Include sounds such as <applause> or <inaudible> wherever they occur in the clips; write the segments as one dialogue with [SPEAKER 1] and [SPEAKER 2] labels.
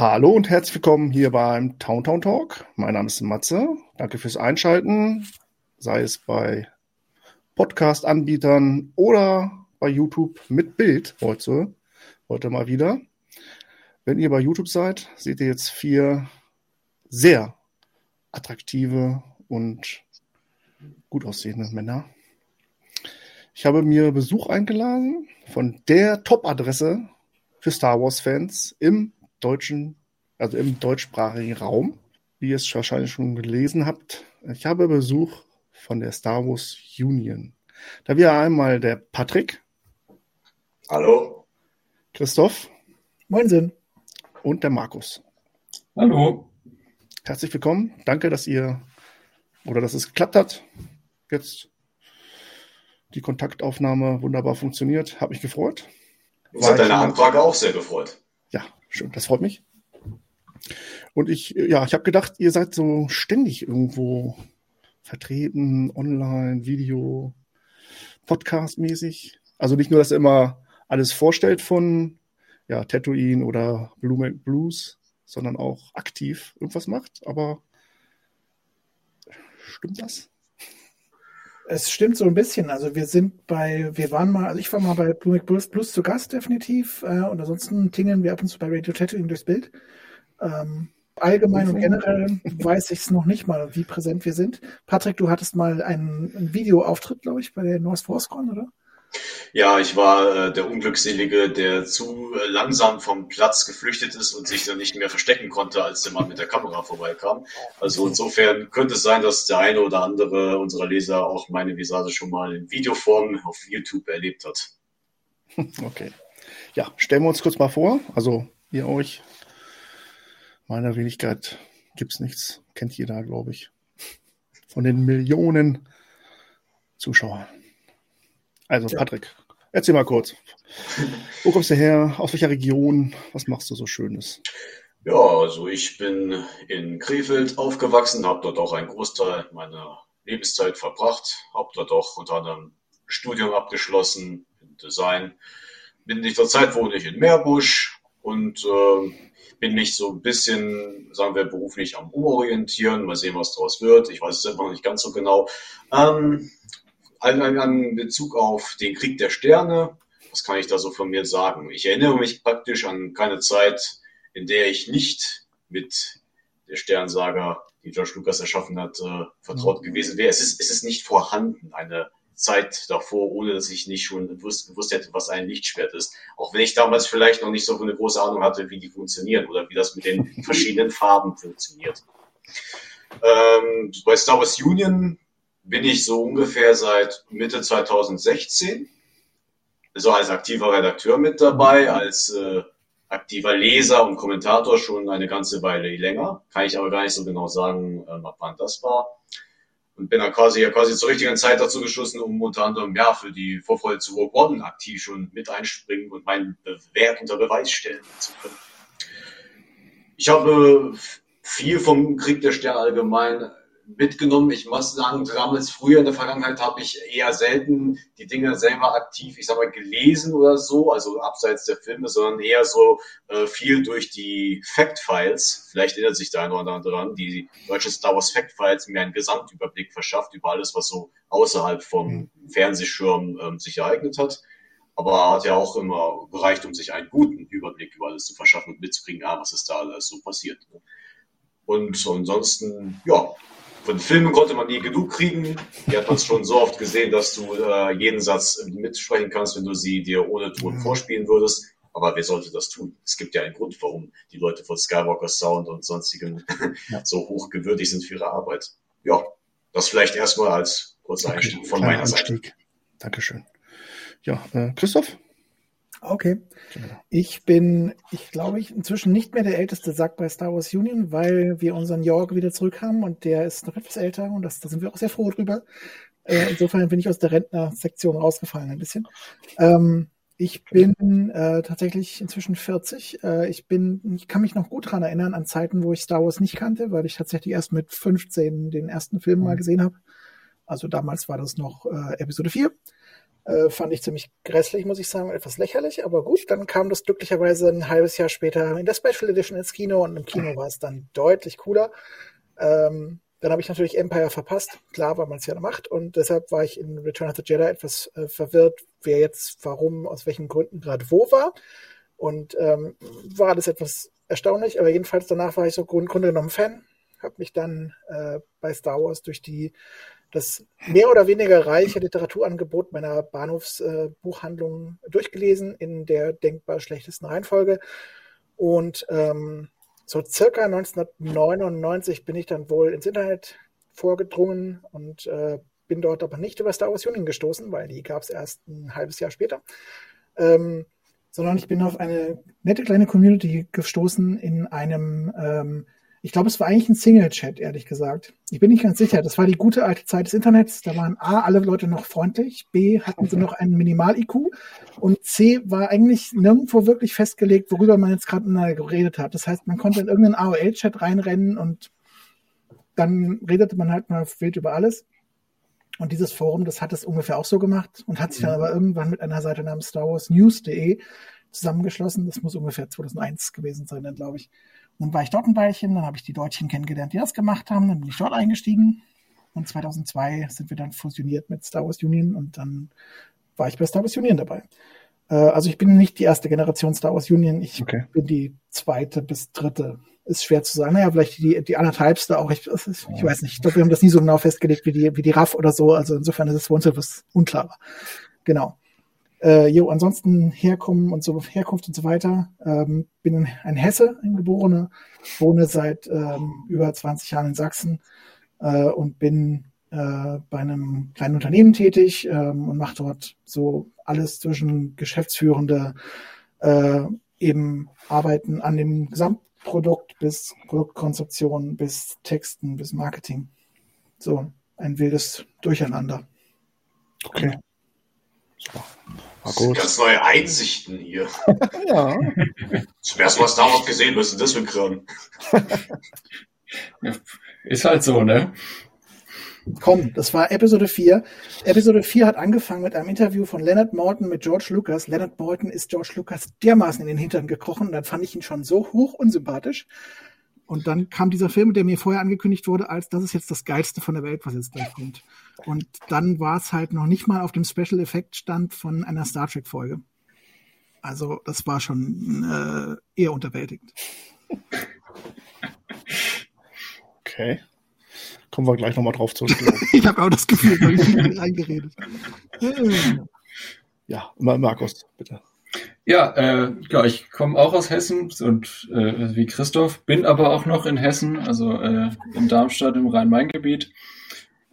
[SPEAKER 1] Hallo und herzlich willkommen hier beim Town Town Talk. Mein Name ist Matze. Danke fürs Einschalten, sei es bei Podcast-Anbietern oder bei YouTube mit Bild heute, heute mal wieder. Wenn ihr bei YouTube seid, seht ihr jetzt vier sehr attraktive und gut aussehende Männer. Ich habe mir Besuch eingeladen von der Top-Adresse für Star Wars-Fans im deutschen, also im deutschsprachigen Raum. Wie ihr es wahrscheinlich schon gelesen habt, ich habe Besuch von der Star Wars Union. Da wäre einmal der Patrick.
[SPEAKER 2] Hallo.
[SPEAKER 1] Christoph.
[SPEAKER 3] Moinsen.
[SPEAKER 1] Und der Markus.
[SPEAKER 4] Hallo.
[SPEAKER 1] Herzlich willkommen. Danke, dass ihr oder dass es geklappt hat. Jetzt die Kontaktaufnahme wunderbar funktioniert. Hat mich gefreut.
[SPEAKER 2] Uns hat deine Anfrage auch sehr gefreut.
[SPEAKER 1] Schön. Das freut mich. Und ich, ja, ich habe gedacht, ihr seid so ständig irgendwo vertreten, online, Video, Podcast-mäßig. Also nicht nur, dass ihr immer alles vorstellt von ja, Tatooine oder Blue Blues, sondern auch aktiv irgendwas macht. Aber stimmt das?
[SPEAKER 3] Es stimmt so ein bisschen. Also wir sind bei, wir waren mal, also ich war mal bei Blue Blues Plus zu Gast definitiv. Äh, und ansonsten tingeln wir ab und zu bei Radio Tatooine durchs Bild. Ähm, allgemein und generell weiß ich es noch nicht mal, wie präsent wir sind. Patrick, du hattest mal einen, einen Videoauftritt, glaube ich, bei der North Force-Con, oder?
[SPEAKER 2] Ja, ich war äh, der Unglückselige, der zu äh, langsam vom Platz geflüchtet ist und sich dann nicht mehr verstecken konnte, als der Mann mit der Kamera vorbeikam. Also insofern könnte es sein, dass der eine oder andere unserer Leser auch meine Visage schon mal in Videoform auf YouTube erlebt hat. <laughs>
[SPEAKER 1] Okay. Ja, stellen wir uns kurz mal vor. Also ihr euch, meiner Wenigkeit gibt es nichts. Kennt jeder, glaube ich. Von den Millionen Zuschauern. Also, ja. Patrick, erzähl mal kurz. Wo kommst du her? Aus welcher Region? Was machst du so Schönes?
[SPEAKER 2] Ja, also ich bin in Krefeld aufgewachsen, habe dort auch einen Großteil meiner Lebenszeit verbracht, habe dort auch unter anderem Studium abgeschlossen in Design. Bin in der Zeit wohne ich in Meerbusch und äh, bin mich so ein bisschen, sagen wir, beruflich am Umorientieren. Mal sehen, was daraus wird. Ich weiß es immer noch nicht ganz so genau. Ähm, allgemein Bezug auf den Krieg der Sterne, was kann ich da so von mir sagen? Ich erinnere mich praktisch an keine Zeit, in der ich nicht mit der Sternsaga, die George Lucas erschaffen hat, äh, vertraut mhm. gewesen wäre. Es ist, es ist nicht vorhanden, eine Zeit davor, ohne dass ich nicht schon gewusst, gewusst hätte, was ein Lichtschwert ist. Auch wenn ich damals vielleicht noch nicht so eine große Ahnung hatte, wie die funktionieren oder wie das mit den <laughs> verschiedenen Farben funktioniert. Ähm, bei Star Wars Union bin ich so ungefähr seit Mitte 2016 so als aktiver Redakteur mit dabei, als äh, aktiver Leser und Kommentator schon eine ganze Weile länger. Kann ich aber gar nicht so genau sagen, äh, ab wann das war. Und bin dann quasi, ja, quasi zur richtigen Zeit dazu geschossen, um unter anderem ja, für die Vorfreude zu Rogue aktiv schon mit einspringen und meinen Wert unter Beweis stellen zu können. Ich habe viel vom Krieg der Sterne allgemein mitgenommen. Ich muss sagen, damals früher in der Vergangenheit habe ich eher selten die Dinge selber aktiv, ich sag mal, gelesen oder so, also abseits der Filme, sondern eher so äh, viel durch die Fact-Files. Vielleicht erinnert sich der eine oder andere daran, die deutsche Star Wars Fact-Files mir einen Gesamtüberblick verschafft über alles, was so außerhalb vom Fernsehschirm ähm, sich ereignet hat. Aber hat ja auch immer gereicht, um sich einen guten Überblick über alles zu verschaffen und mitzukriegen, ah, was ist da alles so passiert. Ne? Und ansonsten, ja, von Filmen konnte man nie genug kriegen. Die hat man <laughs> schon so oft gesehen, dass du äh, jeden Satz mitsprechen kannst, wenn du sie dir ohne Ton mhm. vorspielen würdest. Aber wer sollte das tun? Es gibt ja einen Grund, warum die Leute von Skywalker Sound und sonstigen ja. <laughs> so hochgewürdig sind für ihre Arbeit. Ja, das vielleicht erstmal als kurzer Einstieg von meiner Einstieg. Seite.
[SPEAKER 1] Dankeschön. Ja, äh, Christoph?
[SPEAKER 3] Okay. Genau. Ich bin, ich glaube, ich inzwischen nicht mehr der älteste Sack bei Star Wars Union, weil wir unseren Jorg wieder zurück haben und der ist noch etwas älter und das, da sind wir auch sehr froh drüber. Äh, insofern bin ich aus der Rentner-Sektion rausgefallen ein bisschen. Ähm, ich bin äh, tatsächlich inzwischen 40. Äh, ich bin, ich kann mich noch gut daran erinnern an Zeiten, wo ich Star Wars nicht kannte, weil ich tatsächlich erst mit 15 den ersten Film mal mhm. gesehen habe. Also damals war das noch äh, Episode 4. Äh, fand ich ziemlich grässlich, muss ich sagen, etwas lächerlich, aber gut. Dann kam das glücklicherweise ein halbes Jahr später in der Special Edition ins Kino und im Kino war es dann deutlich cooler. Ähm, dann habe ich natürlich Empire verpasst, klar, weil man es ja macht. Und deshalb war ich in Return of the Jedi etwas äh, verwirrt, wer jetzt, warum, aus welchen Gründen gerade wo war. Und ähm, war alles etwas erstaunlich, aber jedenfalls danach war ich so im Grunde genommen Fan. Habe mich dann äh, bei Star Wars durch die das mehr oder weniger reiche Literaturangebot meiner Bahnhofsbuchhandlung äh, durchgelesen in der denkbar schlechtesten Reihenfolge. Und ähm, so circa 1999 bin ich dann wohl ins Internet vorgedrungen und äh, bin dort aber nicht über Star Wars Union gestoßen, weil die gab es erst ein halbes Jahr später. Ähm, sondern ich bin auf eine nette kleine Community gestoßen in einem ähm, ich glaube, es war eigentlich ein Single-Chat, ehrlich gesagt. Ich bin nicht ganz sicher. Das war die gute alte Zeit des Internets. Da waren A, alle Leute noch freundlich, B, hatten sie noch einen Minimal-IQ und C, war eigentlich nirgendwo wirklich festgelegt, worüber man jetzt gerade geredet hat. Das heißt, man konnte in irgendeinen AOL-Chat reinrennen und dann redete man halt mal wild über alles. Und dieses Forum, das hat es ungefähr auch so gemacht und hat sich dann aber irgendwann mit einer Seite namens Star Wars News.de zusammengeschlossen. Das muss ungefähr 2001 gewesen sein, dann glaube ich. Dann war ich dort ein Weilchen, dann habe ich die Deutschen kennengelernt, die das gemacht haben, dann bin ich dort eingestiegen und 2002 sind wir dann fusioniert mit Star Wars Union und dann war ich bei Star Wars Union dabei. Äh, also ich bin nicht die erste Generation Star Wars Union, ich okay. bin die zweite bis dritte. Ist schwer zu sagen. Naja, vielleicht die, die anderthalbste auch. Ich, ist, ich weiß nicht. Ich glaube, wir haben das nie so genau festgelegt wie die, wie die RAF oder so. Also insofern ist es für uns etwas unklarer. Genau. Äh, jo, ansonsten Herkommen und so, Herkunft und so weiter. Ähm, bin ein Hesse, ein Geborener, wohne seit ähm, über 20 Jahren in Sachsen äh, und bin äh, bei einem kleinen Unternehmen tätig ähm, und mache dort so alles zwischen Geschäftsführende, äh, eben Arbeiten an dem Gesamtprodukt bis Produktkonzeption, bis Texten, bis Marketing. So ein wildes Durcheinander.
[SPEAKER 2] Okay. So. Das sind ganz neue Einsichten hier. <laughs> ja. Zum ersten Mal Star Wars gesehen, was ist denn das für ein Kram?
[SPEAKER 4] ist halt so, ne?
[SPEAKER 3] Komm, das war Episode 4. Episode 4 hat angefangen mit einem Interview von Leonard Morton mit George Lucas. Leonard Morton ist George Lucas dermaßen in den Hintern gekrochen und dann fand ich ihn schon so hoch unsympathisch. Und dann kam dieser Film, der mir vorher angekündigt wurde, als das ist jetzt das Geilste von der Welt, was jetzt gleich kommt. Und dann war es halt noch nicht mal auf dem Special Effect Stand von einer Star Trek Folge. Also das war schon äh, eher unterwältigend.
[SPEAKER 1] Okay. Kommen wir gleich nochmal drauf zurück. <laughs>
[SPEAKER 3] ich habe auch das Gefühl, ich bin reingeredet.
[SPEAKER 1] ja, Markus, bitte.
[SPEAKER 4] Ja, äh, ja ich komme auch aus Hessen und äh, wie Christoph, bin aber auch noch in Hessen, also äh, in Darmstadt im Rhein-Main-Gebiet.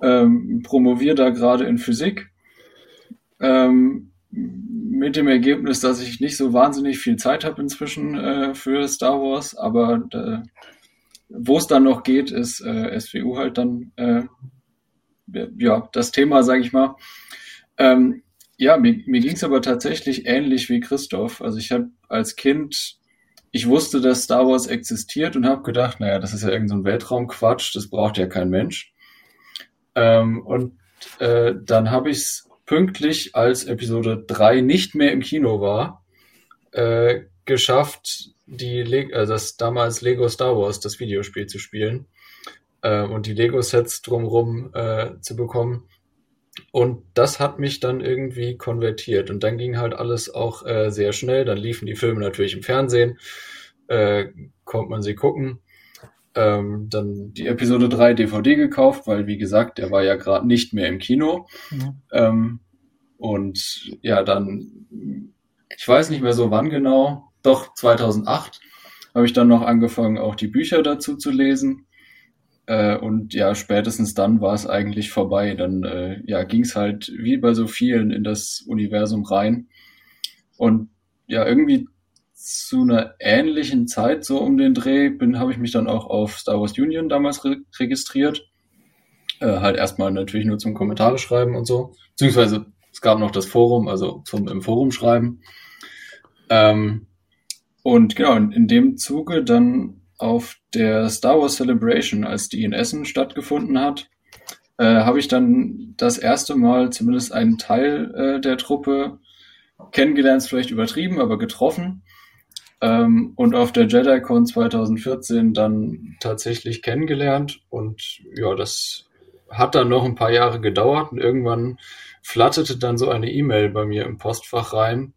[SPEAKER 4] Ähm, promoviere da gerade in Physik. Ähm, mit dem Ergebnis, dass ich nicht so wahnsinnig viel Zeit habe inzwischen äh, für Star Wars, aber äh, wo es dann noch geht, ist äh, SWU halt dann äh, ja das Thema, sage ich mal. Ähm, ja, mir, mir ging es aber tatsächlich ähnlich wie Christoph. Also ich habe als Kind, ich wusste, dass Star Wars existiert und habe gedacht, naja, das ist ja irgendein so Weltraumquatsch, das braucht ja kein Mensch. Ähm, und äh, dann habe ich es pünktlich, als Episode 3 nicht mehr im Kino war, äh, geschafft, die Le äh, das damals Lego Star Wars, das Videospiel zu spielen äh, und die Lego-Sets drumherum äh, zu bekommen. Und das hat mich dann irgendwie konvertiert. Und dann ging halt alles auch äh, sehr schnell. Dann liefen die Filme natürlich im Fernsehen, äh, konnte man sie gucken. Ähm, dann die Episode 3 DVD gekauft, weil wie gesagt, der war ja gerade nicht mehr im Kino. Mhm. Ähm, und ja, dann, ich weiß nicht mehr so wann genau, doch 2008 habe ich dann noch angefangen, auch die Bücher dazu zu lesen. Äh, und ja, spätestens dann war es eigentlich vorbei. Dann äh, ja, ging es halt wie bei so vielen in das Universum rein. Und ja, irgendwie zu einer ähnlichen Zeit, so um den Dreh, bin, habe ich mich dann auch auf Star Wars Union damals re registriert. Äh, halt erstmal natürlich nur zum Kommentare schreiben und so. Beziehungsweise es gab noch das Forum, also zum im Forum schreiben. Ähm, und genau, in, in dem Zuge dann auf der Star Wars Celebration, als die in Essen stattgefunden hat, äh, habe ich dann das erste Mal zumindest einen Teil äh, der Truppe kennengelernt, vielleicht übertrieben, aber getroffen. Ähm, und auf der JediCon 2014 dann tatsächlich kennengelernt. Und ja, das hat dann noch ein paar Jahre gedauert und irgendwann flatterte dann so eine E-Mail bei mir im Postfach rein.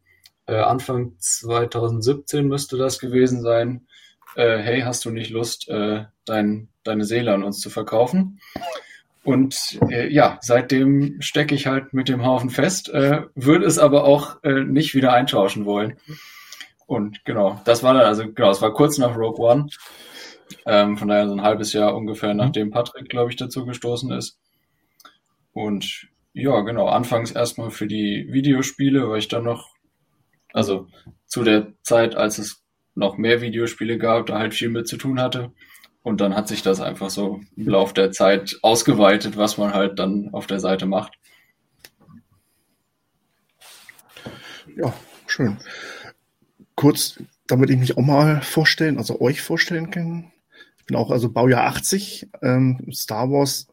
[SPEAKER 4] Äh, Anfang 2017 müsste das gewesen sein. Äh, hey, hast du nicht Lust, äh, dein, deine Seele an uns zu verkaufen? Und äh, ja, seitdem stecke ich halt mit dem Haufen fest, äh, würde es aber auch äh, nicht wieder eintauschen wollen. Und genau, das war dann, also genau, es war kurz nach Rogue One. Ähm, von daher so ein halbes Jahr ungefähr, nachdem Patrick, glaube ich, dazu gestoßen ist. Und ja, genau, anfangs erstmal für die Videospiele, weil ich dann noch, also zu der Zeit, als es noch mehr Videospiele gab, da halt viel mit zu tun hatte. Und dann hat sich das einfach so im Laufe der Zeit ausgeweitet, was man halt dann auf der Seite macht.
[SPEAKER 1] Ja, schön. Kurz, damit ich mich auch mal vorstellen, also euch vorstellen kann. Ich bin auch also Baujahr 80. Ähm, Star Wars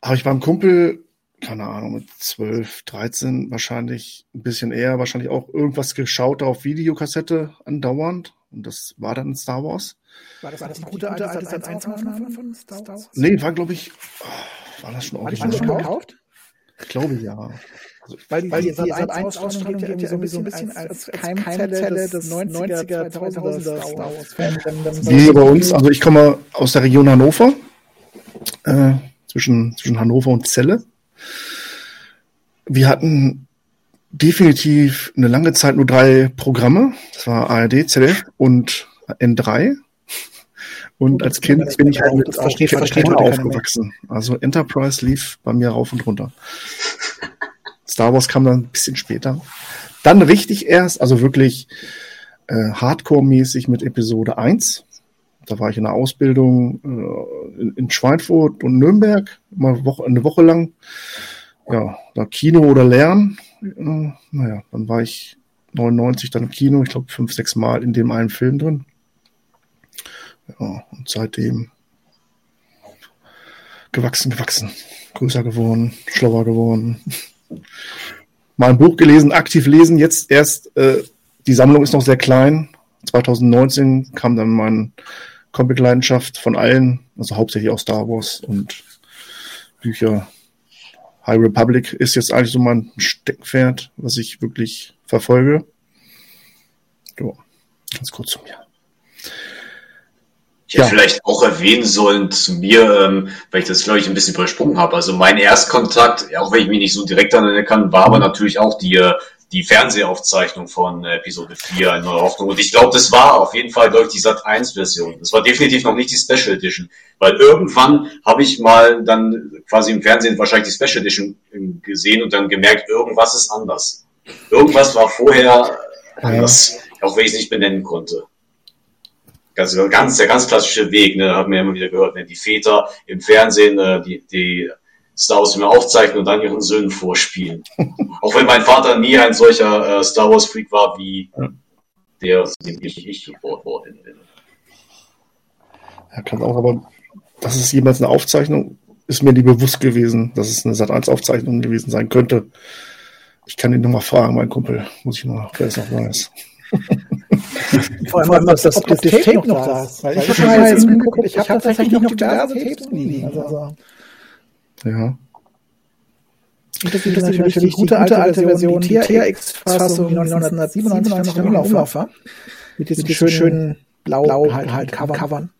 [SPEAKER 1] habe ich beim Kumpel, keine Ahnung, mit 12, 13 wahrscheinlich, ein bisschen eher, wahrscheinlich auch irgendwas geschaut auf Videokassette andauernd. Und das war dann Star Wars.
[SPEAKER 3] War das, war das die gute alte Sat 1 Aufnahme von Star Wars?
[SPEAKER 1] Nee, war glaube ich, oh, war das schon
[SPEAKER 3] original? War das gekauft?
[SPEAKER 1] Ich glaube ja.
[SPEAKER 3] Also, weil die, weil die Sat 1 Ausstrahlung gilt ja irgendwie so ein bisschen als, als Keimzelle des 90er, 2000er Star Wars.
[SPEAKER 1] Wie bei uns, also ich komme aus der Region Hannover, äh, zwischen, zwischen Hannover und Celle. Wir hatten definitiv eine lange Zeit nur drei Programme. Das war ARD, ZDF und N3. Und als Kind bin ich halt mit versteht, versteht aufgewachsen. Also Enterprise lief bei mir rauf und runter. Star Wars kam dann ein bisschen später. Dann richtig erst, also wirklich äh, Hardcore-mäßig mit Episode 1. Da war ich in der Ausbildung äh, in, in, Schweinfurt und Nürnberg, mal Woche, eine Woche lang. Ja, da Kino oder Lernen. Äh, naja, dann war ich 99 dann im Kino, ich glaube fünf, sechs Mal in dem einen Film drin. Ja, und seitdem gewachsen, gewachsen, größer geworden, schlauer geworden. Mal ein Buch gelesen, aktiv lesen, jetzt erst, äh, die Sammlung ist noch sehr klein. 2019 kam dann mein Comic-Leidenschaft von allen, also hauptsächlich auch Star Wars und Bücher. High Republic ist jetzt eigentlich so mein Steckpferd, was ich wirklich verfolge. So, ganz kurz zu mir.
[SPEAKER 2] Ich hätte ja. vielleicht auch erwähnen sollen zu mir, ähm, weil ich das, glaube ich, ein bisschen übersprungen habe. Also mein Erstkontakt, auch wenn ich mich nicht so direkt erinnern kann, war aber natürlich auch die, äh, die Fernsehaufzeichnung von Episode 4 in Neue Hoffnung. Und ich glaube, das war auf jeden Fall, glaube ich, die Sat 1 Version. Das war definitiv noch nicht die Special Edition. Weil irgendwann habe ich mal dann quasi im Fernsehen wahrscheinlich die Special Edition gesehen und dann gemerkt, irgendwas ist anders. Irgendwas war vorher anders, ja. auch wenn ich es nicht benennen konnte. Ganz, ganz, der ganz klassische Weg, ne, haben wir immer wieder gehört, ne, die Väter im Fernsehen, äh, die, die Star Wars Filme aufzeichnen und dann ihren Söhnen vorspielen. <laughs> Auch wenn mein Vater nie ein solcher äh, Star Wars Freak war wie der, dem ich, ich geboren worden bin.
[SPEAKER 1] Ja, kann auch, aber dass es jemals eine Aufzeichnung ist mir nie bewusst gewesen, dass es eine Sat 1 Aufzeichnung gewesen sein könnte. Ich kann ihn nochmal fragen, mein Kumpel. Muss ich mal, wer es noch weiß.
[SPEAKER 3] Vor allem, dass das, das, das Tape noch da ist. Weil ich habe mal jetzt geguckt, ich habe tatsächlich noch diverse Tapes liegen. Also,
[SPEAKER 1] ja.
[SPEAKER 3] Und das, ist natürlich die gute alte, alte Version, die TRX-Fassung, die 1997 noch im Umlauf war. Mit diesen schönen blau, blau halt, halt Covern.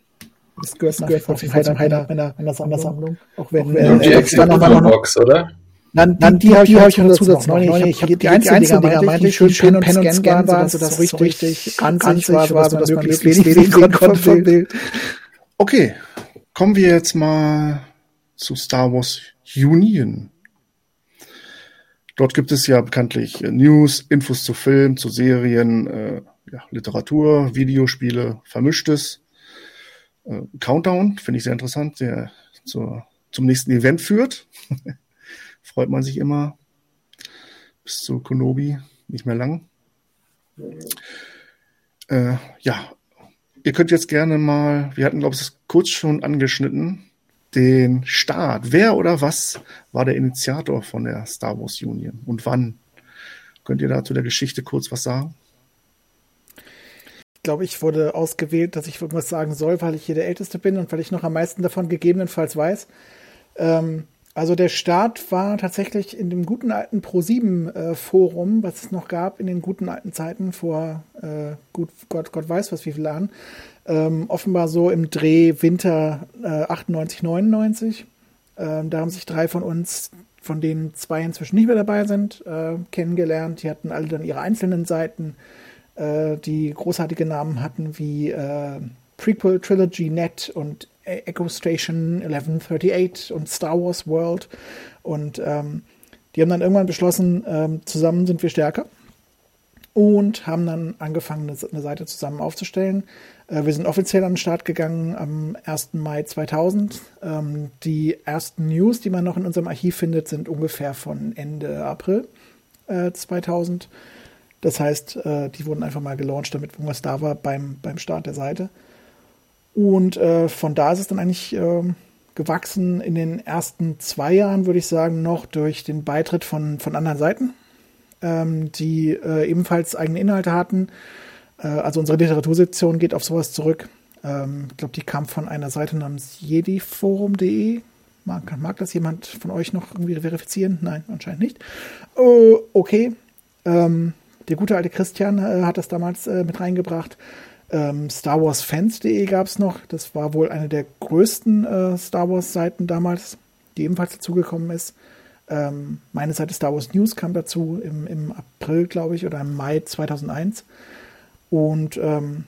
[SPEAKER 3] Das gehört, das gehört von meiner, meiner, meiner, meiner Sammlung. Auch wenn,
[SPEAKER 4] wenn die Exit-Box, oder?
[SPEAKER 3] Dann, dann die, die habe ich, hab ich noch Zusatz noch. Ich habe die, die einzelnen Dinger meinte ich, schön Pen und Scan, Scan waren, sodass es so richtig anzig war, war, dass man möglichst wenig sehen konnte vom Bild.
[SPEAKER 1] Okay, kommen wir jetzt mal zu Star Wars Union. Dort gibt es ja bekanntlich äh, News, Infos zu Filmen, zu Serien, äh, ja, Literatur, Videospiele, Vermischtes. Äh, Countdown finde ich sehr interessant, der zur, zum nächsten Event führt. <laughs> freut man sich immer. Bis zu Konobi, nicht mehr lang. Äh, ja, ihr könnt jetzt gerne mal, wir hatten, glaube ich, kurz schon angeschnitten, den Start. Wer oder was war der Initiator von der Star Wars Union und wann? Könnt ihr da zu der Geschichte kurz was sagen?
[SPEAKER 3] Ich glaube, ich wurde ausgewählt, dass ich irgendwas sagen soll, weil ich hier der Älteste bin und weil ich noch am meisten davon gegebenenfalls weiß. Ähm, also der Start war tatsächlich in dem guten alten Pro7-Forum, äh, was es noch gab in den guten alten Zeiten vor äh, gut, Gott, Gott weiß was wie viele Jahren. Ähm, offenbar so im Dreh Winter äh, 98, 99. Ähm, da haben sich drei von uns, von denen zwei inzwischen nicht mehr dabei sind, äh, kennengelernt. Die hatten alle dann ihre einzelnen Seiten, äh, die großartige Namen hatten wie Prequel Trilogy Net und Echo Station 1138 und Star Wars World. Und ähm, die haben dann irgendwann beschlossen, ähm, zusammen sind wir stärker. Und haben dann angefangen, eine Seite zusammen aufzustellen. Äh, wir sind offiziell an den Start gegangen am 1. Mai 2000. Ähm, die ersten News, die man noch in unserem Archiv findet, sind ungefähr von Ende April äh, 2000. Das heißt, äh, die wurden einfach mal gelauncht, damit irgendwas da war beim, beim Start der Seite. Und äh, von da ist es dann eigentlich äh, gewachsen in den ersten zwei Jahren, würde ich sagen, noch durch den Beitritt von, von anderen Seiten, ähm, die äh, ebenfalls eigene Inhalte hatten. Äh, also unsere Literatursektion geht auf sowas zurück. Ähm, ich glaube, die kam von einer Seite namens jediforum.de. Mag, mag das jemand von euch noch irgendwie verifizieren? Nein, anscheinend nicht. Uh, okay. Ähm, der gute alte Christian äh, hat das damals äh, mit reingebracht. Ähm, Star Wars Fans.de gab es noch. Das war wohl eine der größten äh, Star Wars Seiten damals, die ebenfalls dazugekommen ist. Ähm, meine Seite Star Wars News kam dazu im, im April, glaube ich, oder im Mai 2001. Und ähm,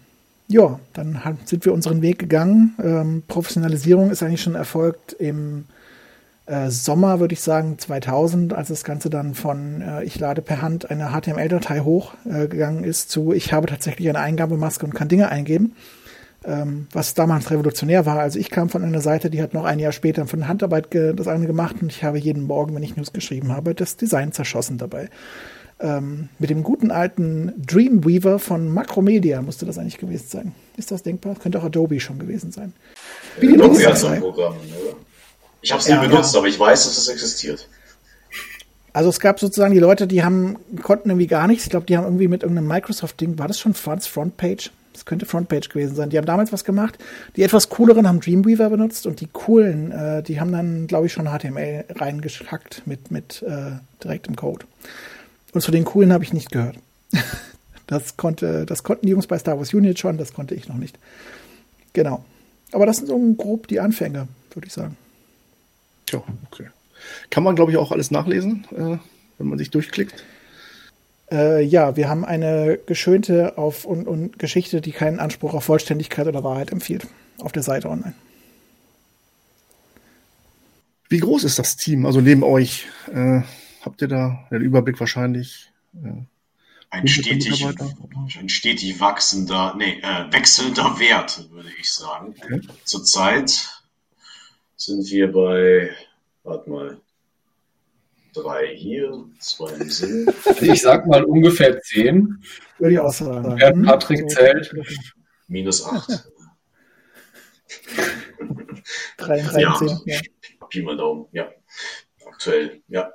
[SPEAKER 3] ja, dann sind wir unseren Weg gegangen. Ähm, Professionalisierung ist eigentlich schon erfolgt im äh, Sommer, würde ich sagen, 2000, als das Ganze dann von äh, ich lade per Hand eine HTML-Datei hochgegangen äh, ist, zu ich habe tatsächlich eine Eingabemaske und kann Dinge eingeben. Ähm, was damals revolutionär war. Also ich kam von einer Seite, die hat noch ein Jahr später von Handarbeit das eine gemacht und ich habe jeden Morgen, wenn ich News geschrieben habe, das Design zerschossen dabei. Ähm, mit dem guten alten Dreamweaver von Macromedia musste das eigentlich gewesen sein. Ist das denkbar? Könnte auch Adobe schon gewesen sein.
[SPEAKER 2] Wie die Adobe hat so ein Programm, oder? Ich habe es nie ja, benutzt, ja. aber ich weiß, dass es existiert.
[SPEAKER 3] Also es gab sozusagen die Leute, die haben konnten irgendwie gar nichts. Ich glaube, die haben irgendwie mit irgendeinem Microsoft-Ding, war das schon Frontpage? Das könnte Frontpage gewesen sein. Die haben damals was gemacht. Die etwas cooleren haben Dreamweaver benutzt und die coolen, äh, die haben dann, glaube ich, schon HTML reingehackt mit, mit äh, direktem Code. Und zu den coolen habe ich nicht gehört. <laughs> das konnte, das konnten die Jungs bei Star Wars Unit schon, das konnte ich noch nicht. Genau. Aber das sind so grob die Anfänge, würde ich sagen.
[SPEAKER 1] Ja, okay. Kann man, glaube ich, auch alles nachlesen, äh, wenn man sich durchklickt?
[SPEAKER 3] Äh, ja, wir haben eine geschönte auf und, und Geschichte, die keinen Anspruch auf Vollständigkeit oder Wahrheit empfiehlt, auf der Seite online.
[SPEAKER 1] Wie groß ist das Team? Also neben euch äh, habt ihr da den Überblick wahrscheinlich?
[SPEAKER 2] Äh, ein stetig, ein stetig wachsender, nee, äh, wechselnder Wert, würde ich sagen. Okay. Zurzeit sind wir bei, warte mal, drei hier, zwei im Sinn. <laughs>
[SPEAKER 4] Ich sag mal ungefähr zehn. Würde ich auch sagen. Wer Patrick zählt.
[SPEAKER 2] Minus acht. <laughs>
[SPEAKER 3] drei, drei, ja. zehn. Ja.
[SPEAKER 2] Pi mal Daumen, ja. Aktuell, ja.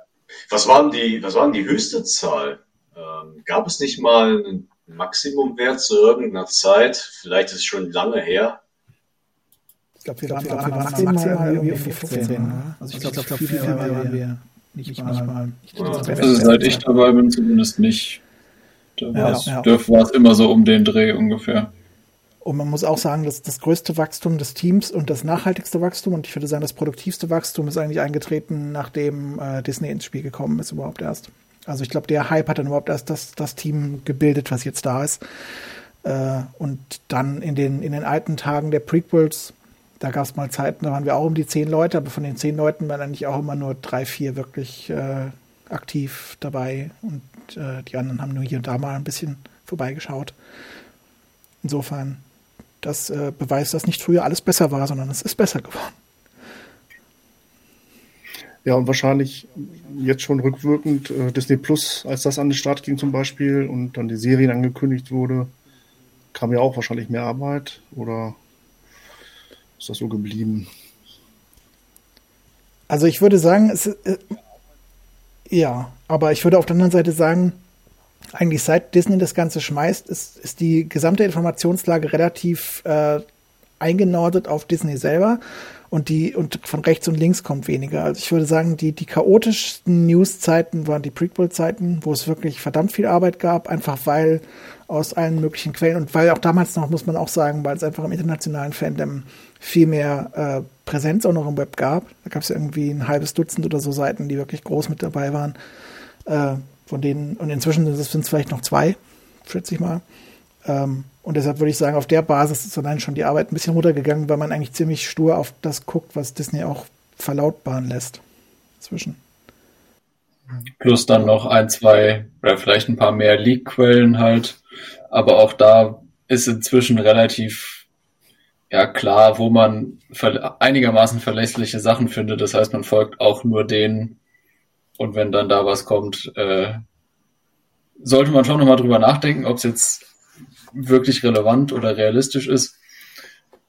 [SPEAKER 2] Was waren die, was waren die höchste Zahl? Ähm, gab es nicht mal einen Maximumwert zu irgendeiner Zeit? Vielleicht ist es schon lange her.
[SPEAKER 3] Ich glaube, wir, glaub, wir, waren, waren maximal irgendwie auf 15. 15 ne? Also ich glaube, glaub, viel, viel mehr waren wir nicht, nicht mal. mal.
[SPEAKER 4] Also seit ich dabei bin, zumindest nicht. Da ja, ja. war es immer so um den Dreh ungefähr.
[SPEAKER 3] Und man muss auch sagen, dass das größte Wachstum des Teams und das nachhaltigste Wachstum und ich würde sagen, das produktivste Wachstum ist eigentlich eingetreten, nachdem äh, Disney ins Spiel gekommen ist, überhaupt erst. Also ich glaube, der Hype hat dann überhaupt erst das, das Team gebildet, was jetzt da ist. Äh, und dann in den, in den alten Tagen der Prequels da gab es mal Zeiten, da waren wir auch um die zehn Leute, aber von den zehn Leuten waren eigentlich auch immer nur drei, vier wirklich äh, aktiv dabei und äh, die anderen haben nur hier und da mal ein bisschen vorbeigeschaut. Insofern, das äh, beweist, dass nicht früher alles besser war, sondern es ist besser geworden.
[SPEAKER 1] Ja, und wahrscheinlich jetzt schon rückwirkend äh, Disney Plus, als das an den Start ging zum Beispiel und dann die Serien angekündigt wurde, kam ja auch wahrscheinlich mehr Arbeit oder ist das so geblieben?
[SPEAKER 3] Also ich würde sagen, es, äh, ja, aber ich würde auf der anderen Seite sagen, eigentlich seit Disney das Ganze schmeißt, ist, ist die gesamte Informationslage relativ äh, eingenordet auf Disney selber und die und von rechts und links kommt weniger. Also ich würde sagen, die, die chaotischsten News-Zeiten waren die Prequel-Zeiten, wo es wirklich verdammt viel Arbeit gab, einfach weil aus allen möglichen Quellen und weil auch damals noch, muss man auch sagen, weil es einfach im internationalen Fandom viel mehr äh, Präsenz auch noch im Web gab. Da gab es ja irgendwie ein halbes Dutzend oder so Seiten, die wirklich groß mit dabei waren. Äh, von denen, und inzwischen sind es vielleicht noch zwei, schätze ich mal. Ähm, und deshalb würde ich sagen, auf der Basis ist allein schon die Arbeit ein bisschen runtergegangen, weil man eigentlich ziemlich stur auf das guckt, was Disney auch verlautbaren lässt. Zwischen.
[SPEAKER 4] Plus dann noch ein, zwei oder vielleicht ein paar mehr Leak-Quellen halt. Aber auch da ist inzwischen relativ ja klar, wo man einigermaßen verlässliche Sachen findet. Das heißt, man folgt auch nur denen. Und wenn dann da was kommt, äh, sollte man schon nochmal drüber nachdenken, ob es jetzt wirklich relevant oder realistisch ist.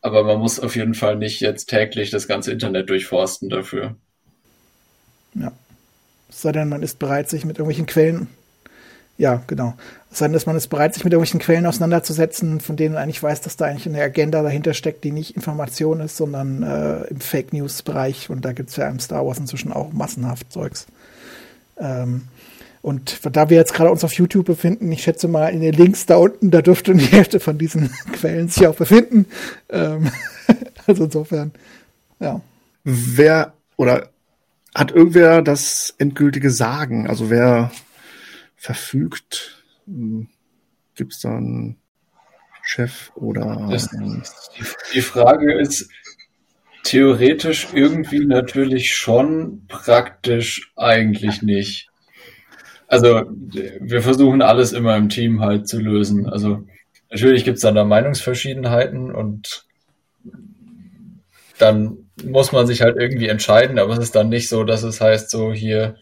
[SPEAKER 4] Aber man muss auf jeden Fall nicht jetzt täglich das ganze Internet durchforsten dafür.
[SPEAKER 3] Ja. Sei denn, man ist bereit, sich mit irgendwelchen Quellen, ja, genau. Es sei denn, dass man ist bereit, sich mit irgendwelchen Quellen auseinanderzusetzen, von denen man eigentlich weiß, dass da eigentlich eine Agenda dahinter steckt, die nicht Information ist, sondern äh, im Fake News-Bereich. Und da gibt es ja im Star Wars inzwischen auch massenhaft Zeugs. Ähm, und da wir jetzt gerade uns auf YouTube befinden, ich schätze mal in den Links da unten, da dürfte die Hälfte von diesen <laughs> Quellen sich auch befinden. Ähm, <laughs> also insofern, ja.
[SPEAKER 1] Wer oder hat irgendwer das endgültige Sagen? Also wer verfügt? Hm, Gibt es da einen Chef oder? Das,
[SPEAKER 4] die, die Frage ist, theoretisch irgendwie natürlich schon, praktisch eigentlich nicht. Also wir versuchen alles immer im Team halt zu lösen. Also natürlich gibt es dann da Meinungsverschiedenheiten und dann muss man sich halt irgendwie entscheiden, aber es ist dann nicht so, dass es heißt, so hier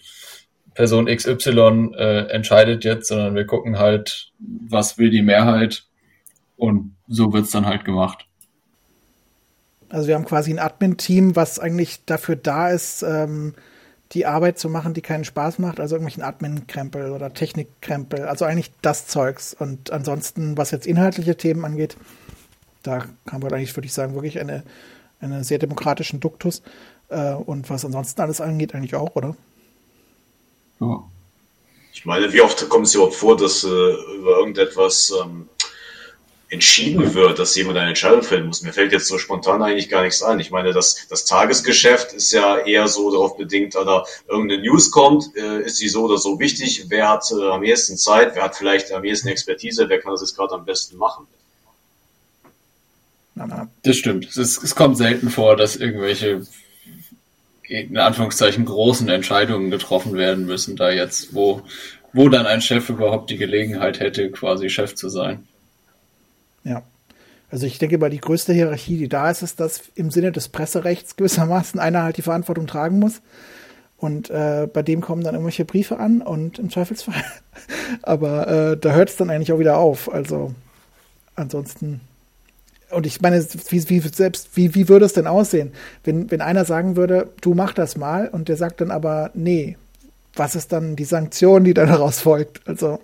[SPEAKER 4] Person XY äh, entscheidet jetzt, sondern wir gucken halt, was will die Mehrheit und so wird es dann halt gemacht.
[SPEAKER 3] Also wir haben quasi ein Admin-Team, was eigentlich dafür da ist, ähm, die Arbeit zu machen, die keinen Spaß macht, also irgendwelchen Admin-Krempel oder Technik-Krempel, also eigentlich das Zeugs. Und ansonsten, was jetzt inhaltliche Themen angeht, da haben wir eigentlich, würde ich sagen, wirklich eine, eine sehr demokratischen Duktus. Äh, und was ansonsten alles angeht, eigentlich auch, oder?
[SPEAKER 2] Ja. Ich meine, wie oft kommt es überhaupt vor, dass äh, über irgendetwas ähm, entschieden wird, dass jemand eine Entscheidung fällen muss. Mir fällt jetzt so spontan eigentlich gar nichts ein. Ich meine, das, das Tagesgeschäft ist ja eher so darauf bedingt, da irgendeine News kommt, äh, ist sie so oder so wichtig, wer hat äh, am ehesten Zeit, wer hat vielleicht am ehesten Expertise, wer kann das jetzt gerade am besten machen.
[SPEAKER 4] Das stimmt. Es, ist, es kommt selten vor, dass irgendwelche in Anführungszeichen großen Entscheidungen getroffen werden müssen, da jetzt, wo, wo dann ein Chef überhaupt die Gelegenheit hätte, quasi Chef zu sein.
[SPEAKER 3] Ja. Also ich denke mal, die größte Hierarchie, die da ist, ist, dass im Sinne des Presserechts gewissermaßen einer halt die Verantwortung tragen muss. Und äh, bei dem kommen dann irgendwelche Briefe an und im Zweifelsfall. <laughs> Aber äh, da hört es dann eigentlich auch wieder auf. Also ansonsten. Und ich meine, wie, wie, selbst, wie, wie würde es denn aussehen, wenn, wenn einer sagen würde, du mach das mal und der sagt dann aber, nee, was ist dann die Sanktion, die dann daraus folgt? Also.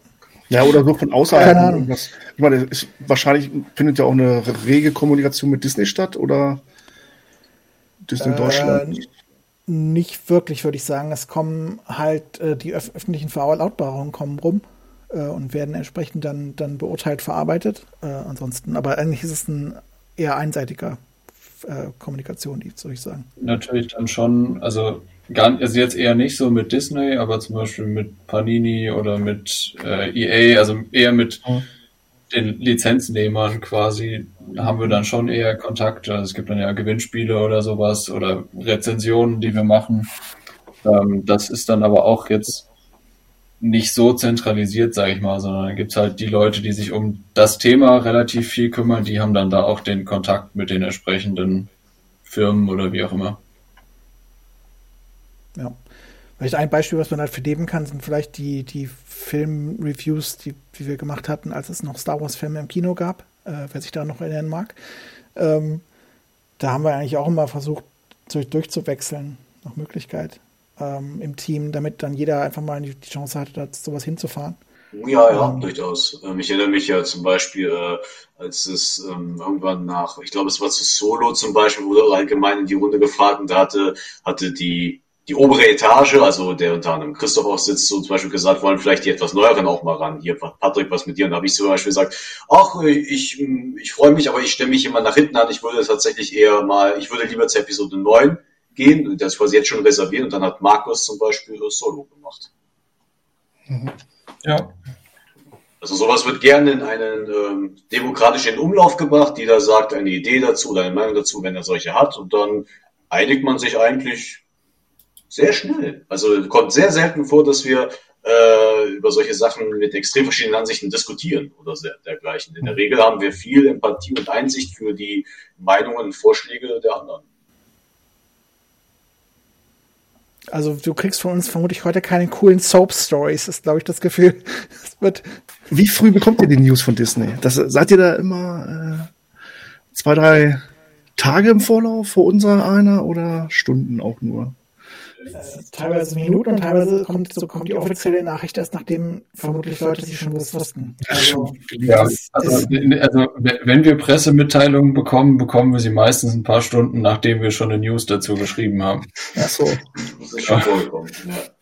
[SPEAKER 1] Ja, oder so von außerhalb. Keine Ahnung. Ich meine, ist, wahrscheinlich findet ja auch eine rege Kommunikation mit Disney statt oder Disney äh, Deutschland?
[SPEAKER 3] Nicht wirklich, würde ich sagen. Es kommen halt äh, die öf öffentlichen Verlautbarungen kommen rum äh, und werden entsprechend dann, dann beurteilt, verarbeitet. Äh, ansonsten, aber eigentlich ist es ein eher einseitiger äh, Kommunikation, die soll ich sagen.
[SPEAKER 4] Natürlich dann schon, also Gar, also jetzt eher nicht so mit Disney, aber zum Beispiel mit Panini oder mit äh, EA, also eher mit mhm. den Lizenznehmern quasi, haben wir dann schon eher Kontakte. Also es gibt dann ja Gewinnspiele oder sowas oder Rezensionen, die wir machen. Ähm, das ist dann aber auch jetzt nicht so zentralisiert, sage ich mal, sondern dann gibt's halt die Leute, die sich um das Thema relativ viel kümmern, die haben dann da auch den Kontakt mit den entsprechenden Firmen oder wie auch immer.
[SPEAKER 3] Ja. Vielleicht ein Beispiel, was man halt vernehmen kann, sind vielleicht die, die Film-Reviews, die, die wir gemacht hatten, als es noch Star Wars-Filme im Kino gab, äh, wer sich da noch erinnern mag. Ähm, da haben wir eigentlich auch immer versucht, durch, durchzuwechseln. noch Möglichkeit ähm, im Team, damit dann jeder einfach mal die Chance hatte, da sowas hinzufahren.
[SPEAKER 2] Ja, ja, ähm, durchaus. Ähm, ich erinnere mich ja zum Beispiel, äh, als es ähm, irgendwann nach, ich glaube, es war zu Solo zum Beispiel, wurde allgemein in die Runde gefragt und da hatte, hatte die, die obere Etage, also der unter anderem Christoph auch sitzt, so zum Beispiel gesagt, wollen vielleicht die etwas neueren auch mal ran. Hier, Patrick, was mit dir? Und da habe ich zum Beispiel gesagt, ach, ich, ich freue mich, aber ich stelle mich immer nach hinten an. Ich würde tatsächlich eher mal, ich würde lieber zur Episode 9 gehen, das quasi jetzt schon reservieren. Und dann hat Markus zum Beispiel Solo gemacht.
[SPEAKER 4] Mhm. Ja.
[SPEAKER 2] Also sowas wird gerne in einen ähm, demokratischen Umlauf gebracht. Jeder sagt eine Idee dazu oder eine Meinung dazu, wenn er solche hat. Und dann einigt man sich eigentlich sehr schnell. Also kommt sehr selten vor, dass wir äh, über solche Sachen mit extrem verschiedenen Ansichten diskutieren oder dergleichen. In der Regel haben wir viel Empathie und Einsicht für die Meinungen und Vorschläge der anderen.
[SPEAKER 3] Also du kriegst von uns vermutlich heute keine coolen Soap-Stories, ist glaube ich das Gefühl. <laughs> Es wird
[SPEAKER 1] Wie früh bekommt ihr die News von Disney? Das, seid ihr da immer äh, zwei, drei Tage im Vorlauf vor unserer einer oder Stunden auch nur?
[SPEAKER 3] Teilweise Minuten und teilweise kommt, so kommt die offizielle Nachricht erst, nachdem vermutlich Leute sich schon was wussten. Also,
[SPEAKER 4] ja, also, also, wenn wir Pressemitteilungen bekommen, bekommen wir sie meistens ein paar Stunden, nachdem wir schon eine News dazu geschrieben haben.
[SPEAKER 3] Ach so. Das ist schon vorgekommen, ja.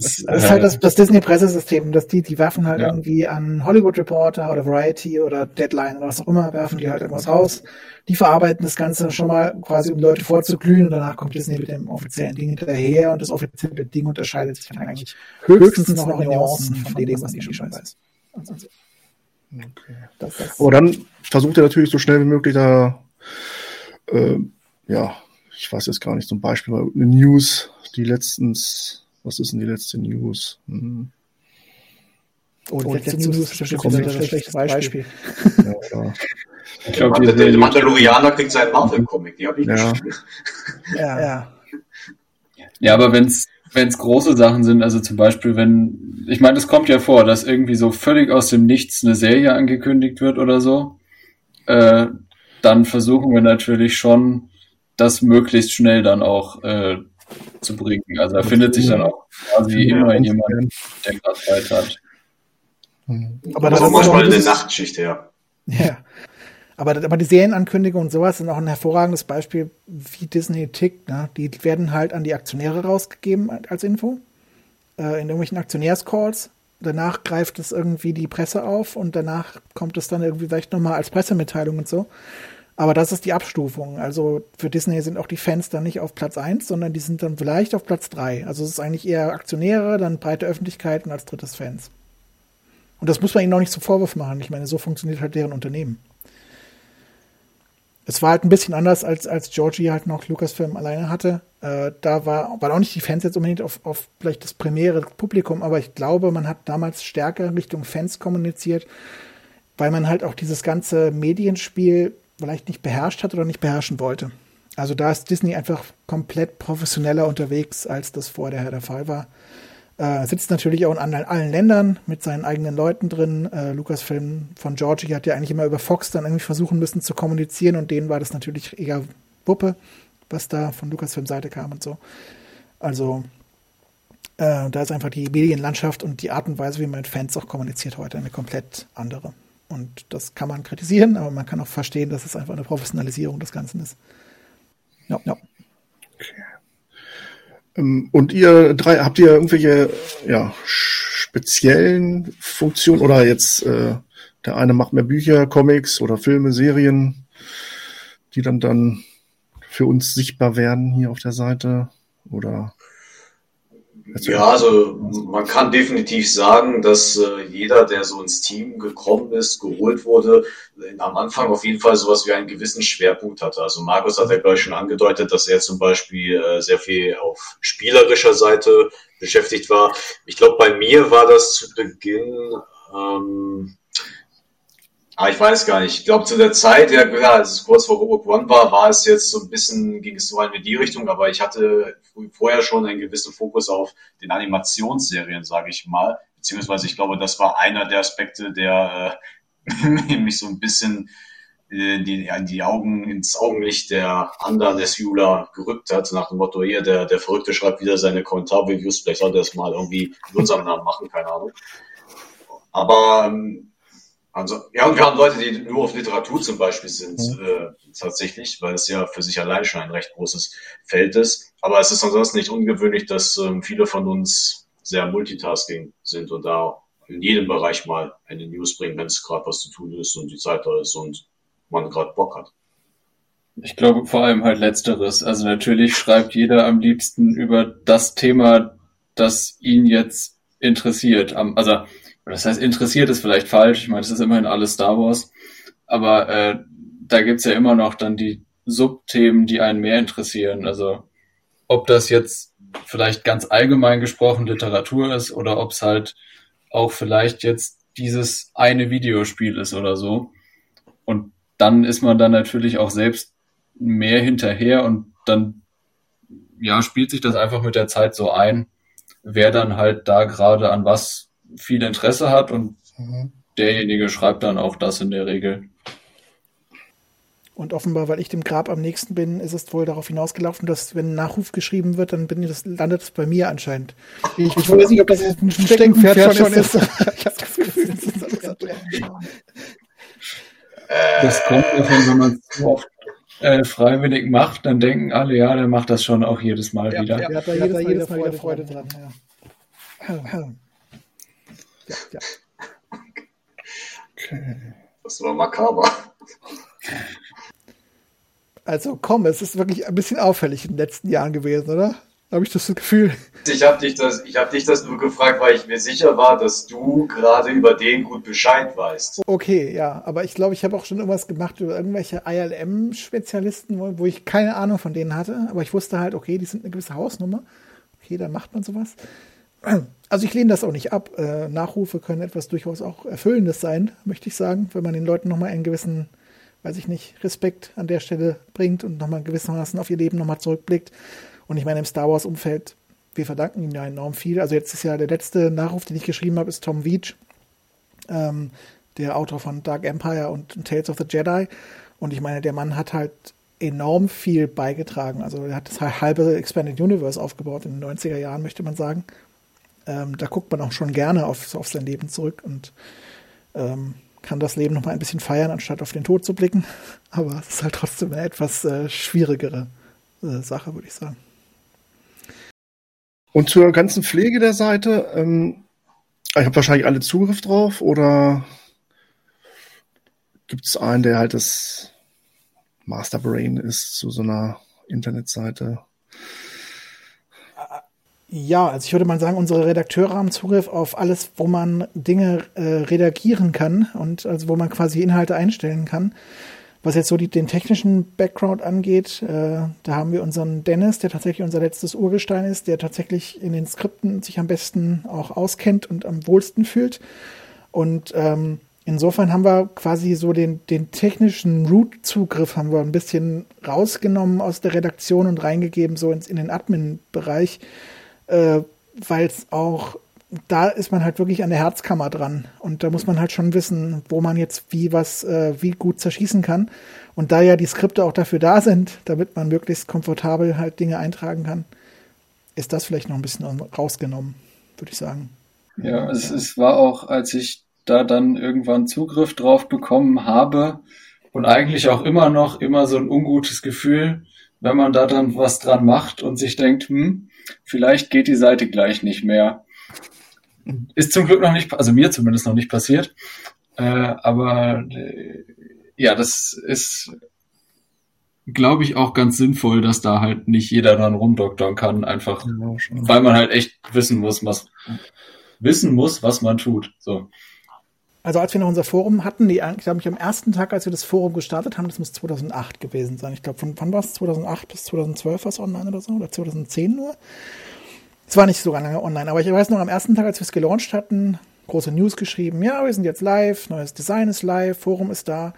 [SPEAKER 3] Das, das ist halt das, das Disney-Pressesystem, dass die, die werfen halt ja. irgendwie an Hollywood Reporter oder Variety oder Deadline oder was auch immer, werfen die halt irgendwas raus. Die verarbeiten das Ganze schon mal quasi, um Leute vorzuglühen und danach kommt Disney mit dem offiziellen Ding hinterher und das offizielle Ding unterscheidet sich dann eigentlich höchstens noch in Nuancen von dem, was ich schon weiß. Also,
[SPEAKER 1] okay. Das, das Aber dann versucht er natürlich so schnell wie möglich da, äh, ja, ich weiß jetzt gar nicht, zum Beispiel eine News, die letztens was ist denn die letzte News? Hm.
[SPEAKER 3] Oh, die oh, letzte, News ist bestimmt ein schlechtes Beispiel.
[SPEAKER 2] Ja, ja. Ich glaube, der, der Mandalorianer kriegt seinen Marvel-Comic, die habe ich
[SPEAKER 3] ja. ja. ja.
[SPEAKER 4] Ja, aber wenn es wenn es große Sachen sind, also zum Beispiel, wenn, ich meine, es kommt ja vor, dass irgendwie so völlig aus dem Nichts eine Serie angekündigt wird oder so, äh, dann versuchen wir natürlich schon, das möglichst schnell dann auch äh, zu bringen. Also da findet sich dann auch quasi ja, immer jemand, der gerade Zeit hat.
[SPEAKER 2] Mhm. Aber das ist manchmal eine Nachtschicht, ja.
[SPEAKER 3] Ja. Aber, aber die Serienankündigungen und sowas sind auch ein hervorragendes Beispiel, wie Disney tickt. Ne? Die werden halt an die Aktionäre rausgegeben als Info. Äh, in irgendwelchen Aktionärscalls. Danach greift es irgendwie die Presse auf und danach kommt es dann irgendwie vielleicht nochmal als Pressemitteilung und so. Aber das ist die Abstufung. Also für Disney sind auch die Fans dann nicht auf Platz 1, sondern die sind dann vielleicht auf Platz 3. Also es ist eigentlich eher Aktionäre, dann breite Öffentlichkeit und als drittes Fans. Und das muss man ihnen auch nicht zum Vorwurf machen. Ich meine, so funktioniert halt deren Unternehmen. Es war halt ein bisschen anders, als, als Georgie halt noch Lucasfilm alleine hatte. Äh, da war, waren auch nicht die Fans jetzt unbedingt auf, auf vielleicht das primäre Publikum, aber ich glaube, man hat damals stärker Richtung Fans kommuniziert, weil man halt auch dieses ganze Medienspiel vielleicht nicht beherrscht hat oder nicht beherrschen wollte. Also da ist Disney einfach komplett professioneller unterwegs, als das vorher der Fall war. Äh, sitzt natürlich auch in allen, allen Ländern mit seinen eigenen Leuten drin. Äh, Lucasfilm von Georgie hat ja eigentlich immer über Fox dann irgendwie versuchen müssen zu kommunizieren und denen war das natürlich eher Wuppe, was da von Lucasfilm Seite kam und so. Also äh, da ist einfach die Medienlandschaft und die Art und Weise, wie man mit Fans auch kommuniziert heute, eine komplett andere. Und das kann man kritisieren, aber man kann auch verstehen, dass es einfach eine Professionalisierung des Ganzen ist. Ja, ja.
[SPEAKER 1] Okay. Ähm, und ihr drei, habt ihr irgendwelche ja, speziellen Funktionen oder jetzt äh, der eine macht mehr Bücher, Comics oder Filme, Serien, die dann dann für uns sichtbar werden hier auf der Seite? Oder
[SPEAKER 2] ja, also man kann definitiv sagen, dass äh, jeder, der so ins Team gekommen ist, geholt wurde, am Anfang auf jeden Fall sowas wie einen gewissen Schwerpunkt hatte. Also Markus hat ja gleich schon angedeutet, dass er zum Beispiel äh, sehr viel auf spielerischer Seite beschäftigt war. Ich glaube, bei mir war das zu Beginn ähm, Ah, ich weiß gar nicht. Ich glaube, zu der Zeit, ja, klar, als es kurz vor Rogue One war, war es jetzt so ein bisschen, ging es so in die Richtung, aber ich hatte vorher schon einen gewissen Fokus auf den Animationsserien, sage ich mal. Beziehungsweise ich glaube, das war einer der Aspekte, der äh, <laughs> mich so ein bisschen äh, die, ja, die Augen ins Augenlicht der anderen des Jula gerückt hat, nach dem Motto, hier, der, der Verrückte schreibt wieder seine Kommentar-Reviews, vielleicht sollte er das mal irgendwie in unserem Namen machen, keine Ahnung. Aber ähm, also, ja, und wir haben Leute, die nur auf Literatur zum Beispiel sind, mhm. äh, tatsächlich, weil es ja für sich allein schon ein recht großes Feld ist. Aber es ist ansonsten nicht ungewöhnlich, dass ähm, viele von uns sehr multitasking sind und da in jedem Bereich mal eine News bringen, wenn es gerade was zu tun ist und die Zeit da ist und man gerade Bock hat.
[SPEAKER 4] Ich glaube vor allem halt letzteres. Also natürlich schreibt jeder am liebsten über das Thema, das ihn jetzt interessiert. Also das heißt, interessiert ist vielleicht falsch. Ich meine, es ist immerhin alles Star Wars. Aber äh, da gibt's ja immer noch dann die Subthemen, die einen mehr interessieren. Also ob das jetzt vielleicht ganz allgemein gesprochen Literatur ist oder ob es halt auch vielleicht jetzt dieses eine Videospiel ist oder so. Und dann ist man dann natürlich auch selbst mehr hinterher und dann ja, spielt sich das einfach mit der Zeit so ein, wer dann halt da gerade an was viel Interesse hat und mhm. derjenige schreibt dann auch das in der Regel.
[SPEAKER 3] Und offenbar, weil ich dem Grab am nächsten bin, ist es wohl darauf hinausgelaufen, dass wenn ein Nachruf geschrieben wird, dann bin ich, das, landet es bei mir anscheinend. Ich, ich weiß nicht, ob das ein Steckenpferd, Steckenpferd schon ist. ist. <laughs> ich habe das Gefühl, das ist
[SPEAKER 4] das kommt davon, wenn man es oft äh, freiwillig macht, dann denken alle, ja, der macht das schon auch jedes Mal ja, wieder.
[SPEAKER 3] Ja, hat da jedes, Mal, jedes Mal Freude, Freude dran. dran ja. <clears throat>
[SPEAKER 2] Ja, ja. Okay. Das war makaber.
[SPEAKER 3] Also komm, es ist wirklich ein bisschen auffällig in den letzten Jahren gewesen, oder? Habe ich das Gefühl.
[SPEAKER 2] Ich habe dich, das, hab dich das nur gefragt, weil ich mir sicher war, dass du gerade über den gut Bescheid weißt.
[SPEAKER 3] Okay, ja, aber ich glaube, ich habe auch schon irgendwas gemacht über irgendwelche ILM-Spezialisten, wo, wo, ich keine Ahnung von denen hatte, aber ich wusste halt, okay, die sind eine gewisse Hausnummer. Okay, da macht man sowas. Also ich lehne das auch nicht ab. Äh, Nachrufe können etwas durchaus auch Erfüllendes sein, möchte ich sagen, wenn man den Leuten nochmal einen gewissen, weiß ich nicht, Respekt an der Stelle bringt und nochmal gewissermaßen auf ihr Leben nochmal zurückblickt. Und ich meine, im Star Wars-Umfeld, wir verdanken ihm ja enorm viel. Also jetzt ist ja der letzte Nachruf, den ich geschrieben habe, ist Tom Veach, ähm, der Autor von Dark Empire und Tales of the Jedi. Und ich meine, der Mann hat halt enorm viel beigetragen. Also er hat das halbe Expanded Universe aufgebaut in den 90er Jahren, möchte man sagen. Ähm, da guckt man auch schon gerne auf, auf sein Leben zurück und ähm, kann das Leben noch mal ein bisschen feiern, anstatt auf den Tod zu blicken. <laughs> Aber es ist halt trotzdem eine etwas äh, schwierigere äh, Sache, würde ich sagen.
[SPEAKER 1] Und zur ganzen Pflege der Seite, ähm, ich habe wahrscheinlich alle Zugriff drauf oder gibt es einen, der halt das Masterbrain ist zu so einer Internetseite?
[SPEAKER 3] Ja, also ich würde mal sagen, unsere Redakteure haben Zugriff auf alles, wo man Dinge äh, redagieren kann und also wo man quasi Inhalte einstellen kann. Was jetzt so die, den technischen Background angeht, äh, da haben wir unseren Dennis, der tatsächlich unser letztes Urgestein ist, der tatsächlich in den Skripten sich am besten auch auskennt und am wohlsten fühlt. Und ähm, insofern haben wir quasi so den, den technischen Root-Zugriff haben wir ein bisschen rausgenommen aus der Redaktion und reingegeben so ins, in den Admin-Bereich, äh, weil es auch da ist man halt wirklich an der Herzkammer dran. Und da muss man halt schon wissen, wo man jetzt wie was, äh, wie gut zerschießen kann. Und da ja die Skripte auch dafür da sind, damit man möglichst komfortabel halt Dinge eintragen kann, ist das vielleicht noch ein bisschen rausgenommen, würde ich sagen.
[SPEAKER 4] Ja, es, es war auch, als ich da dann irgendwann Zugriff drauf bekommen habe und eigentlich auch immer noch immer so ein ungutes Gefühl, wenn man da dann was dran macht und sich denkt, hm, vielleicht geht die Seite gleich nicht mehr. Ist zum Glück noch nicht, also mir zumindest noch nicht passiert. Äh, aber äh, ja, das ist, glaube ich, auch ganz sinnvoll, dass da halt nicht jeder dran rumdoktern kann, einfach, ja, weil man halt echt wissen muss, was wissen muss, was man tut. So.
[SPEAKER 3] Also als wir noch unser Forum hatten, die, ich glaube, am ersten Tag, als wir das Forum gestartet haben, das muss 2008 gewesen sein. Ich glaube, von wann war es? 2008 bis 2012 war es online oder so? Oder 2010 nur? Es war nicht so lange online, aber ich weiß noch, am ersten Tag, als wir es gelauncht hatten, große News geschrieben, ja, wir sind jetzt live, neues Design ist live, Forum ist da.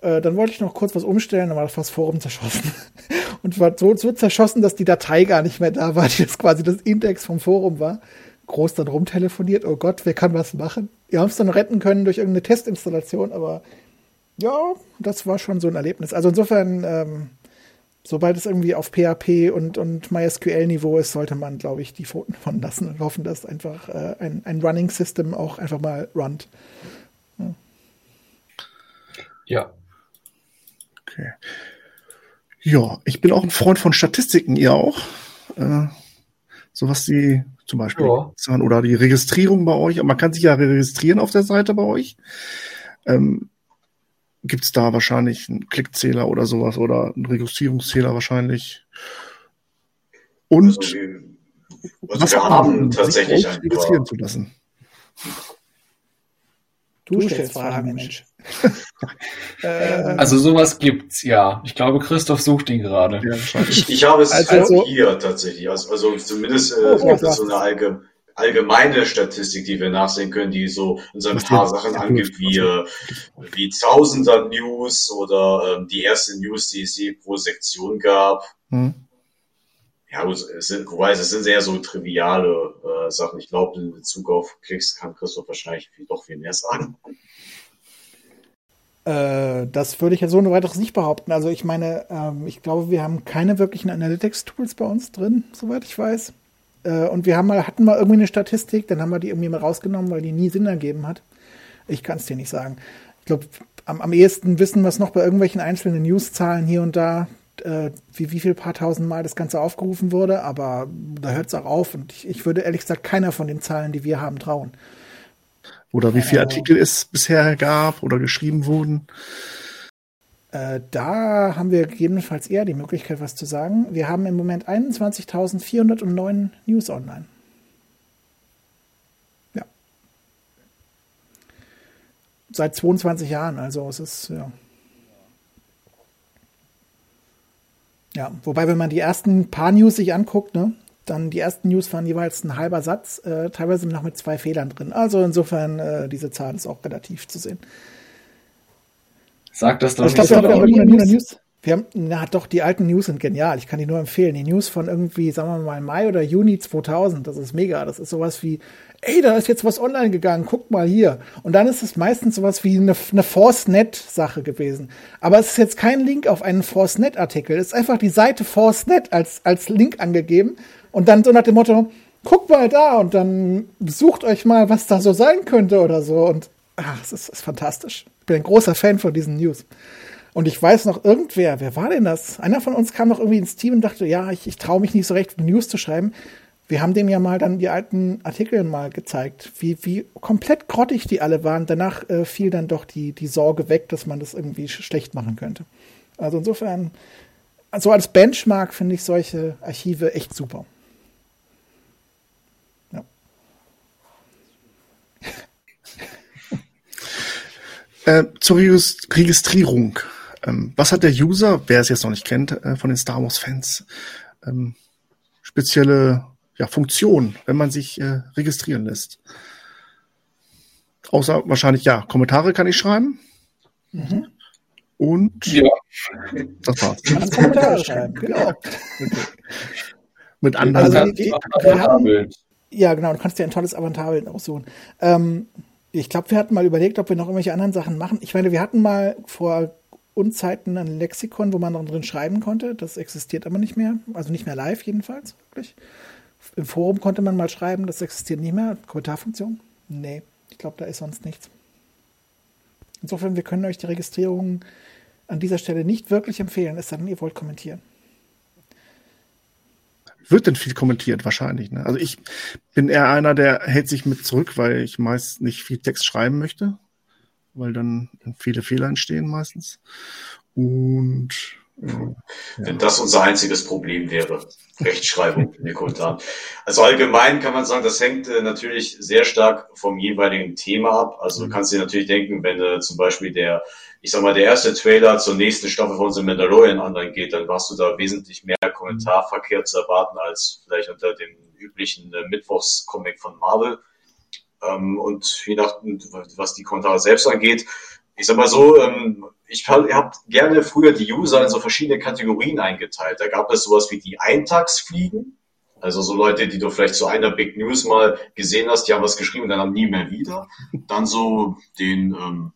[SPEAKER 3] Äh, dann wollte ich noch kurz was umstellen, dann war das Forum zerschossen. <laughs> Und war so, so zerschossen, dass die Datei gar nicht mehr da war, die jetzt quasi das Index vom Forum war. Groß dann rumtelefoniert, oh Gott, wer kann was machen? Wir haben es dann retten können durch irgendeine Testinstallation, aber Ja, das war schon so ein Erlebnis. Also insofern, ähm, sobald es irgendwie auf PHP und, und MySQL-Niveau ist, sollte man, glaube ich, die Pfoten von lassen und hoffen, dass einfach äh, ein, ein Running System auch einfach mal runnt.
[SPEAKER 4] Ja. ja.
[SPEAKER 1] Okay. Ja, ich bin auch ein Freund von Statistiken, ihr auch. Äh, so was die zum Beispiel ja. oder die Registrierung bei euch. Man kann sich ja registrieren auf der Seite bei euch. Ähm, Gibt es da wahrscheinlich einen Klickzähler oder sowas oder einen Registrierungszähler wahrscheinlich? Und also
[SPEAKER 2] also was wir haben tatsächlich
[SPEAKER 1] registrieren zu lassen?
[SPEAKER 3] Du, du stellst Fragen, Mensch. <laughs>
[SPEAKER 4] Äh, also sowas gibt's, ja. Ich glaube, Christoph sucht ihn gerade. Ja,
[SPEAKER 2] ich, ich, habe es also, halt hier tatsächlich. Also, also zumindest äh, oh, gibt es so eine allgemeine allgemeine Statistik, die wir nachsehen können, die so uns ein paar Sachen angibt, wie, wie Tausender News oder ähm, die erste News, die es je pro Sektion gab. Hm. Ja, es sind, wobei es sind sehr so triviale äh, Sachen. Ich glaube, in Bezug auf Klicks kann Christoph wahrscheinlich viel, doch viel mehr sagen.
[SPEAKER 3] Äh, das würde ich ja so ein weiteres nicht behaupten. Also ich meine, ähm, ich glaube, wir haben keine wirklichen Analytics-Tools bei uns drin, soweit ich weiß. Äh, und wir haben mal, hatten mal irgendwie eine Statistik, dann haben wir die irgendwie mal rausgenommen, weil die nie Sinn ergeben hat. Ich kann es dir nicht sagen. Ich glaube, am, am ehesten wissen wir es noch bei irgendwelchen einzelnen News-Zahlen hier und da, äh, wie, wie viel paar tausend Mal das Ganze aufgerufen wurde, aber da hört es auch auf. Und ich, ich, würde ehrlich gesagt keiner von den Zahlen, die wir haben, trauen.
[SPEAKER 1] Oder wie viele äh, Artikel es bisher gab oder geschrieben wurden.
[SPEAKER 3] Äh, da haben wir gegebenenfalls eher die Möglichkeit, was zu sagen. Wir haben im Moment 21.409 News online. Ja. Seit 22 Jahren, also es ist, ja. Ja, wobei, wenn man die ersten paar News sich anguckt, ne, dann die ersten News waren jeweils ein halber Satz, äh, teilweise noch mit zwei Fehlern drin. Also insofern, äh, diese Zahl ist auch relativ zu sehen.
[SPEAKER 4] Sag das doch
[SPEAKER 3] also nicht. Ich glaube, wir haben News. News. Wir haben, na doch, die alten News sind genial. Ich kann die nur empfehlen. Die News von irgendwie, sagen wir mal, Mai oder Juni 2000, das ist mega. Das ist sowas wie, ey, da ist jetzt was online gegangen, guck mal hier. Und dann ist es meistens sowas wie eine, eine ForceNet-Sache gewesen. Aber es ist jetzt kein Link auf einen ForceNet-Artikel. Es ist einfach die Seite ForceNet als, als Link angegeben. Und dann so nach dem Motto, guck mal da und dann sucht euch mal, was da so sein könnte oder so. Und ach, es ist, ist fantastisch. Ich bin ein großer Fan von diesen News. Und ich weiß noch, irgendwer, wer war denn das? Einer von uns kam noch irgendwie ins Team und dachte, ja, ich, ich traue mich nicht so recht, News zu schreiben. Wir haben dem ja mal dann die alten Artikel mal gezeigt, wie, wie komplett grottig die alle waren. Danach äh, fiel dann doch die, die Sorge weg, dass man das irgendwie schlecht machen könnte. Also insofern, so als Benchmark finde ich solche Archive echt super.
[SPEAKER 1] Äh, zur Registrierung. Ähm, was hat der User, wer es jetzt noch nicht kennt, äh, von den Star Wars-Fans, ähm, spezielle ja, Funktion, wenn man sich äh, registrieren lässt? Außer wahrscheinlich, ja, Kommentare kann ich schreiben. Mhm. Und
[SPEAKER 4] ja.
[SPEAKER 1] das war's.
[SPEAKER 3] Du kannst Kommentare schreiben, genau. Okay. <laughs>
[SPEAKER 1] Mit anderen. Also,
[SPEAKER 3] die, die, ja, genau, du kannst dir ein tolles Avantarbild aussuchen. Ähm, ich glaube, wir hatten mal überlegt, ob wir noch irgendwelche anderen Sachen machen. Ich meine, wir hatten mal vor Unzeiten ein Lexikon, wo man drin schreiben konnte. Das existiert aber nicht mehr. Also nicht mehr live jedenfalls, wirklich. Im Forum konnte man mal schreiben, das existiert nicht mehr. Kommentarfunktion? Nee, ich glaube, da ist sonst nichts. Insofern, wir können euch die Registrierung an dieser Stelle nicht wirklich empfehlen, es sei denn, ihr wollt kommentieren
[SPEAKER 1] wird denn viel kommentiert wahrscheinlich. Ne? Also ich bin eher einer, der hält sich mit zurück, weil ich meist nicht viel Text schreiben möchte, weil dann viele Fehler entstehen meistens. Und
[SPEAKER 2] äh, wenn das unser einziges Problem wäre, Rechtschreibung in den Kommentaren. Also allgemein kann man sagen, das hängt äh, natürlich sehr stark vom jeweiligen Thema ab. Also du mhm. kannst dir natürlich denken, wenn äh, zum Beispiel der ich sag mal, der erste Trailer zur nächsten Staffel von The Mandalorian online geht, dann warst du da wesentlich mehr Kommentarverkehr zu erwarten als vielleicht unter dem üblichen äh, Mittwochscomic von Marvel. Ähm, und je nach, was die Kommentare selbst angeht, ich sag mal so, ähm, ich habe gerne früher die User in so verschiedene Kategorien eingeteilt. Da gab es sowas wie die Eintagsfliegen, also so Leute, die du vielleicht zu einer Big News mal gesehen hast, die haben was geschrieben und dann haben nie mehr wieder. Dann so den ähm,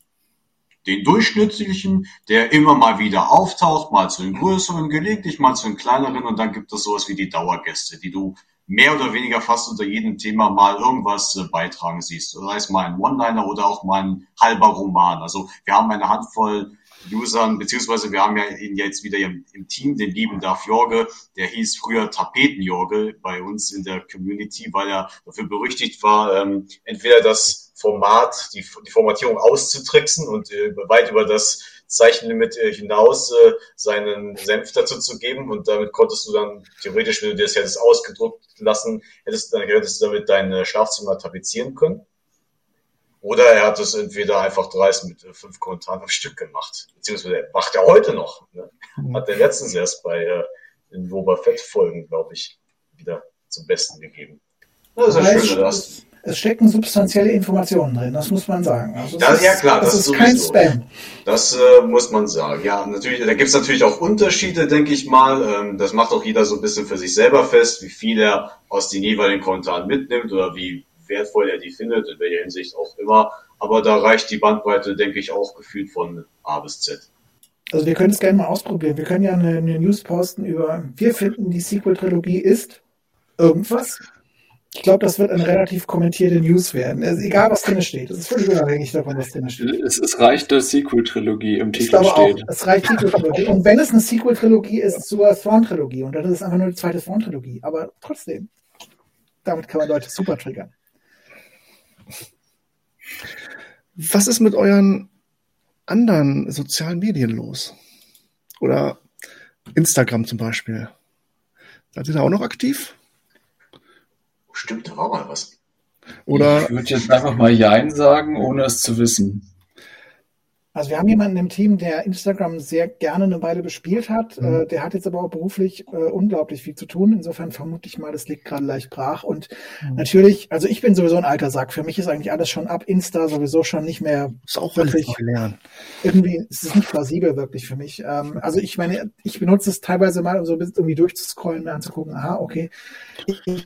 [SPEAKER 2] den durchschnittlichen, der immer mal wieder auftaucht, mal zu den größeren, gelegentlich mal zu den kleineren und dann gibt es sowas wie die Dauergäste, die du mehr oder weniger fast unter jedem Thema mal irgendwas äh, beitragen siehst. Sei es mal ein One-Liner oder auch mal ein halber Roman. Also wir haben eine Handvoll Usern, beziehungsweise wir haben ja ihn jetzt wieder im, im Team, den lieben Darf Jorge, der hieß früher Tapeten-Jorge bei uns in der Community, weil er dafür berüchtigt war, ähm, entweder das Format, die, die Formatierung auszutricksen und äh, weit über das Zeichenlimit äh, hinaus äh, seinen Senf dazu zu geben und damit konntest du dann theoretisch, wenn du dir das hättest ausgedruckt lassen, hättest, dann hättest du damit dein Schlafzimmer tapezieren können. Oder er hat es entweder einfach dreist mit äh, fünf Kommentaren am Stück gemacht. Beziehungsweise macht er heute noch. Ne? Mhm. Hat er letztens erst bei äh, den Boba Fett-Folgen, glaube ich, wieder zum Besten gegeben.
[SPEAKER 3] Das ist ja schön, das. Es stecken substanzielle Informationen drin, das muss man sagen.
[SPEAKER 2] Also das, ja klar, das, das ist kein Spam. Das äh, muss man sagen. Ja, natürlich, da gibt es natürlich auch Unterschiede, denke ich mal. Ähm, das macht auch jeder so ein bisschen für sich selber fest, wie viel er aus den jeweiligen Kommentaren mitnimmt oder wie wertvoll er die findet, in welcher Hinsicht auch immer. Aber da reicht die Bandbreite, denke ich, auch gefühlt von A bis Z.
[SPEAKER 3] Also wir können es gerne mal ausprobieren. Wir können ja eine, eine News posten über, wir finden, die Sequel-Trilogie ist irgendwas. Ich glaube, das wird eine relativ kommentierte News werden. Also egal, was drin steht. Es ist völlig unabhängig davon, was drin steht.
[SPEAKER 4] Es, es reicht, dass Sequel-Trilogie im Titel steht. Auch,
[SPEAKER 3] es reicht Sequel-Trilogie. Und wenn es eine Sequel-Trilogie ist zur Thrawn-Trilogie, und dann ist es einfach nur eine zweite Thrawn-Trilogie. Aber trotzdem, damit kann man Leute super triggern.
[SPEAKER 1] Was ist mit euren anderen sozialen Medien los? Oder Instagram zum Beispiel. Seid ihr da auch noch aktiv?
[SPEAKER 2] Stimmt, da war mal was.
[SPEAKER 4] Oder ich würde jetzt einfach mal Jein sagen, ohne es zu wissen.
[SPEAKER 3] Also wir haben jemanden im Team, der Instagram sehr gerne eine Weile bespielt hat. Mhm. Äh, der hat jetzt aber auch beruflich äh, unglaublich viel zu tun. Insofern vermute ich mal, das liegt gerade leicht brach. Und mhm. natürlich, also ich bin sowieso ein alter Sack. Für mich ist eigentlich alles schon ab Insta sowieso schon nicht mehr
[SPEAKER 1] ist auch wirklich lernen.
[SPEAKER 3] Irgendwie ist es nicht plausibel wirklich für mich. Ähm, <laughs> also ich meine, ich benutze es teilweise mal, um so ein bisschen irgendwie durchzuscrollen, mir anzugucken, aha, okay. Ich, ich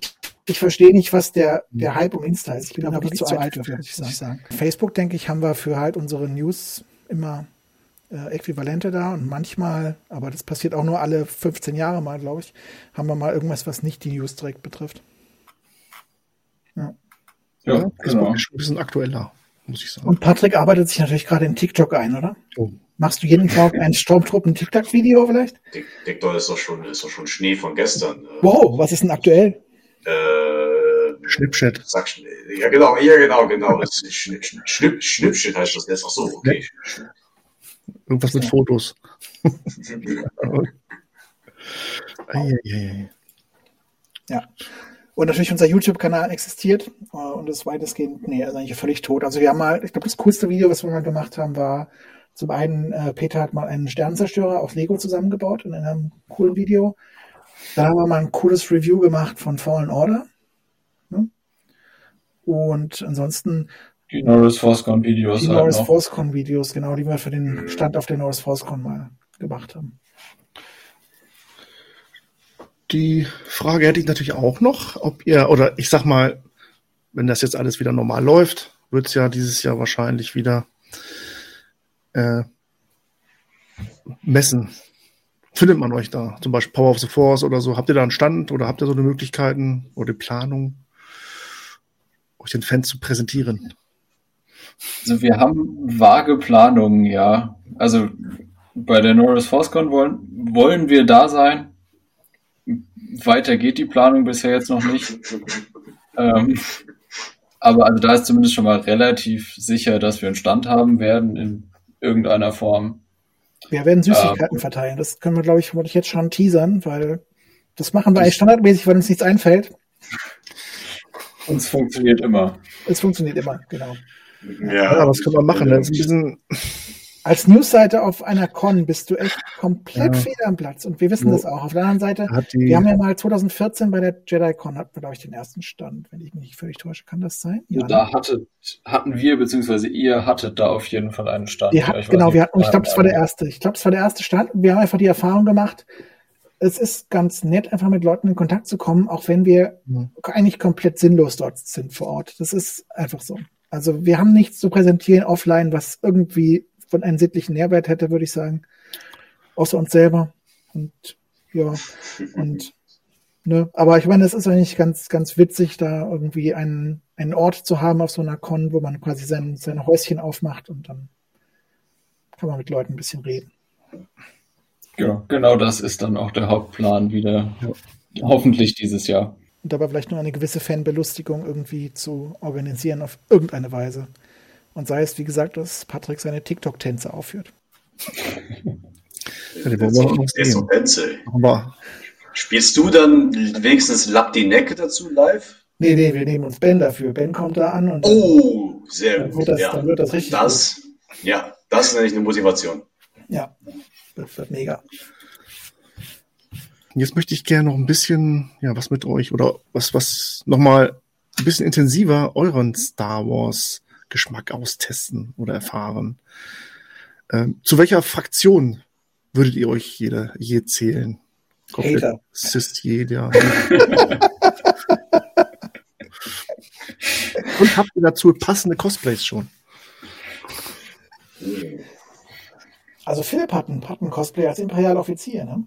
[SPEAKER 3] ich verstehe nicht, was der, der Hype um Insta ist. Ich bin aber wirklich zu alt dafür, muss ich sagen. Facebook, denke ich, haben wir für halt unsere News immer äh, Äquivalente da und manchmal, aber das passiert auch nur alle 15 Jahre mal, glaube ich, haben wir mal irgendwas, was nicht die News direkt betrifft.
[SPEAKER 1] Ja, ja, ja genau. ist ein bisschen aktueller, muss ich sagen.
[SPEAKER 3] Und Patrick arbeitet sich natürlich gerade in TikTok ein, oder? Oh. Machst du jeden Tag ein Sturmtruppen-TikTok-Video vielleicht?
[SPEAKER 2] TikTok ist doch schon, ist doch schon Schnee von gestern.
[SPEAKER 3] Wow, was ist denn aktuell?
[SPEAKER 2] Äh,
[SPEAKER 1] Schnipchat.
[SPEAKER 2] Sag, ja, genau, ja, genau, genau. Schnipp, Schnipp, Schnippshit heißt das jetzt. Ach so, okay.
[SPEAKER 1] Irgendwas mit Fotos. <laughs>
[SPEAKER 3] ja. Und natürlich unser YouTube-Kanal existiert äh, und ist weitestgehend, nee, ist eigentlich völlig tot. Also wir haben mal, ich glaube, das coolste Video, was wir mal gemacht haben, war zum einen, äh, Peter hat mal einen Sternenzerstörer aus Lego zusammengebaut in einem coolen Video. Dann haben wir mal ein cooles Review gemacht von Fallen Order. Ne? Und ansonsten.
[SPEAKER 4] Die Norris Forcecon Videos.
[SPEAKER 3] Die halt Norris Forcecon Videos, genau, die wir für den Stand auf der Norris Forcecon mal gemacht haben.
[SPEAKER 1] Die Frage hätte ich natürlich auch noch, ob ihr, oder ich sag mal, wenn das jetzt alles wieder normal läuft, wird es ja dieses Jahr wahrscheinlich wieder äh, Messen findet man euch da? Zum Beispiel Power of the Force oder so. Habt ihr da einen Stand oder habt ihr so eine Möglichkeiten oder Planung, euch den Fans zu präsentieren?
[SPEAKER 4] Also wir haben vage Planungen, ja. Also bei der Norris ForceCon wollen, wollen wir da sein. Weiter geht die Planung bisher jetzt noch nicht. ähm, aber also da ist zumindest schon mal relativ sicher, dass wir einen Stand haben werden in irgendeiner Form.
[SPEAKER 3] Wir werden Süßigkeiten ähm, verteilen. Das können wir, glaube ich, wollte ich jetzt schon teasern, weil das machen wir eigentlich standardmäßig, weil uns nichts einfällt.
[SPEAKER 4] Uns funktioniert immer.
[SPEAKER 3] Es funktioniert immer, genau.
[SPEAKER 1] Ja, ja was können wir machen? Das ist ein bisschen
[SPEAKER 3] als Newsseite auf einer Con bist du echt komplett ja. fehl am Platz. Und wir wissen ja. das auch. Auf der anderen Seite, wir haben ja mal 2014 bei der JediCon, hatten wir, glaube ich, den ersten Stand, wenn ich mich nicht völlig täusche. Kann das sein?
[SPEAKER 4] Ja, da ne? hattet, hatten wir, beziehungsweise ihr hattet da auf jeden Fall einen Stand.
[SPEAKER 3] Hat, ich genau, wir hatten, ich glaube, das war der erste. Ich glaube, es war der erste Stand. Wir haben einfach die Erfahrung gemacht, es ist ganz nett, einfach mit Leuten in Kontakt zu kommen, auch wenn wir mhm. eigentlich komplett sinnlos dort sind vor Ort. Das ist einfach so. Also wir haben nichts zu präsentieren offline, was irgendwie von einem sittlichen Nährwert hätte, würde ich sagen. Außer uns selber. Und ja, und ne, aber ich meine, es ist eigentlich ganz, ganz witzig, da irgendwie einen, einen Ort zu haben auf so einer Con, wo man quasi sein, seine Häuschen aufmacht und dann kann man mit Leuten ein bisschen reden.
[SPEAKER 4] Ja, genau das ist dann auch der Hauptplan wieder. Ja. Hoffentlich dieses Jahr.
[SPEAKER 3] Und dabei vielleicht nur eine gewisse Fanbelustigung irgendwie zu organisieren auf irgendeine Weise. Und sei es, wie gesagt, dass Patrick seine TikTok-Tänze aufführt.
[SPEAKER 2] ja, die wollen wir noch sehen. Tänze. Aber Spielst du dann wenigstens Lapp die Necke dazu live?
[SPEAKER 3] Nee, nee, wir nehmen uns Ben dafür. Ben kommt da an und
[SPEAKER 2] oh, sehr
[SPEAKER 3] gut. Das, ja. Dann wird das richtig.
[SPEAKER 2] Das, gut. ja, das nenne ich eine Motivation.
[SPEAKER 3] Ja, das wird mega.
[SPEAKER 1] Jetzt möchte ich gerne noch ein bisschen, ja, was mit euch oder was, was nochmal ein bisschen intensiver euren Star Wars Geschmack austesten oder erfahren. Ähm, zu welcher Fraktion würdet ihr euch jeder je zählen?
[SPEAKER 3] Hater.
[SPEAKER 1] Sis jeder. <laughs> Und habt ihr dazu passende Cosplays schon?
[SPEAKER 3] Also Philipp hat einen, hat einen Cosplay als Imperialoffizier, ne?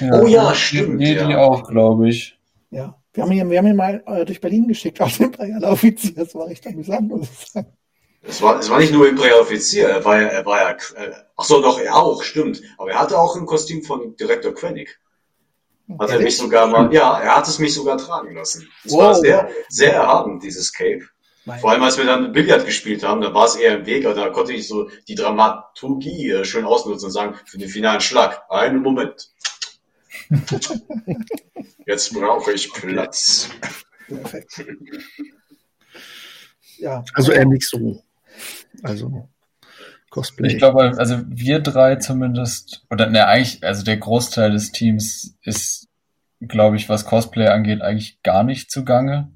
[SPEAKER 2] Ja, oh ja, stimmt.
[SPEAKER 4] Die,
[SPEAKER 2] ja.
[SPEAKER 4] die auch, glaube ich.
[SPEAKER 3] Ja. Wir haben ihn, wir haben ihn mal äh, durch Berlin geschickt als Imperialoffizier. Das war echt amüsant, muss ich sagen.
[SPEAKER 2] Es war, es war nicht nur Imperialoffizier, er war ja, er war ja, äh, ach so, doch, er auch, stimmt. Aber er hatte auch ein Kostüm von Direktor Krennic. Hat er mich sogar mal, ja, er hat es mich sogar tragen lassen. Es wow. war sehr, sehr erhabend, dieses Cape. Mein Vor allem, als wir dann Billard gespielt haben, da war es eher im Weg, aber da konnte ich so die Dramaturgie äh, schön ausnutzen und sagen, für den finalen Schlag, einen Moment. <laughs> Jetzt brauche ich Platz. Perfekt.
[SPEAKER 1] Ja. Also eher nicht so. Also Cosplay.
[SPEAKER 4] Ich glaube, also wir drei zumindest, oder ne, eigentlich, also der Großteil des Teams ist, glaube ich, was Cosplay angeht, eigentlich gar nicht zugange.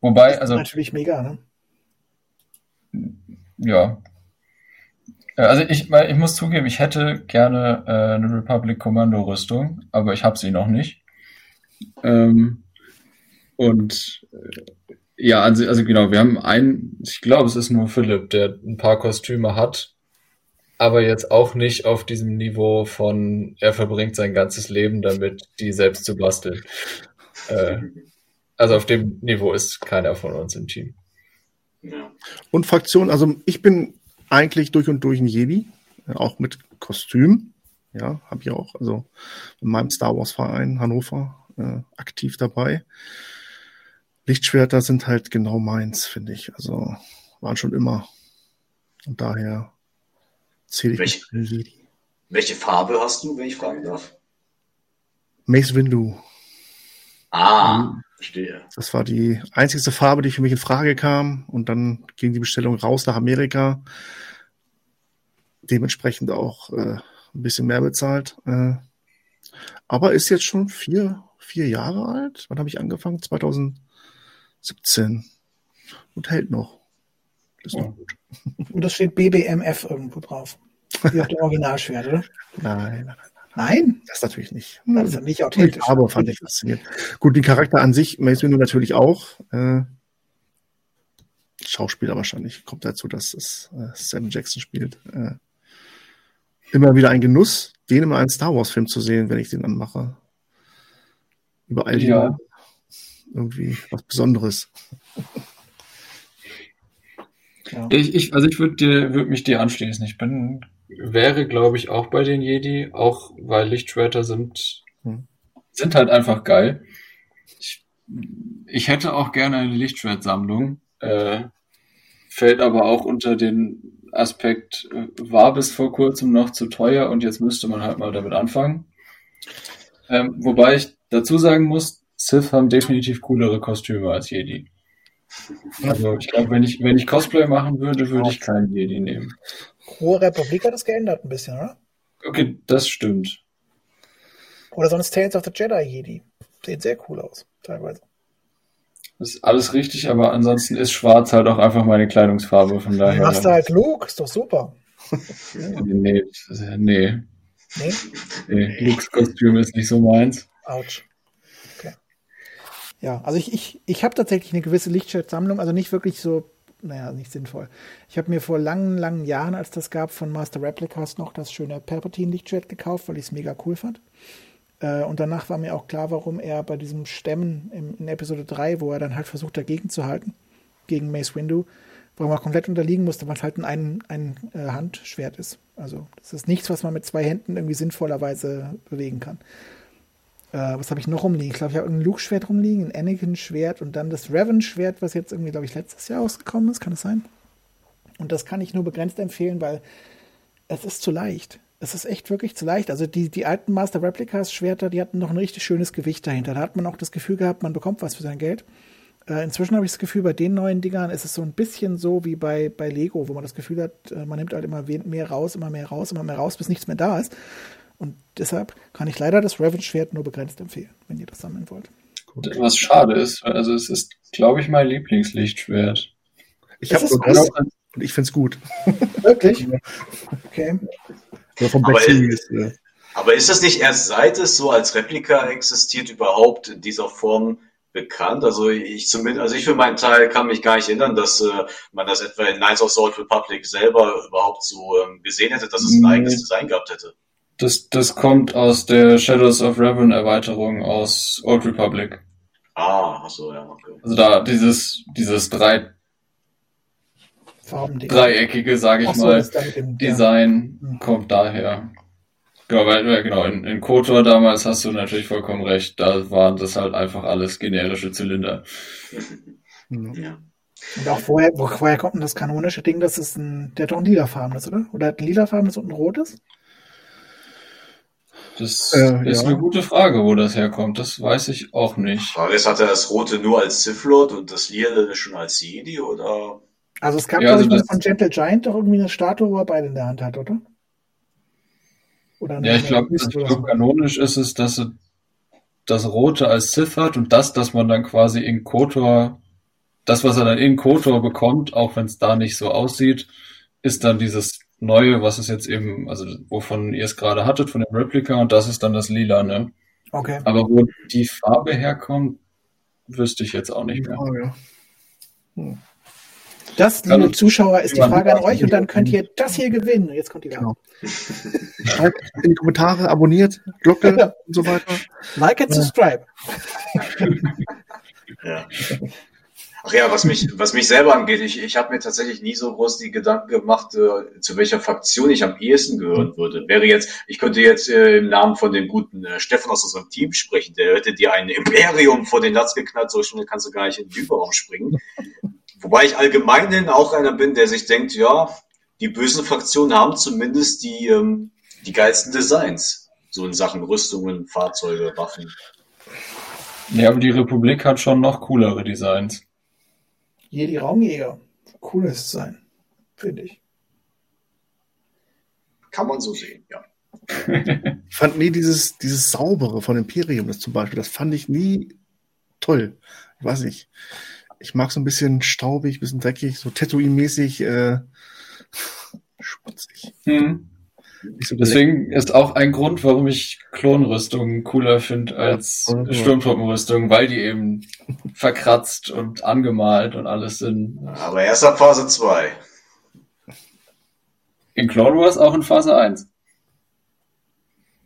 [SPEAKER 4] Wobei, das ist also.
[SPEAKER 3] Natürlich mega, ne?
[SPEAKER 4] Ja. Also ich, ich muss zugeben, ich hätte gerne äh, eine Republic Kommando Rüstung, aber ich habe sie noch nicht. Ähm, und äh, ja, also, also genau, wir haben einen, ich glaube, es ist nur Philipp, der ein paar Kostüme hat, aber jetzt auch nicht auf diesem Niveau von, er verbringt sein ganzes Leben damit, die selbst zu basteln. Äh, also auf dem Niveau ist keiner von uns im Team.
[SPEAKER 1] Ja. Und Fraktion, also ich bin eigentlich durch und durch ein Jedi, äh, auch mit Kostüm. Ja, habe ich auch, also in meinem Star Wars Verein Hannover äh, aktiv dabei. Lichtschwerter sind halt genau meins, finde ich. Also waren schon immer. Und daher zähle ich
[SPEAKER 2] welche, Jedi. Welche Farbe hast du, wenn ich fragen darf?
[SPEAKER 1] Mace Windu.
[SPEAKER 2] Ah, mhm. Verstehe.
[SPEAKER 1] Das war die einzigste Farbe, die für mich in Frage kam. Und dann ging die Bestellung raus nach Amerika. Dementsprechend auch äh, ein bisschen mehr bezahlt. Äh, aber ist jetzt schon vier, vier Jahre alt. Wann habe ich angefangen? 2017. Und hält noch.
[SPEAKER 3] Das ist ja. noch gut. Und das steht BBMF irgendwo drauf. Wie auf dem <laughs> Originalschwert, oder?
[SPEAKER 1] Nein, nein,
[SPEAKER 3] nein.
[SPEAKER 1] Das natürlich nicht.
[SPEAKER 3] Das ist ja nicht authentisch.
[SPEAKER 1] Aber fand ich faszinierend. Gut, den Charakter an sich, Mace Windu natürlich auch. Äh, Schauspieler wahrscheinlich kommt dazu, dass es äh, Sam Jackson spielt. Äh, immer wieder ein Genuss, den in einem Star Wars Film zu sehen, wenn ich den anmache. Überall ja. irgendwie was Besonderes.
[SPEAKER 4] Ja. Ich, ich, also ich würde würd mich dir anschließen. Ich bin, wäre, glaube ich, auch bei den Jedi, auch weil Lichtschwerter sind, hm. sind halt einfach geil. Ich, ich hätte auch gerne eine Lichtschwertsammlung, äh, fällt aber auch unter den Aspekt, äh, war bis vor kurzem noch zu teuer und jetzt müsste man halt mal damit anfangen. Ähm, wobei ich dazu sagen muss, Sith haben definitiv coolere Kostüme als Jedi. Also ich glaube, wenn ich, wenn ich Cosplay machen würde, würde ich keinen Jedi nehmen.
[SPEAKER 3] Hohe Republik hat das geändert ein bisschen, oder?
[SPEAKER 4] Okay, das stimmt.
[SPEAKER 3] Oder sonst Tales of the Jedi Jedi. Sieht sehr cool aus, teilweise.
[SPEAKER 4] Das ist alles richtig, aber ansonsten ist schwarz halt auch einfach meine Kleidungsfarbe, von daher.
[SPEAKER 3] Du machst halt Luke, ist doch super. <laughs>
[SPEAKER 4] nee, nee. Nee? Nee, Lukes Kostüm ist nicht so meins.
[SPEAKER 3] Autsch. Ja, also ich, ich, ich habe tatsächlich eine gewisse Lichtschwertsammlung, also nicht wirklich so naja, nicht sinnvoll. Ich habe mir vor langen, langen Jahren, als das gab, von Master Replicas noch das schöne Palpatine-Lichtschwert gekauft, weil ich es mega cool fand. Äh, und danach war mir auch klar, warum er bei diesem Stämmen in, in Episode 3, wo er dann halt versucht, dagegen zu halten, gegen Mace Windu, warum er komplett unterliegen musste, weil es halt ein, ein äh, Handschwert ist. Also das ist nichts, was man mit zwei Händen irgendwie sinnvollerweise bewegen kann. Äh, was habe ich noch rumliegen? Ich glaube, ich habe ein Luke-Schwert rumliegen, ein Anakin-Schwert und dann das Revan-Schwert, was jetzt irgendwie, glaube ich, letztes Jahr ausgekommen ist. Kann das sein? Und das kann ich nur begrenzt empfehlen, weil es ist zu leicht. Es ist echt wirklich zu leicht. Also die, die alten Master Replicas Schwerter, die hatten noch ein richtig schönes Gewicht dahinter. Da hat man auch das Gefühl gehabt, man bekommt was für sein Geld. Äh, inzwischen habe ich das Gefühl, bei den neuen Dingern ist es so ein bisschen so wie bei, bei Lego, wo man das Gefühl hat, äh, man nimmt halt immer mehr raus, immer mehr raus, immer mehr raus, bis nichts mehr da ist. Und deshalb kann ich leider das Raven-Schwert nur begrenzt empfehlen, wenn ihr das sammeln wollt.
[SPEAKER 4] Gut. Was schade ist, also es ist, glaube ich, mein Lieblingslichtschwert.
[SPEAKER 1] Ich habe und ich finde es gut.
[SPEAKER 3] Wirklich? Okay.
[SPEAKER 2] Aber ist, aber ist das nicht erst seit es so als Replika existiert, überhaupt in dieser Form bekannt. Also ich zumindest, also ich für meinen Teil kann mich gar nicht erinnern, dass äh, man das etwa in Knights of the Old Republic selber überhaupt so ähm, gesehen hätte, dass es ein eigenes Design gehabt hätte.
[SPEAKER 4] Das, das kommt aus der Shadows of Revan Erweiterung aus Old Republic.
[SPEAKER 2] Ah, ach so, ja, okay.
[SPEAKER 4] Also da dieses, dieses drei, dreieckige, sage ich so, mal, dem, Design ja. kommt daher. Genau, weil, genau, in, in KOTOR damals hast du natürlich vollkommen recht, da waren das halt einfach alles generische Zylinder.
[SPEAKER 3] Ja. Und auch vorher, woher kommt denn das kanonische Ding? Das ist ein, der hat doch ein lilafarbenes, oder? Oder hat ein lilafarbenes und ein rotes?
[SPEAKER 4] Das äh, ist ja. eine gute Frage, wo das herkommt. Das weiß ich auch nicht.
[SPEAKER 2] Aber jetzt hat er das Rote nur als Sith Lord und das Lila schon als Jedi, oder?
[SPEAKER 3] Also es gab, ja, also ich, von Gentle Giant doch irgendwie eine Statue, wo er beide in der Hand hat, oder?
[SPEAKER 4] oder ja, ich glaube, glaub, kanonisch ist es, dass er das Rote als Sith hat und das, dass man dann quasi in Kotor, das, was er dann in Kotor bekommt, auch wenn es da nicht so aussieht, ist dann dieses Neue, was es jetzt eben, also wovon ihr es gerade hattet, von dem Replika, und das ist dann das Lila, ne?
[SPEAKER 3] Okay.
[SPEAKER 4] Aber wo die Farbe herkommt, wüsste ich jetzt auch nicht mehr.
[SPEAKER 1] Oh, ja.
[SPEAKER 3] hm. Das, liebe also, Zuschauer, ist die Frage an euch und dann könnt ihr das hier gewinnen. Jetzt kommt die Werbung.
[SPEAKER 1] Genau. Schreibt in die Kommentare, abonniert, Glocke und so weiter.
[SPEAKER 3] Like and subscribe.
[SPEAKER 2] ja. Ach ja, was mich, was mich selber angeht, ich, ich habe mir tatsächlich nie so groß die Gedanken gemacht, äh, zu welcher Fraktion ich am ehesten gehören würde. Wäre jetzt, ich könnte jetzt äh, im Namen von dem guten äh, Stefan aus unserem Team sprechen, der hätte dir ein Imperium vor den Latz geknallt, so schnell kannst du gar nicht in den Überraum springen. Wobei ich allgemein auch einer bin, der sich denkt, ja, die bösen Fraktionen haben zumindest die, ähm, die geilsten Designs. So in Sachen Rüstungen, Fahrzeuge, Waffen.
[SPEAKER 4] Ja, aber die Republik hat schon noch coolere Designs.
[SPEAKER 3] Jedi Raumjäger. Cooles Design, finde ich.
[SPEAKER 2] Kann man so sehen, ja.
[SPEAKER 1] ich fand nie dieses, dieses Saubere von Imperium, das zum Beispiel, das fand ich nie toll. Ich weiß nicht. Ich mag so ein bisschen staubig, ein bisschen dreckig, so Tatooine-mäßig, äh, <laughs> schmutzig.
[SPEAKER 4] Hm. So Deswegen ist auch ein Grund, warum ich Klonrüstungen cooler finde als ja, Sturmtruppenrüstungen, weil die eben verkratzt und angemalt und alles sind.
[SPEAKER 2] Aber erst ab Phase 2.
[SPEAKER 4] In Clone Wars auch in Phase 1.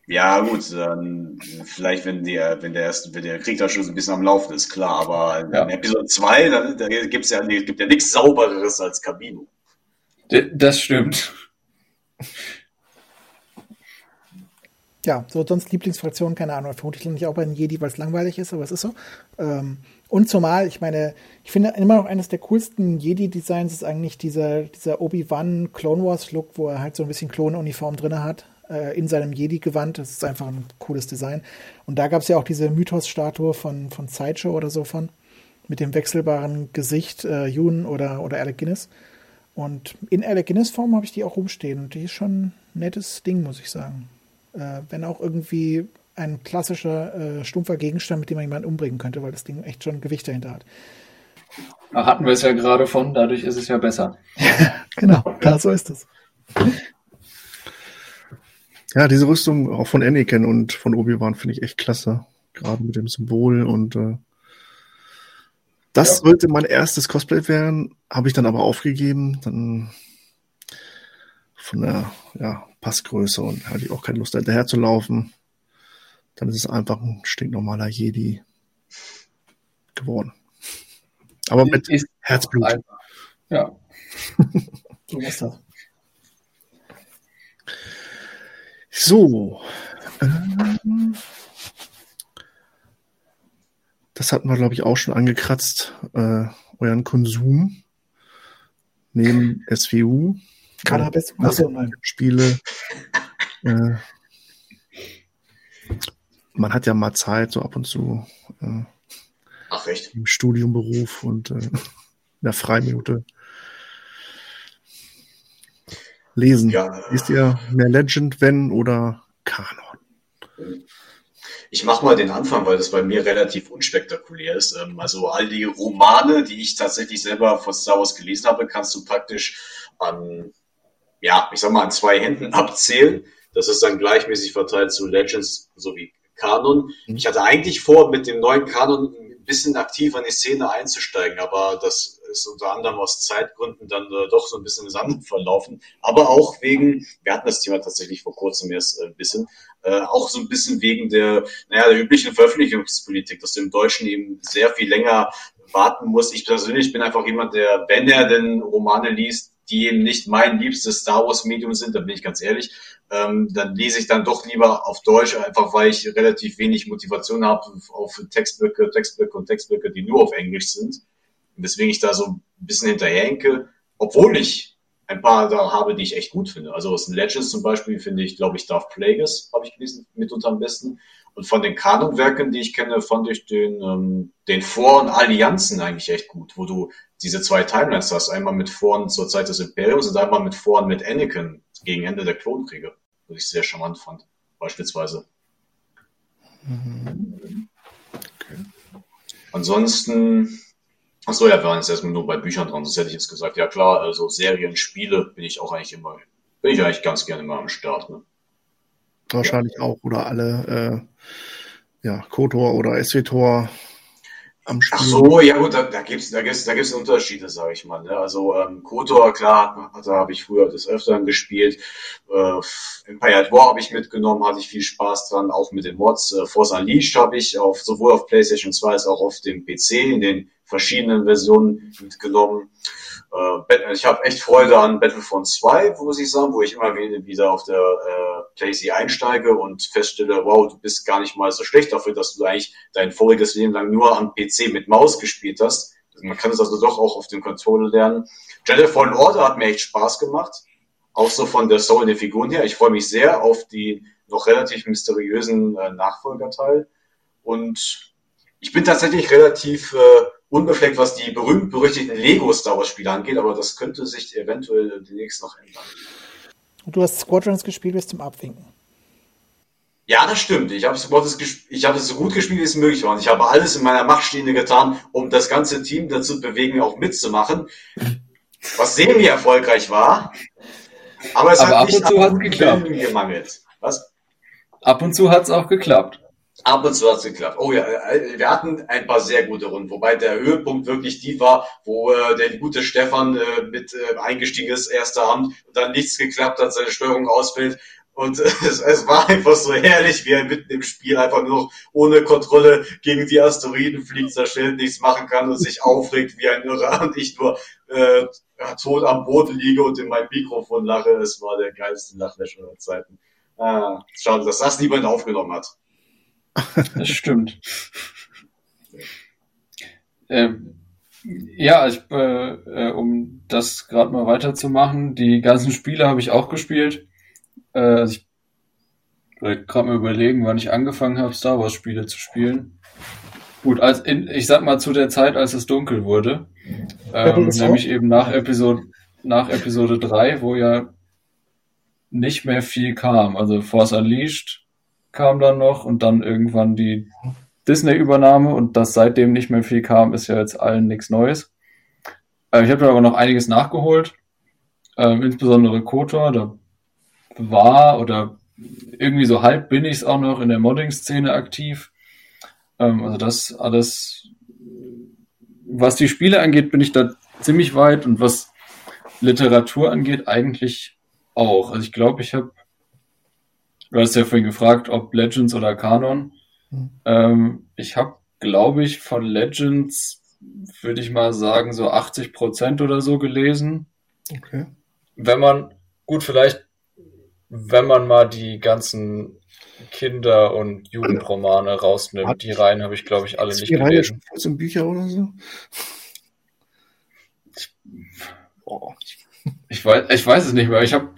[SPEAKER 2] Ja, gut, dann vielleicht, wenn der, wenn der erste, wenn der Krieg da schon ein bisschen am Laufen ist, klar, aber ja. in Episode 2, da, da gibt's ja, gibt ja nichts saubereres als Kabino.
[SPEAKER 4] Das stimmt.
[SPEAKER 3] Ja, so sonst Lieblingsfraktion, keine Ahnung, vermutlich nicht auch bei den Jedi, weil es langweilig ist, aber es ist so. Ähm, und zumal, ich meine, ich finde immer noch eines der coolsten Jedi-Designs ist eigentlich dieser, dieser Obi-Wan Clone Wars-Look, wo er halt so ein bisschen Klonuniform drin hat, äh, in seinem Jedi-Gewand. Das ist einfach ein cooles Design. Und da gab es ja auch diese Mythos-Statue von, von Sideshow oder so von, mit dem wechselbaren Gesicht äh, Yoon oder, oder Alec Guinness. Und in Alec Guinness-Form habe ich die auch rumstehen. Und die ist schon ein nettes Ding, muss ich sagen. Äh, wenn auch irgendwie ein klassischer, äh, stumpfer Gegenstand, mit dem man jemanden umbringen könnte, weil das Ding echt schon Gewicht dahinter hat.
[SPEAKER 4] Da hatten wir es ja gerade von, dadurch ist es ja besser. <laughs>
[SPEAKER 3] genau, da so ist es.
[SPEAKER 1] Ja, diese Rüstung auch von Anakin und von Obi-Wan finde ich echt klasse. Gerade mit dem Symbol und äh, Das ja. sollte mein erstes Cosplay werden, habe ich dann aber aufgegeben. Dann von der ja, Passgröße und hatte ich auch keine Lust hinterher zu laufen. Dann ist es einfach ein stinknormaler Jedi geworden. Aber mit ist Herzblut. Einfach.
[SPEAKER 4] Ja. <laughs>
[SPEAKER 3] so ist das.
[SPEAKER 1] So. Ähm, das hatten wir, glaube ich, auch schon angekratzt. Äh, euren Konsum neben SWU.
[SPEAKER 3] Cannabis, also, nein.
[SPEAKER 1] Spiele. <laughs> Äh, man hat ja mal Zeit, so ab und zu. Äh,
[SPEAKER 2] Ach, echt?
[SPEAKER 1] Im Studiumberuf und äh, in der Freiminute lesen. Ja. Ist ihr mehr Legend, wenn oder Kanon?
[SPEAKER 2] Ich mache mal den Anfang, weil das bei mir relativ unspektakulär ist. Ähm, also all die Romane, die ich tatsächlich selber von Star Wars gelesen habe, kannst du praktisch an, ja, ich sag mal, an zwei Händen <laughs> abzählen. Das ist dann gleichmäßig verteilt zu Legends sowie Kanon. Mhm. Ich hatte eigentlich vor, mit dem neuen Kanon ein bisschen aktiver in die Szene einzusteigen, aber das ist unter anderem aus Zeitgründen dann äh, doch so ein bisschen im Sand verlaufen. Aber auch wegen, wir hatten das Thema tatsächlich vor kurzem erst äh, ein bisschen, äh, auch so ein bisschen wegen der, naja, der üblichen Veröffentlichungspolitik, dass du im Deutschen eben sehr viel länger warten musst. Ich persönlich bin einfach jemand, der, wenn er denn Romane liest, die eben nicht mein liebstes Star Wars Medium sind, da bin ich ganz ehrlich, ähm, dann lese ich dann doch lieber auf Deutsch, einfach weil ich relativ wenig Motivation habe auf Textblöcke, Textblöcke und Textblöcke, die nur auf Englisch sind. Deswegen ich da so ein bisschen hinterherhenke, obwohl ich ein paar da habe, die ich echt gut finde. Also aus den Legends zum Beispiel finde ich, glaube ich, Darth Plagueis habe ich gelesen, mitunter am besten. Und von den Kanonwerken, die ich kenne, fand ich den, ähm, den Vor- und Allianzen eigentlich echt gut, wo du diese zwei Timelines hast. Einmal mit Vorn zur Zeit des Imperiums und einmal mit Vorn mit Anakin gegen Ende der Klonkriege, was ich sehr charmant fand, beispielsweise. Mhm. Okay. Ansonsten, achso, ja, wir waren jetzt erstmal nur bei Büchern dran, sonst hätte ich jetzt gesagt, ja klar, also Serien, Spiele bin ich auch eigentlich immer, bin ich eigentlich ganz gerne immer am Start. Ne?
[SPEAKER 1] Wahrscheinlich ja. auch, oder alle, äh, ja, Kotor oder SWTOR
[SPEAKER 2] am Spiel. Ach so, ja gut, da, da gibt's da gibt's da gibt's Unterschiede, sage ich mal. Ne? Also ähm, Kotor, klar, da habe ich früher des Öfteren gespielt. Äh, Empire at War habe ich mitgenommen, hatte ich viel Spaß dran, auch mit den Mods. Äh, Force Unleashed habe ich auf, sowohl auf PlayStation 2 als auch auf dem PC in den verschiedenen Versionen mitgenommen. Äh, ich habe echt Freude an Battlefront 2, muss ich sagen, wo ich immer wieder auf der äh, PlayStation einsteige und feststelle, wow, du bist gar nicht mal so schlecht dafür, dass du eigentlich dein voriges Leben lang nur am PC mit Maus gespielt hast. Also man kann es also doch auch auf dem Controller lernen. Jedi Fallen Order hat mir echt Spaß gemacht. Auch so von der Story der Figuren her. Ich freue mich sehr auf die noch relativ mysteriösen äh, Nachfolgerteil. Und ich bin tatsächlich relativ äh, unbefleckt, was die berühmt-berüchtigten Lego-Star Wars-Spiele angeht, aber das könnte sich eventuell demnächst noch ändern.
[SPEAKER 3] Du hast Squadrons gespielt bis zum Abwinken.
[SPEAKER 2] Ja, das stimmt. Ich habe es hab so gut gespielt, wie es möglich war. Und ich habe alles in meiner Macht Stehende getan, um das ganze Team dazu bewegen, auch mitzumachen. Was semi erfolgreich war. Aber es
[SPEAKER 4] aber
[SPEAKER 2] hat nicht
[SPEAKER 4] ab und zu hat geklappt.
[SPEAKER 2] gemangelt. Was?
[SPEAKER 4] Ab und zu hat es auch geklappt.
[SPEAKER 2] Ab und zu hat es geklappt. Oh ja, äh, wir hatten ein paar sehr gute Runden, wobei der Höhepunkt wirklich die war, wo äh, der gute Stefan äh, mit äh, eingestiegen ist, erster Hand, und dann nichts geklappt hat, seine Steuerung ausfällt. Und <laughs> es, es war einfach so herrlich, wie er mitten im Spiel einfach nur noch ohne Kontrolle gegen die Asteroiden fliegt, zerstellt, nichts machen kann und sich aufregt wie ein Irrer und ich nur äh, tot am Boden liege und in mein Mikrofon lache. Es war der geilste Lachläscher der Zeiten. Ah, schade, dass das niemand aufgenommen hat.
[SPEAKER 4] Das stimmt. <laughs> ähm, ja, ich, äh, äh, um das gerade mal weiterzumachen, die ganzen Spiele habe ich auch gespielt. Äh, also ich gerade mal überlegen, wann ich angefangen habe, Star Wars Spiele zu spielen. Gut, als in, ich sag mal zu der Zeit, als es dunkel wurde, ähm, nämlich eben nach Episode nach Episode 3, wo ja nicht mehr viel kam. Also Force Unleashed kam dann noch und dann irgendwann die Disney-Übernahme und dass seitdem nicht mehr viel kam, ist ja jetzt allen nichts Neues. Äh, ich habe aber noch einiges nachgeholt, ähm, insbesondere Kotor, da war oder irgendwie so halb bin ich es auch noch in der Modding-Szene aktiv. Ähm, also das alles was die Spiele angeht, bin ich da ziemlich weit und was Literatur angeht, eigentlich auch. Also ich glaube, ich habe, du hast ja vorhin gefragt, ob Legends oder Kanon. Mhm. Ähm, ich habe, glaube ich, von Legends, würde ich mal sagen, so 80 Prozent oder so gelesen. Okay. Wenn man, gut, vielleicht, wenn man mal die ganzen Kinder- und Jugendromane rausnimmt. Hat die Reihen habe ich, glaube ich, alle nicht gelesen.
[SPEAKER 1] 14 Bücher oder so?
[SPEAKER 4] Oh. Ich, weiß, ich weiß es nicht mehr. Ich habe,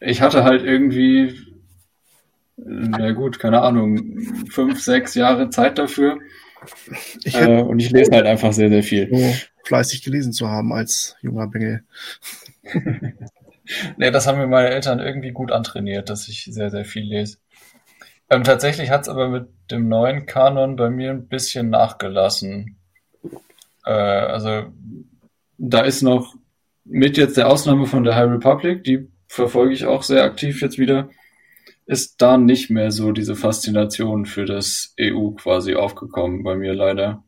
[SPEAKER 4] ich hatte halt irgendwie, na gut, keine Ahnung, fünf, sechs Jahre Zeit dafür. Ich äh, und ich lese halt einfach sehr, sehr viel. So
[SPEAKER 1] fleißig gelesen zu haben als junger Bengel. <laughs>
[SPEAKER 4] nee, das haben mir meine Eltern irgendwie gut antrainiert, dass ich sehr, sehr viel lese. Ähm, tatsächlich hat es aber mit dem neuen Kanon bei mir ein bisschen nachgelassen. Äh, also da ist noch mit jetzt der Ausnahme von der High Republic, die verfolge ich auch sehr aktiv jetzt wieder, ist da nicht mehr so diese Faszination für das EU quasi aufgekommen bei mir leider.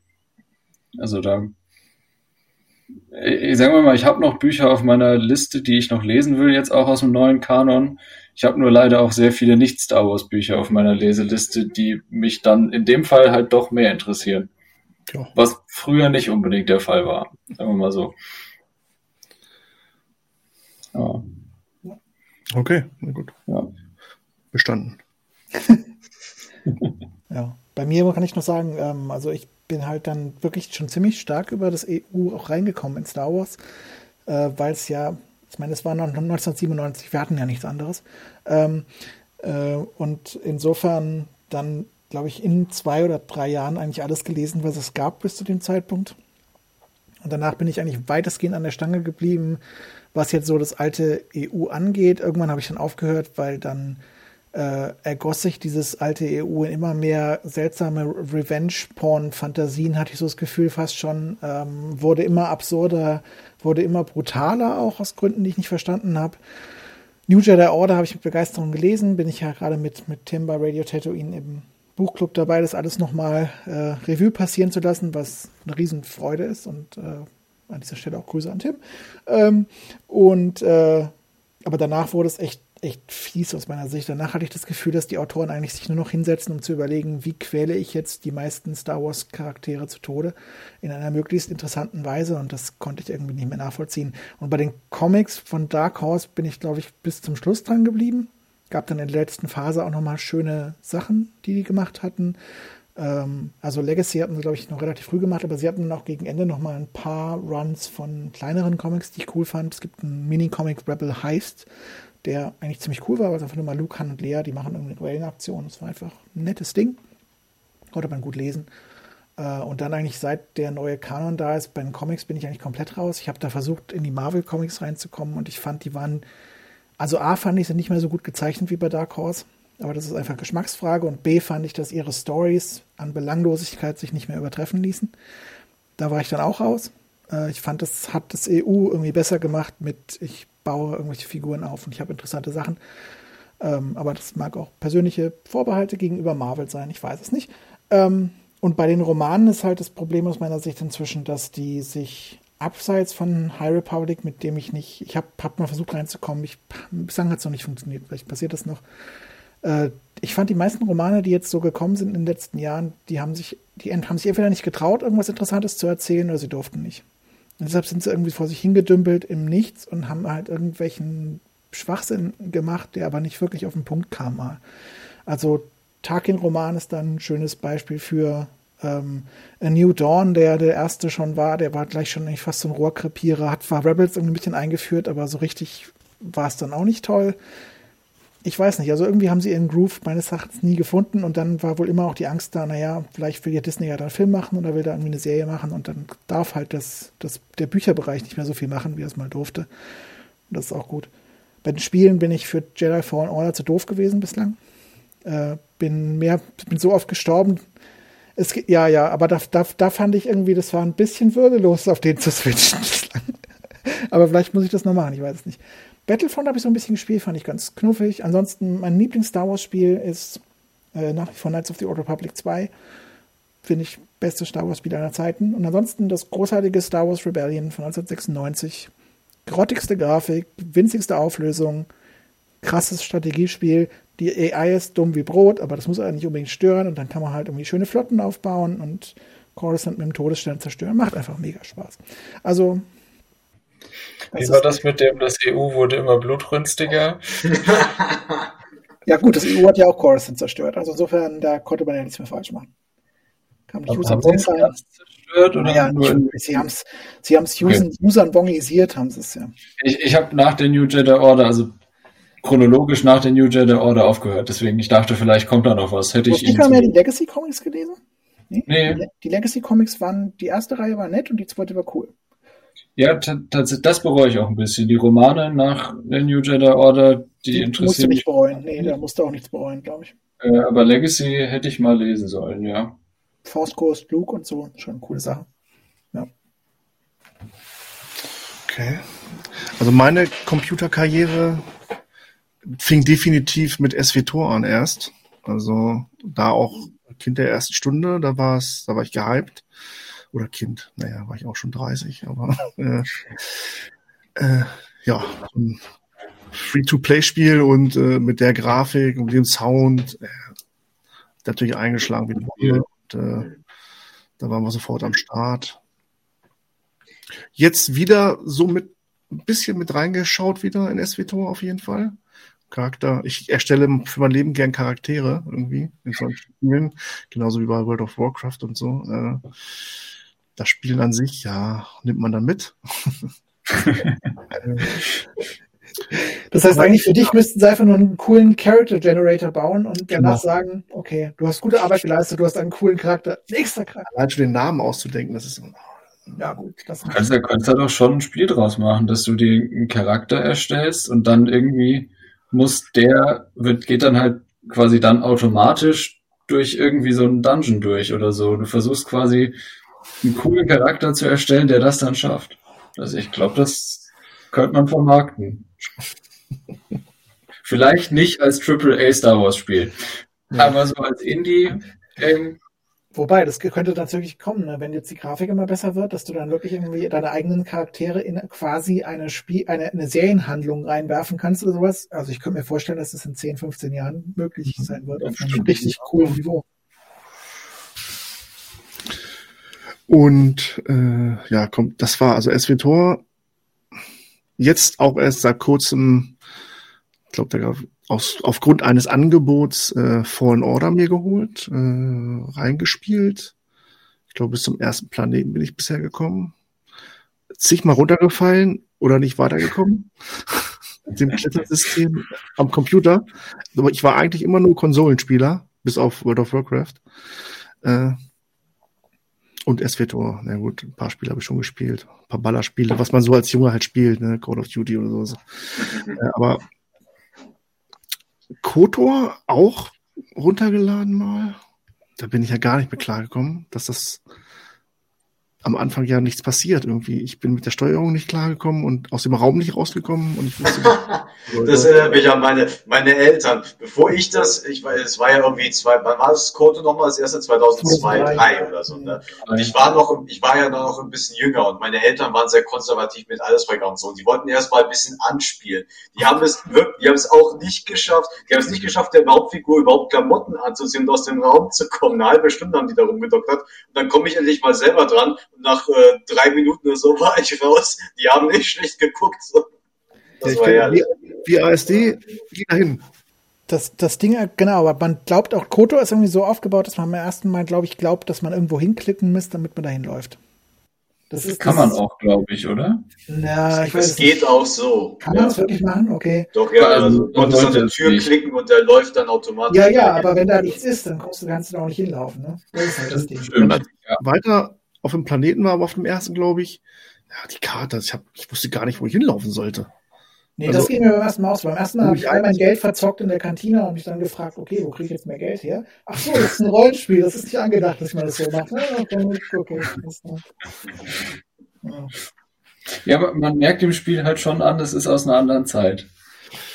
[SPEAKER 4] Also da, ich sage mal, ich habe noch Bücher auf meiner Liste, die ich noch lesen will, jetzt auch aus dem neuen Kanon. Ich habe nur leider auch sehr viele Nicht-Star Wars-Bücher auf meiner Leseliste, die mich dann in dem Fall halt doch mehr interessieren. Ja. Was früher nicht unbedingt der Fall war. Sagen wir mal so.
[SPEAKER 1] Ja. Okay, na gut. Ja. Bestanden. <laughs>
[SPEAKER 3] ja, bei mir kann ich noch sagen, ähm, also ich bin halt dann wirklich schon ziemlich stark über das EU auch reingekommen in Star Wars, äh, weil es ja ich meine, es war noch 1997, wir hatten ja nichts anderes. Ähm, äh, und insofern dann, glaube ich, in zwei oder drei Jahren eigentlich alles gelesen, was es gab bis zu dem Zeitpunkt. Und danach bin ich eigentlich weitestgehend an der Stange geblieben, was jetzt so das alte EU angeht. Irgendwann habe ich dann aufgehört, weil dann äh, ergoss sich dieses alte EU in immer mehr seltsame Revenge-Porn-Fantasien, hatte ich so das Gefühl fast schon, ähm, wurde immer absurder, wurde immer brutaler, auch aus Gründen, die ich nicht verstanden habe. New Jedi Order habe ich mit Begeisterung gelesen, bin ich ja gerade mit, mit Tim bei Radio Tatooine im Buchclub dabei, das alles nochmal äh, Revue passieren zu lassen, was eine Riesenfreude ist und äh, an dieser Stelle auch Grüße an Tim. Ähm, und äh, aber danach wurde es echt echt fies aus meiner Sicht. Danach hatte ich das Gefühl, dass die Autoren eigentlich sich nur noch hinsetzen, um zu überlegen, wie quäle ich jetzt die meisten Star Wars Charaktere zu Tode in einer möglichst interessanten Weise und das konnte ich irgendwie nicht mehr nachvollziehen. Und bei den Comics von Dark Horse bin ich, glaube ich, bis zum Schluss dran geblieben. Gab dann in der letzten Phase auch nochmal schöne Sachen, die die gemacht hatten. Ähm, also Legacy hatten sie, glaube ich, noch relativ früh gemacht, aber sie hatten auch gegen Ende nochmal ein paar Runs von kleineren Comics, die ich cool fand. Es gibt einen Mini-Comic Rebel Heist, der eigentlich ziemlich cool war, weil es einfach nur mal Luke, Han und Lea, die machen irgendwie eine Duellenaktion. Das war einfach ein nettes Ding. Konnte man gut lesen. Äh, und dann eigentlich seit der neue Kanon da ist, bei den Comics bin ich eigentlich komplett raus. Ich habe da versucht, in die Marvel-Comics reinzukommen und ich fand, die waren, also A fand ich sie nicht mehr so gut gezeichnet wie bei Dark Horse, aber das ist einfach Geschmacksfrage und B fand ich, dass ihre Stories an Belanglosigkeit sich nicht mehr übertreffen ließen. Da war ich dann auch raus. Äh, ich fand, das hat das EU irgendwie besser gemacht mit, ich baue irgendwelche Figuren auf und ich habe interessante Sachen. Ähm, aber das mag auch persönliche Vorbehalte gegenüber Marvel sein, ich weiß es nicht. Ähm, und bei den Romanen ist halt das Problem aus meiner Sicht inzwischen, dass die sich abseits von High Republic, mit dem ich nicht, ich habe hab mal versucht reinzukommen, ich, bislang hat es noch nicht funktioniert, vielleicht passiert das noch. Äh, ich fand die meisten Romane, die jetzt so gekommen sind in den letzten Jahren, die haben sich, die haben sich entweder nicht getraut, irgendwas Interessantes zu erzählen, oder sie durften nicht. Und deshalb sind sie irgendwie vor sich hingedümpelt im Nichts und haben halt irgendwelchen Schwachsinn gemacht, der aber nicht wirklich auf den Punkt kam mal. Also Tarkin-Roman ist dann ein schönes Beispiel für ähm, A New Dawn, der der erste schon war, der war gleich schon eigentlich fast so ein Rohrkrepierer, hat zwar Rebels irgendwie ein bisschen eingeführt, aber so richtig war es dann auch nicht toll ich weiß nicht, also irgendwie haben sie ihren Groove meines Erachtens nie gefunden und dann war wohl immer auch die Angst da, naja, vielleicht will ja Disney ja da einen Film machen oder will da irgendwie eine Serie machen und dann darf halt das, das, der Bücherbereich nicht mehr so viel machen, wie er es mal durfte. Und das ist auch gut. Bei den Spielen bin ich für Jedi Fallen Order zu doof gewesen bislang. Äh, bin mehr, bin so oft gestorben. Es, ja, ja, aber da, da, da fand ich irgendwie, das war ein bisschen würdelos, auf den zu switchen <laughs> bislang. aber vielleicht muss ich das noch machen, ich weiß es nicht. Battlefront habe ich so ein bisschen gespielt, fand ich ganz knuffig. Ansonsten, mein Lieblings-Star Wars-Spiel ist äh, nach wie vor Knights of the Old Republic 2. finde ich, beste Star Wars-Spiel aller Zeiten. Und ansonsten das großartige Star Wars Rebellion von 1996. Grottigste Grafik, winzigste Auflösung, krasses Strategiespiel. Die AI ist dumm wie Brot, aber das muss er nicht unbedingt stören. Und dann kann man halt irgendwie schöne Flotten aufbauen und Coruscant mit dem Todesstern zerstören. Macht einfach mega Spaß. Also.
[SPEAKER 4] Wie war das mit dem, das EU wurde immer blutrünstiger? <laughs>
[SPEAKER 3] ja, gut, das EU hat ja auch Coruscant zerstört. Also insofern, da konnte man ja nichts mehr falsch machen.
[SPEAKER 4] Kam die User Wong zerstört? Oder
[SPEAKER 3] naja, sie haben es sie haben's okay. Usern Wongisiert, haben sie es ja.
[SPEAKER 4] Ich, ich habe nach der New Jedi Order, also chronologisch nach der New Jedi Order aufgehört. Deswegen, ich dachte, vielleicht kommt da noch was. Hätte ich
[SPEAKER 3] Hast du mehr die Legacy Comics gelesen? Nee. nee. Die, die Legacy Comics waren, die erste Reihe war nett und die zweite war cool.
[SPEAKER 4] Ja, das bereue ich auch ein bisschen. Die Romane nach der New Jedi Order, die, die interessieren musst du
[SPEAKER 3] nicht bereuen. Nee, da musst du auch nichts bereuen, glaube ich.
[SPEAKER 4] Äh, aber Legacy hätte ich mal lesen sollen, ja.
[SPEAKER 3] Force Ghost, Luke und so, schon eine coole Sache. Ja.
[SPEAKER 1] Okay. Also meine Computerkarriere fing definitiv mit SWTOR an erst. Also da auch Kind der ersten Stunde, da war es, da war ich gehypt. Oder Kind, naja, war ich auch schon 30, aber <laughs> äh, äh, ja, ein Free-to-Play-Spiel und äh, mit der Grafik und dem Sound äh, natürlich eingeschlagen wie eine und äh, da waren wir sofort am Start. Jetzt wieder so mit ein bisschen mit reingeschaut wieder in SWTOR auf jeden Fall. Charakter. Ich erstelle für mein Leben gern Charaktere irgendwie in solchen Spielen, genauso wie bei World of Warcraft und so. Äh, das Spielen an sich, ja, nimmt man dann mit. <laughs>
[SPEAKER 3] das heißt, eigentlich für dich müssten sie einfach nur einen coolen Character Generator bauen und danach genau. sagen, okay, du hast gute Arbeit geleistet, du hast einen coolen Charakter. Nächster Charakter.
[SPEAKER 1] Allein schon den Namen auszudenken, das ist so.
[SPEAKER 3] Ja, gut.
[SPEAKER 4] Das du kannst, ja, kannst ja doch schon ein Spiel draus machen, dass du dir einen Charakter erstellst und dann irgendwie muss der, wird, geht dann halt quasi dann automatisch durch irgendwie so einen Dungeon durch oder so. Du versuchst quasi einen coolen Charakter zu erstellen, der das dann schafft. Also ich glaube, das könnte man vermarkten. Vielleicht nicht als AAA Star Wars Spiel, ja. aber so als Indie ähm,
[SPEAKER 3] Wobei, das könnte tatsächlich kommen, ne? wenn jetzt die Grafik immer besser wird, dass du dann wirklich irgendwie deine eigenen Charaktere in quasi eine Spiel, eine, eine Serienhandlung reinwerfen kannst oder sowas. Also ich könnte mir vorstellen, dass das in 10, 15 Jahren möglich mhm. sein wird auf einem richtig coolen Niveau.
[SPEAKER 1] Und äh, ja, kommt, das war also SWTOR. Jetzt auch erst seit kurzem, ich glaube, aus, aufgrund eines Angebots äh, Fallen Order mir geholt, äh, reingespielt. Ich glaube, bis zum ersten Planeten bin ich bisher gekommen. Zigmal runtergefallen oder nicht weitergekommen. <laughs> Mit dem Klettersystem am Computer. Aber ich war eigentlich immer nur Konsolenspieler, bis auf World of Warcraft. Äh, und SWTOR, na gut, ein paar Spiele habe ich schon gespielt. Ein paar Ballerspiele, was man so als Junge halt spielt, ne? Call of Duty oder so. äh, aber Kotor auch runtergeladen mal. Da bin ich ja gar nicht mehr klargekommen, dass das am Anfang ja nichts passiert irgendwie. Ich bin mit der Steuerung nicht klargekommen und aus dem Raum nicht rausgekommen und ich wusste <laughs>
[SPEAKER 2] Das erinnert mich an meine, meine Eltern. Bevor ich das, ich weiß, es war ja irgendwie zwei, wann war das Koto nochmal das erste 2002, 2003 oder so, ne? Und ich war noch, ich war ja noch ein bisschen jünger und meine Eltern waren sehr konservativ mit alles und so. Und die wollten erst mal ein bisschen anspielen. Die haben es wirklich, die haben es auch nicht geschafft. Die haben es nicht geschafft, der Hauptfigur überhaupt Klamotten anzuziehen und aus dem Raum zu kommen. Eine halbe Stunde haben die da rumgedoktert. Und dann komme ich endlich mal selber dran nach äh, drei Minuten oder so war ich raus. Die haben nicht schlecht geguckt. So.
[SPEAKER 1] Das ja, war ja wie, wie ASD, geh dahin.
[SPEAKER 3] Das, das Ding, genau, aber man glaubt auch, Koto ist irgendwie so aufgebaut, dass man beim ersten Mal, glaube ich, glaubt, dass man irgendwo hinklicken muss, damit man dahin läuft.
[SPEAKER 4] Das, ist, kann das man auch, glaube ich, oder?
[SPEAKER 3] Na, ich weiß
[SPEAKER 2] Es geht auch so.
[SPEAKER 3] Kann ja. man das wirklich machen? Okay.
[SPEAKER 2] Doch, ja, also du konntest an der Tür nicht. klicken und der läuft dann automatisch.
[SPEAKER 3] Ja, ja, aber wenn da nichts ist, dann kommst du, kannst du da auch nicht hinlaufen. Ne? Das ist halt das, das Ding.
[SPEAKER 1] Stimmt. Ja. Weiter auf dem Planeten war, aber auf dem ersten, glaube ich. Ja, die Karte, ich, hab, ich wusste gar nicht, wo ich hinlaufen sollte.
[SPEAKER 3] Nee, also, das ging mir beim ersten Mal aus. Beim ersten Mal habe ich all mein Geld verzockt in der Kantine und mich dann gefragt, okay, wo kriege ich jetzt mehr Geld her? Ach so, das ist ein Rollenspiel, das ist nicht angedacht, dass man das so macht. Okay, okay.
[SPEAKER 4] Ja. ja, aber man merkt dem Spiel halt schon an, das ist aus einer anderen Zeit.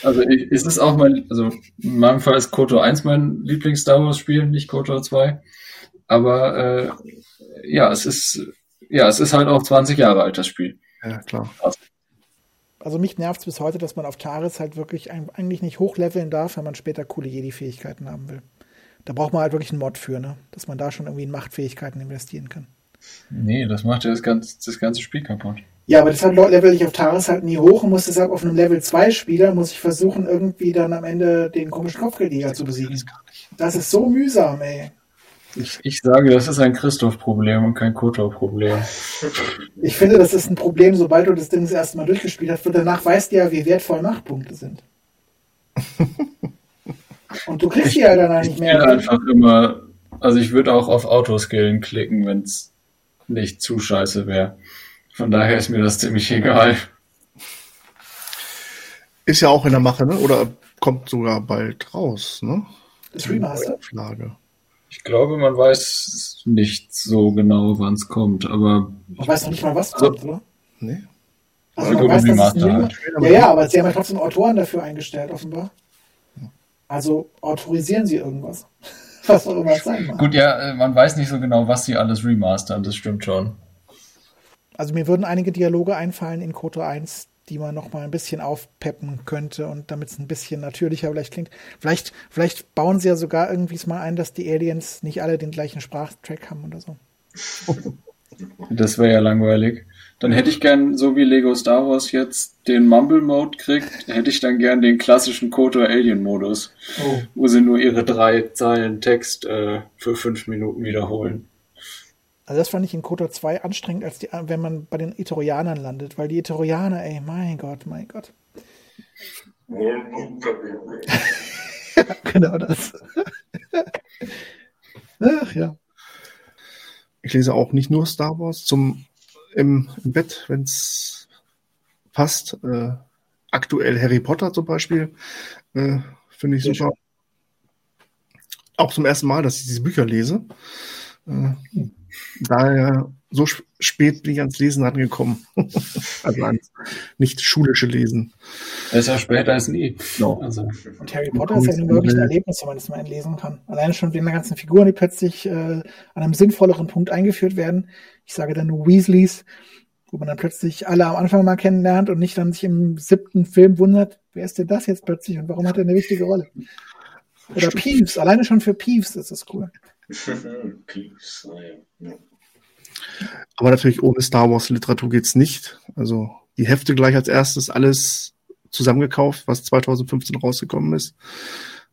[SPEAKER 4] Also ich, ist es auch mein, also in meinem Fall ist Koto 1 mein Lieblings-Star Wars-Spiel, nicht Koto 2. Aber äh, ja, es ist ja, es ist halt auch 20 Jahre alt, das Spiel.
[SPEAKER 1] Ja, klar.
[SPEAKER 3] Also mich nervt es bis heute, dass man auf Taris halt wirklich eigentlich nicht hochleveln darf, wenn man später coole Jedi-Fähigkeiten haben will. Da braucht man halt wirklich einen Mod für, ne? Dass man da schon irgendwie in Machtfähigkeiten investieren kann.
[SPEAKER 4] Nee, das macht ja das ganze, das ganze Spiel kaputt.
[SPEAKER 3] Ja, aber deshalb level ich auf Taris halt nie hoch und muss deshalb auf einem Level 2 Spieler, muss ich versuchen, irgendwie dann am Ende den komischen Kopfgeldjäger zu besiegen. Das ist so mühsam, ey.
[SPEAKER 4] Ich, ich sage, das ist ein Christoph-Problem und kein Kotor-Problem.
[SPEAKER 3] Ich finde, das ist ein Problem, sobald du das Ding das erste Mal durchgespielt hast, und danach weißt du ja, wie wertvoll Machtpunkte sind. <laughs> Und du kriegst die halt dann nicht mehr.
[SPEAKER 4] Ich einfach immer, also ich würde auch auf Autoskillen klicken, wenn es nicht zu scheiße wäre. Von daher ist mir das ziemlich egal.
[SPEAKER 1] Ist ja auch in der Mache, ne? Oder kommt sogar bald raus, ne?
[SPEAKER 3] Das Remaster?
[SPEAKER 1] Auflage.
[SPEAKER 4] Ich glaube, man weiß nicht so genau, wann es kommt, aber.
[SPEAKER 3] Man weiß noch nicht mal, was kommt, oder?
[SPEAKER 1] Nee.
[SPEAKER 3] Also man weiß, dass es ein ja, ja, aber sie haben ja trotzdem Autoren dafür eingestellt, offenbar. Also autorisieren sie irgendwas. <laughs> was auch immer es sein mag.
[SPEAKER 4] Gut, ja, äh, man weiß nicht so genau, was sie alles remastern, das stimmt schon.
[SPEAKER 3] Also mir würden einige Dialoge einfallen in Kotor 1, die man noch mal ein bisschen aufpeppen könnte und damit es ein bisschen natürlicher vielleicht klingt. Vielleicht, vielleicht bauen sie ja sogar irgendwie mal ein, dass die Aliens nicht alle den gleichen Sprachtrack haben oder so. <laughs>
[SPEAKER 4] Das wäre ja langweilig. Dann hätte ich gern, so wie Lego Star Wars jetzt den Mumble Mode kriegt, hätte ich dann gern den klassischen Kotor Alien Modus, oh. wo sie nur ihre drei Zeilen Text äh, für fünf Minuten wiederholen.
[SPEAKER 3] Also das fand ich in Kotor 2 anstrengend, als die, wenn man bei den Itorianern landet, weil die Itorianer, ey, mein Gott, mein Gott. <laughs> genau das. Ach ja.
[SPEAKER 1] Ich lese auch nicht nur Star Wars zum im, im Bett, wenn es passt. Äh, aktuell Harry Potter zum Beispiel. Äh, Finde ich super. Auch zum ersten Mal, dass ich diese Bücher lese. Äh, daher so spät bin ich ans Lesen angekommen. <laughs> also ans nicht schulische Lesen.
[SPEAKER 4] Besser später als nie.
[SPEAKER 3] No. Also. Und Harry Potter ist ja nun wirklich ein Erlebnis, wenn man das mal lesen kann. Alleine schon wegen der ganzen Figuren, die plötzlich äh, an einem sinnvolleren Punkt eingeführt werden. Ich sage dann nur Weasleys, wo man dann plötzlich alle am Anfang mal kennenlernt und nicht dann sich im siebten Film wundert, wer ist denn das jetzt plötzlich und warum hat er eine wichtige Rolle? Oder Peeves, alleine schon für Peeves ist das cool. <laughs>
[SPEAKER 1] Aber natürlich ohne Star Wars Literatur geht's nicht. Also die Hefte gleich als erstes alles zusammengekauft, was 2015 rausgekommen ist.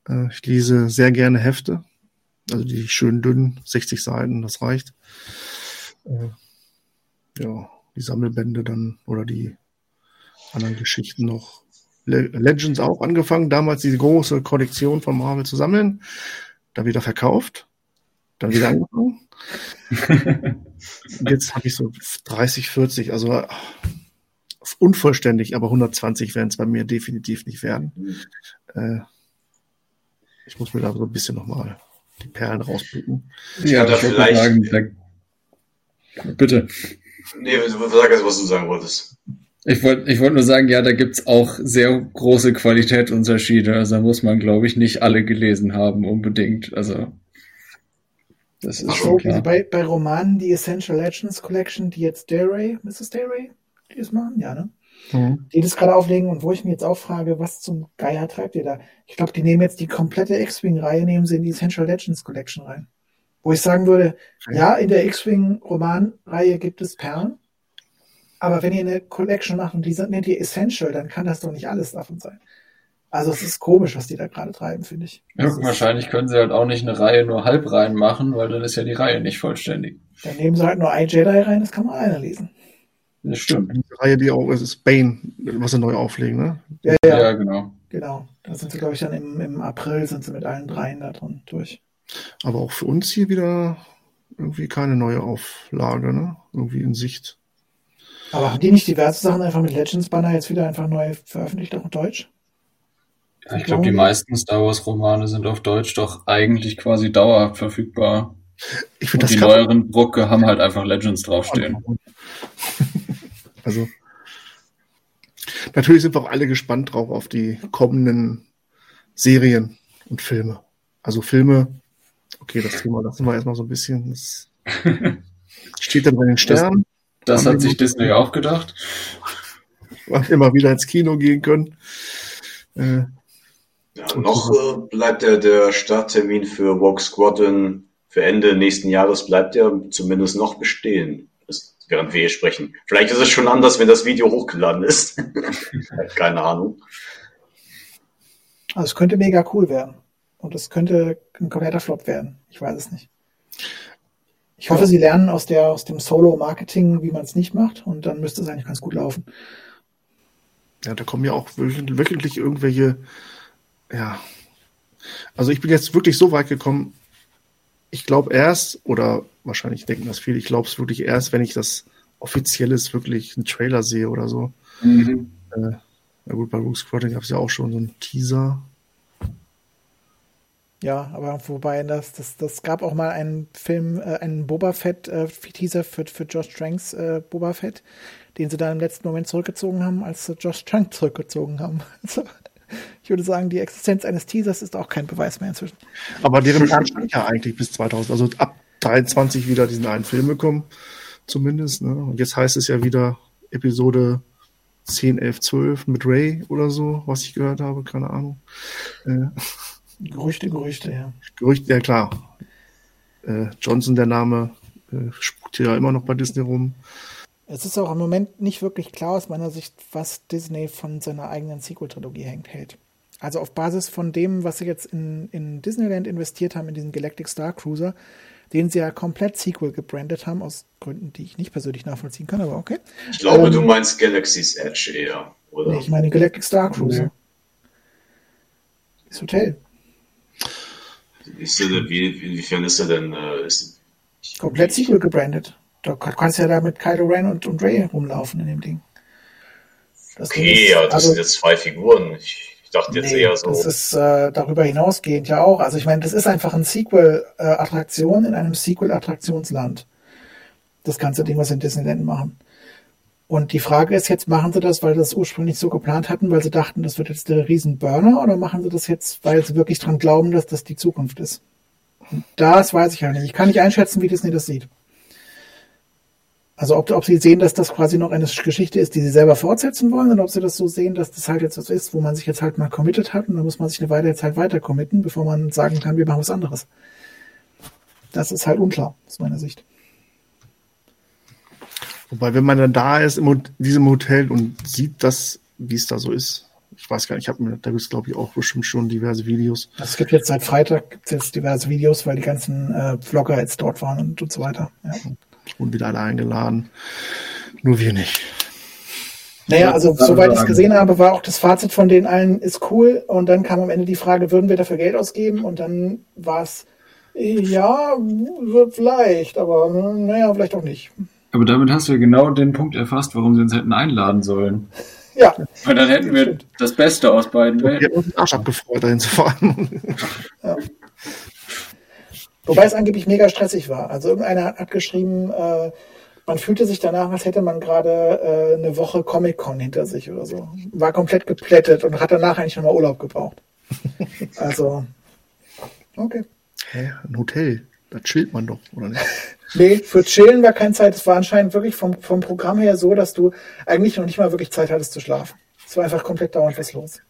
[SPEAKER 1] Äh, ich lese sehr gerne Hefte. Also die schön dünnen, 60 Seiten, das reicht. Äh, ja, die Sammelbände dann oder die anderen Geschichten noch. Legends auch angefangen, damals diese große Kollektion von Marvel zu sammeln, dann wieder verkauft, dann wieder angefangen. <laughs> Jetzt habe ich so 30, 40, also unvollständig, aber 120 werden es bei mir definitiv nicht werden. Äh, ich muss mir da so ein bisschen nochmal die Perlen rauspicken.
[SPEAKER 2] Ja, da vielleicht.
[SPEAKER 4] Sagen, bitte.
[SPEAKER 2] Nee, sag jetzt, was du sagen wolltest.
[SPEAKER 4] Ich wollte ich wollt nur sagen, ja, da gibt es auch sehr große Qualitätsunterschiede. Also da muss man, glaube ich, nicht alle gelesen haben unbedingt. Also das ist schon klar.
[SPEAKER 3] Bei, bei Romanen, die Essential Legends Collection, die jetzt Dayray, Mrs. Dayray, die ist machen, ja, ne? Mhm. Die das gerade auflegen und wo ich mir jetzt auch frage, was zum Geier treibt ihr da? Ich glaube, die nehmen jetzt die komplette X-Wing-Reihe, nehmen sie in die Essential Legends Collection rein. Wo ich sagen würde, okay. ja, in der X-Wing-Roman-Reihe gibt es Perlen, aber wenn ihr eine Collection macht und die nennt ihr Essential, dann kann das doch nicht alles davon sein. Also es ist komisch, was die da gerade treiben, finde ich.
[SPEAKER 4] Ja, wahrscheinlich können sie halt auch nicht eine Reihe nur halb rein machen, weil dann ist ja die Reihe nicht vollständig.
[SPEAKER 3] Dann nehmen sie halt nur ein Jedi rein, das kann man einer lesen.
[SPEAKER 1] Das stimmt. Die Reihe, die auch, es ist Bane, was sie neu auflegen, ne?
[SPEAKER 3] Ja, ja, ja genau. Genau. Da sind sie, glaube ich, dann im, im April sind sie mit allen dreien da drin durch.
[SPEAKER 1] Aber auch für uns hier wieder irgendwie keine neue Auflage, ne? Irgendwie in Sicht.
[SPEAKER 3] Aber haben die nicht diverse Sachen einfach mit Legends Banner jetzt wieder einfach neu veröffentlicht, auch in Deutsch?
[SPEAKER 4] Ja, ich glaube, die meisten Star Wars Romane sind auf Deutsch doch eigentlich quasi dauerhaft verfügbar. Ich finde das Die neueren Drucke haben halt einfach Legends draufstehen. <laughs>
[SPEAKER 1] Also, natürlich sind wir auch alle gespannt drauf auf die kommenden Serien und Filme. Also Filme okay, das Thema lassen wir erstmal so ein bisschen. Das <laughs> steht dann bei den Sternen.
[SPEAKER 4] Das, das hat sich Disney auch gedacht. <laughs>
[SPEAKER 1] Immer wieder ins Kino gehen können.
[SPEAKER 2] Äh, ja, noch äh, bleibt der, der Starttermin für Walk Squadron für Ende nächsten Jahres bleibt ja zumindest noch bestehen, das, während wir hier sprechen. Vielleicht ist es schon anders, wenn das Video hochgeladen ist. <laughs> Keine Ahnung.
[SPEAKER 3] Also es könnte mega cool werden. Und es könnte ein kompletter Flop werden. Ich weiß es nicht. Ich hoffe, ja. sie lernen aus, der, aus dem Solo-Marketing, wie man es nicht macht. Und dann müsste es eigentlich ganz gut laufen.
[SPEAKER 1] Ja, da kommen ja auch wöchentlich irgendwelche, ja. Also ich bin jetzt wirklich so weit gekommen, ich glaube erst, oder wahrscheinlich denken das viele, ich glaube es wirklich erst, wenn ich das offizielles wirklich einen Trailer sehe oder so. Mhm. Äh, na gut, bei Rook Squadron gab es ja auch schon so einen Teaser.
[SPEAKER 3] Ja, aber wobei das, das, das gab auch mal einen Film, äh, einen Boba Fett äh, Teaser für, für Josh Tranks äh, Boba Fett, den sie dann im letzten Moment zurückgezogen haben, als sie Josh Trank zurückgezogen haben. <laughs> Also, ich würde sagen, die Existenz eines Teasers ist auch kein Beweis mehr inzwischen.
[SPEAKER 1] Aber deren Plan stand ja eigentlich bis 2000, also ab 23 wieder diesen einen Film bekommen, zumindest. Ne? Und jetzt heißt es ja wieder Episode 10, 11, 12 mit Ray oder so, was ich gehört habe, keine Ahnung.
[SPEAKER 3] Äh, Gerüchte, Gerüchte, ja.
[SPEAKER 1] Gerüchte, ja klar. Äh, Johnson, der Name, äh, spukt ja immer noch bei Disney rum.
[SPEAKER 3] Es ist auch im Moment nicht wirklich klar aus meiner Sicht, was Disney von seiner eigenen Sequel-Trilogie hält. Also auf Basis von dem, was sie jetzt in, in Disneyland investiert haben, in diesen Galactic Star Cruiser, den sie ja komplett Sequel gebrandet haben, aus Gründen, die ich nicht persönlich nachvollziehen kann, aber okay.
[SPEAKER 2] Ich glaube, ähm, du meinst Galaxy's Edge eher, oder?
[SPEAKER 3] Nee, ich meine Galactic Star Cruiser. Ja. Das Hotel.
[SPEAKER 2] Ist der, wie, inwiefern ist er denn? Äh, ist,
[SPEAKER 3] komplett Sequel gebrandet. Du kannst ja da mit Kylo Ren und, und Ray rumlaufen in dem Ding.
[SPEAKER 2] Das okay, ist, ja, das also, sind jetzt zwei Figuren. Ich dachte jetzt nee, eher so.
[SPEAKER 3] Das ist äh, darüber hinausgehend ja auch. Also ich meine, das ist einfach ein Sequel-Attraktion in einem Sequel-Attraktionsland. Das ganze Ding, was sie in Disneyland machen. Und die Frage ist jetzt, machen sie das, weil sie das ursprünglich so geplant hatten, weil sie dachten, das wird jetzt der Riesenburner, oder machen sie das jetzt, weil sie wirklich dran glauben, dass das die Zukunft ist? Und das weiß ich ja nicht. Ich kann nicht einschätzen, wie Disney das sieht. Also ob, ob sie sehen, dass das quasi noch eine Geschichte ist, die sie selber fortsetzen wollen, oder ob sie das so sehen, dass das halt jetzt was ist, wo man sich jetzt halt mal committed hat und dann muss man sich eine Weile jetzt halt weiter committen, bevor man sagen kann, wir machen was anderes. Das ist halt unklar, aus meiner Sicht.
[SPEAKER 1] Wobei, wenn man dann da ist in diesem Hotel und sieht, dass, wie es da so ist, ich weiß gar nicht, ich habe mir, da gibt es glaube ich auch bestimmt schon diverse Videos.
[SPEAKER 3] Es gibt jetzt seit Freitag gibt's jetzt diverse Videos, weil die ganzen äh, Vlogger jetzt dort waren und, und so weiter. Ja
[SPEAKER 1] wurden wieder alle eingeladen. Nur wir nicht.
[SPEAKER 3] Naja, also soweit ich es gesehen habe, war auch das Fazit von den allen ist cool. Und dann kam am Ende die Frage, würden wir dafür Geld ausgeben? Und dann war es, ja, wird vielleicht, aber naja, vielleicht auch nicht.
[SPEAKER 4] Aber damit hast du ja genau den Punkt erfasst, warum sie uns hätten einladen sollen. <laughs>
[SPEAKER 3] Ja.
[SPEAKER 4] Weil dann hätten wir das Beste aus beiden
[SPEAKER 1] Welten. Wir hätten uns den Arsch abgefreut, dahin zu fahren. Ja.
[SPEAKER 3] Wobei es angeblich mega stressig war. Also irgendeiner hat geschrieben, äh, man fühlte sich danach, als hätte man gerade äh, eine Woche Comic-Con hinter sich oder so. War komplett geplättet und hat danach eigentlich nochmal Urlaub gebraucht. <laughs> Also, okay.
[SPEAKER 1] Hä, ein Hotel, da chillt man doch, oder nicht? <laughs>
[SPEAKER 3] nee, für Chillen war keine Zeit. Es war anscheinend wirklich vom, vom Programm her so, dass du eigentlich noch nicht mal wirklich Zeit hattest zu schlafen. Es war einfach komplett dauernd was los.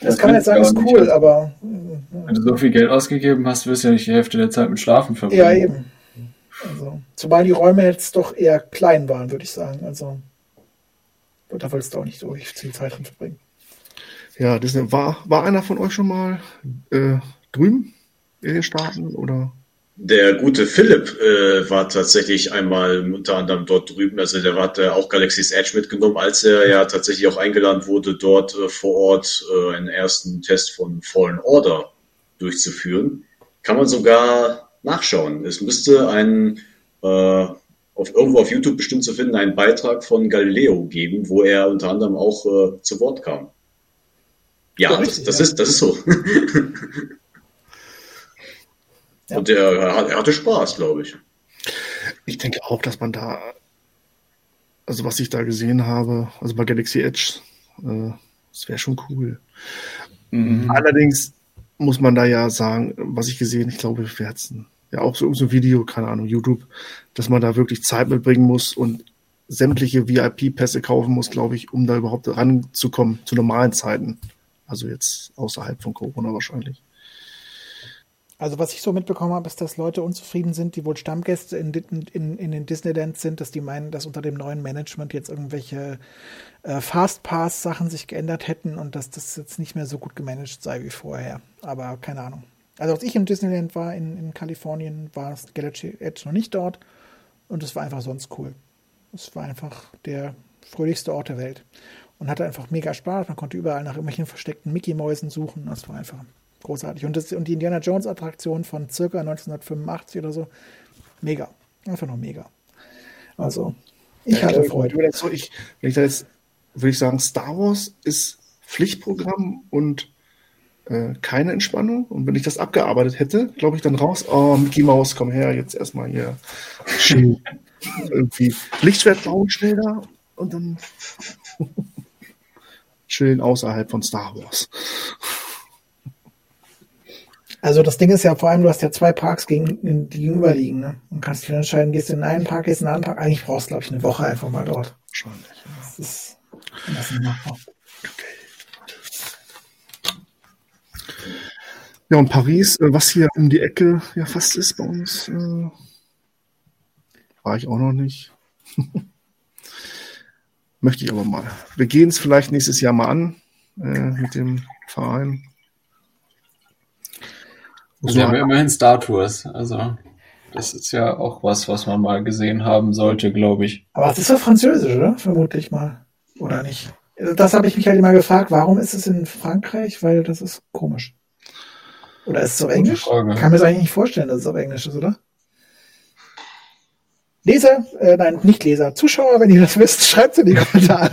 [SPEAKER 3] Das, kann man jetzt sagen, ist cool, nicht, aber.
[SPEAKER 4] Wenn du so viel Geld ausgegeben hast, wirst du ja nicht die Hälfte der Zeit mit Schlafen verbringen.
[SPEAKER 3] Ja, eben. Also, zumal die Räume jetzt doch eher klein waren, würde ich sagen. Also, da wolltest du auch nicht so viel Zeit drin verbringen.
[SPEAKER 1] Ja, das war, war einer von euch schon mal äh, drüben in den Staaten oder?
[SPEAKER 2] Der gute Philipp äh, war tatsächlich einmal unter anderem dort drüben. Also der hat äh, auch Galaxy's Edge mitgenommen, als er ja tatsächlich auch eingeladen wurde, dort äh, vor Ort äh, einen ersten Test von Fallen Order durchzuführen. Kann man sogar nachschauen. Es müsste ein äh, auf, irgendwo auf YouTube bestimmt zu finden, einen Beitrag von Galileo geben, wo er unter anderem auch äh, zu Wort kam. Ja, das, das, ist, das ist so. <laughs> Ja. Und er, er hatte Spaß, glaube ich.
[SPEAKER 1] Ich denke auch, dass man da, also was ich da gesehen habe, also bei Galaxy Edge, äh, das wäre schon cool. Mhm. Allerdings muss man da ja sagen, was ich gesehen, ich glaube, wir hatten ja auch so, so ein Video, keine Ahnung, YouTube, dass man da wirklich Zeit mitbringen muss und sämtliche VIP-Pässe kaufen muss, glaube ich, um da überhaupt ranzukommen zu normalen Zeiten. Also jetzt außerhalb von Corona wahrscheinlich.
[SPEAKER 3] Also was ich so mitbekommen habe, ist, dass Leute unzufrieden sind, die wohl Stammgäste in, in, in den Disneylands sind, dass die meinen, dass unter dem neuen Management jetzt irgendwelche äh, Fastpass-Sachen sich geändert hätten und dass das jetzt nicht mehr so gut gemanagt sei wie vorher. Aber keine Ahnung. Also als ich im Disneyland war in, in Kalifornien, war das Galaxy Edge noch nicht dort und es war einfach sonst cool. Es war einfach der fröhlichste Ort der Welt und hatte einfach mega Spaß. Man konnte überall nach irgendwelchen versteckten Mickey-Mäusen suchen. Das war einfach großartig. Und, das, und die Indiana Jones Attraktion von circa 1985 oder so, mega. Einfach nur mega. Also, ich ja, hatte Freude.
[SPEAKER 1] So, ich, wenn ich da jetzt, würde ich sagen, Star Wars ist Pflichtprogramm und äh, keine Entspannung. Und wenn ich das abgearbeitet hätte, glaube ich dann raus, oh, Mickey Mouse, komm her, jetzt erstmal hier. <laughs> Irgendwie Lichtschwert bauen schnell da und dann <laughs> chillen außerhalb von Star Wars.
[SPEAKER 3] Also das Ding ist ja vor allem, du hast ja zwei Parks gegen, gegenüber liegen, ne? Und kannst dich entscheiden, gehst du in einen Park, gehst in einen anderen Park. Eigentlich brauchst du, glaube ich, eine Woche einfach mal dort. Wahrscheinlich. Ja. Das ist, das ist machbar. Okay.
[SPEAKER 1] Ja, und Paris, äh, was hier um die Ecke ja fast ist bei uns, äh, war ich auch noch nicht. <laughs> Möchte ich aber mal. Wir gehen es vielleicht nächstes Jahr mal an äh, mit dem Verein.
[SPEAKER 4] Also wir haben ja immerhin Star Tours, also das ist ja auch was, was man mal gesehen haben sollte, glaube ich.
[SPEAKER 3] Aber es ist doch französisch, oder? Vermutlich mal. Oder nicht? Das habe ich mich halt immer gefragt, warum ist es in Frankreich? Weil das ist komisch. Oder ist es auf Englisch? Frage. Kann mir das eigentlich nicht vorstellen, dass es auf Englisch ist, oder? Leser, äh, nein, nicht Leser, Zuschauer, wenn ihr das wisst, <laughs> schreibt es in die Kommentare.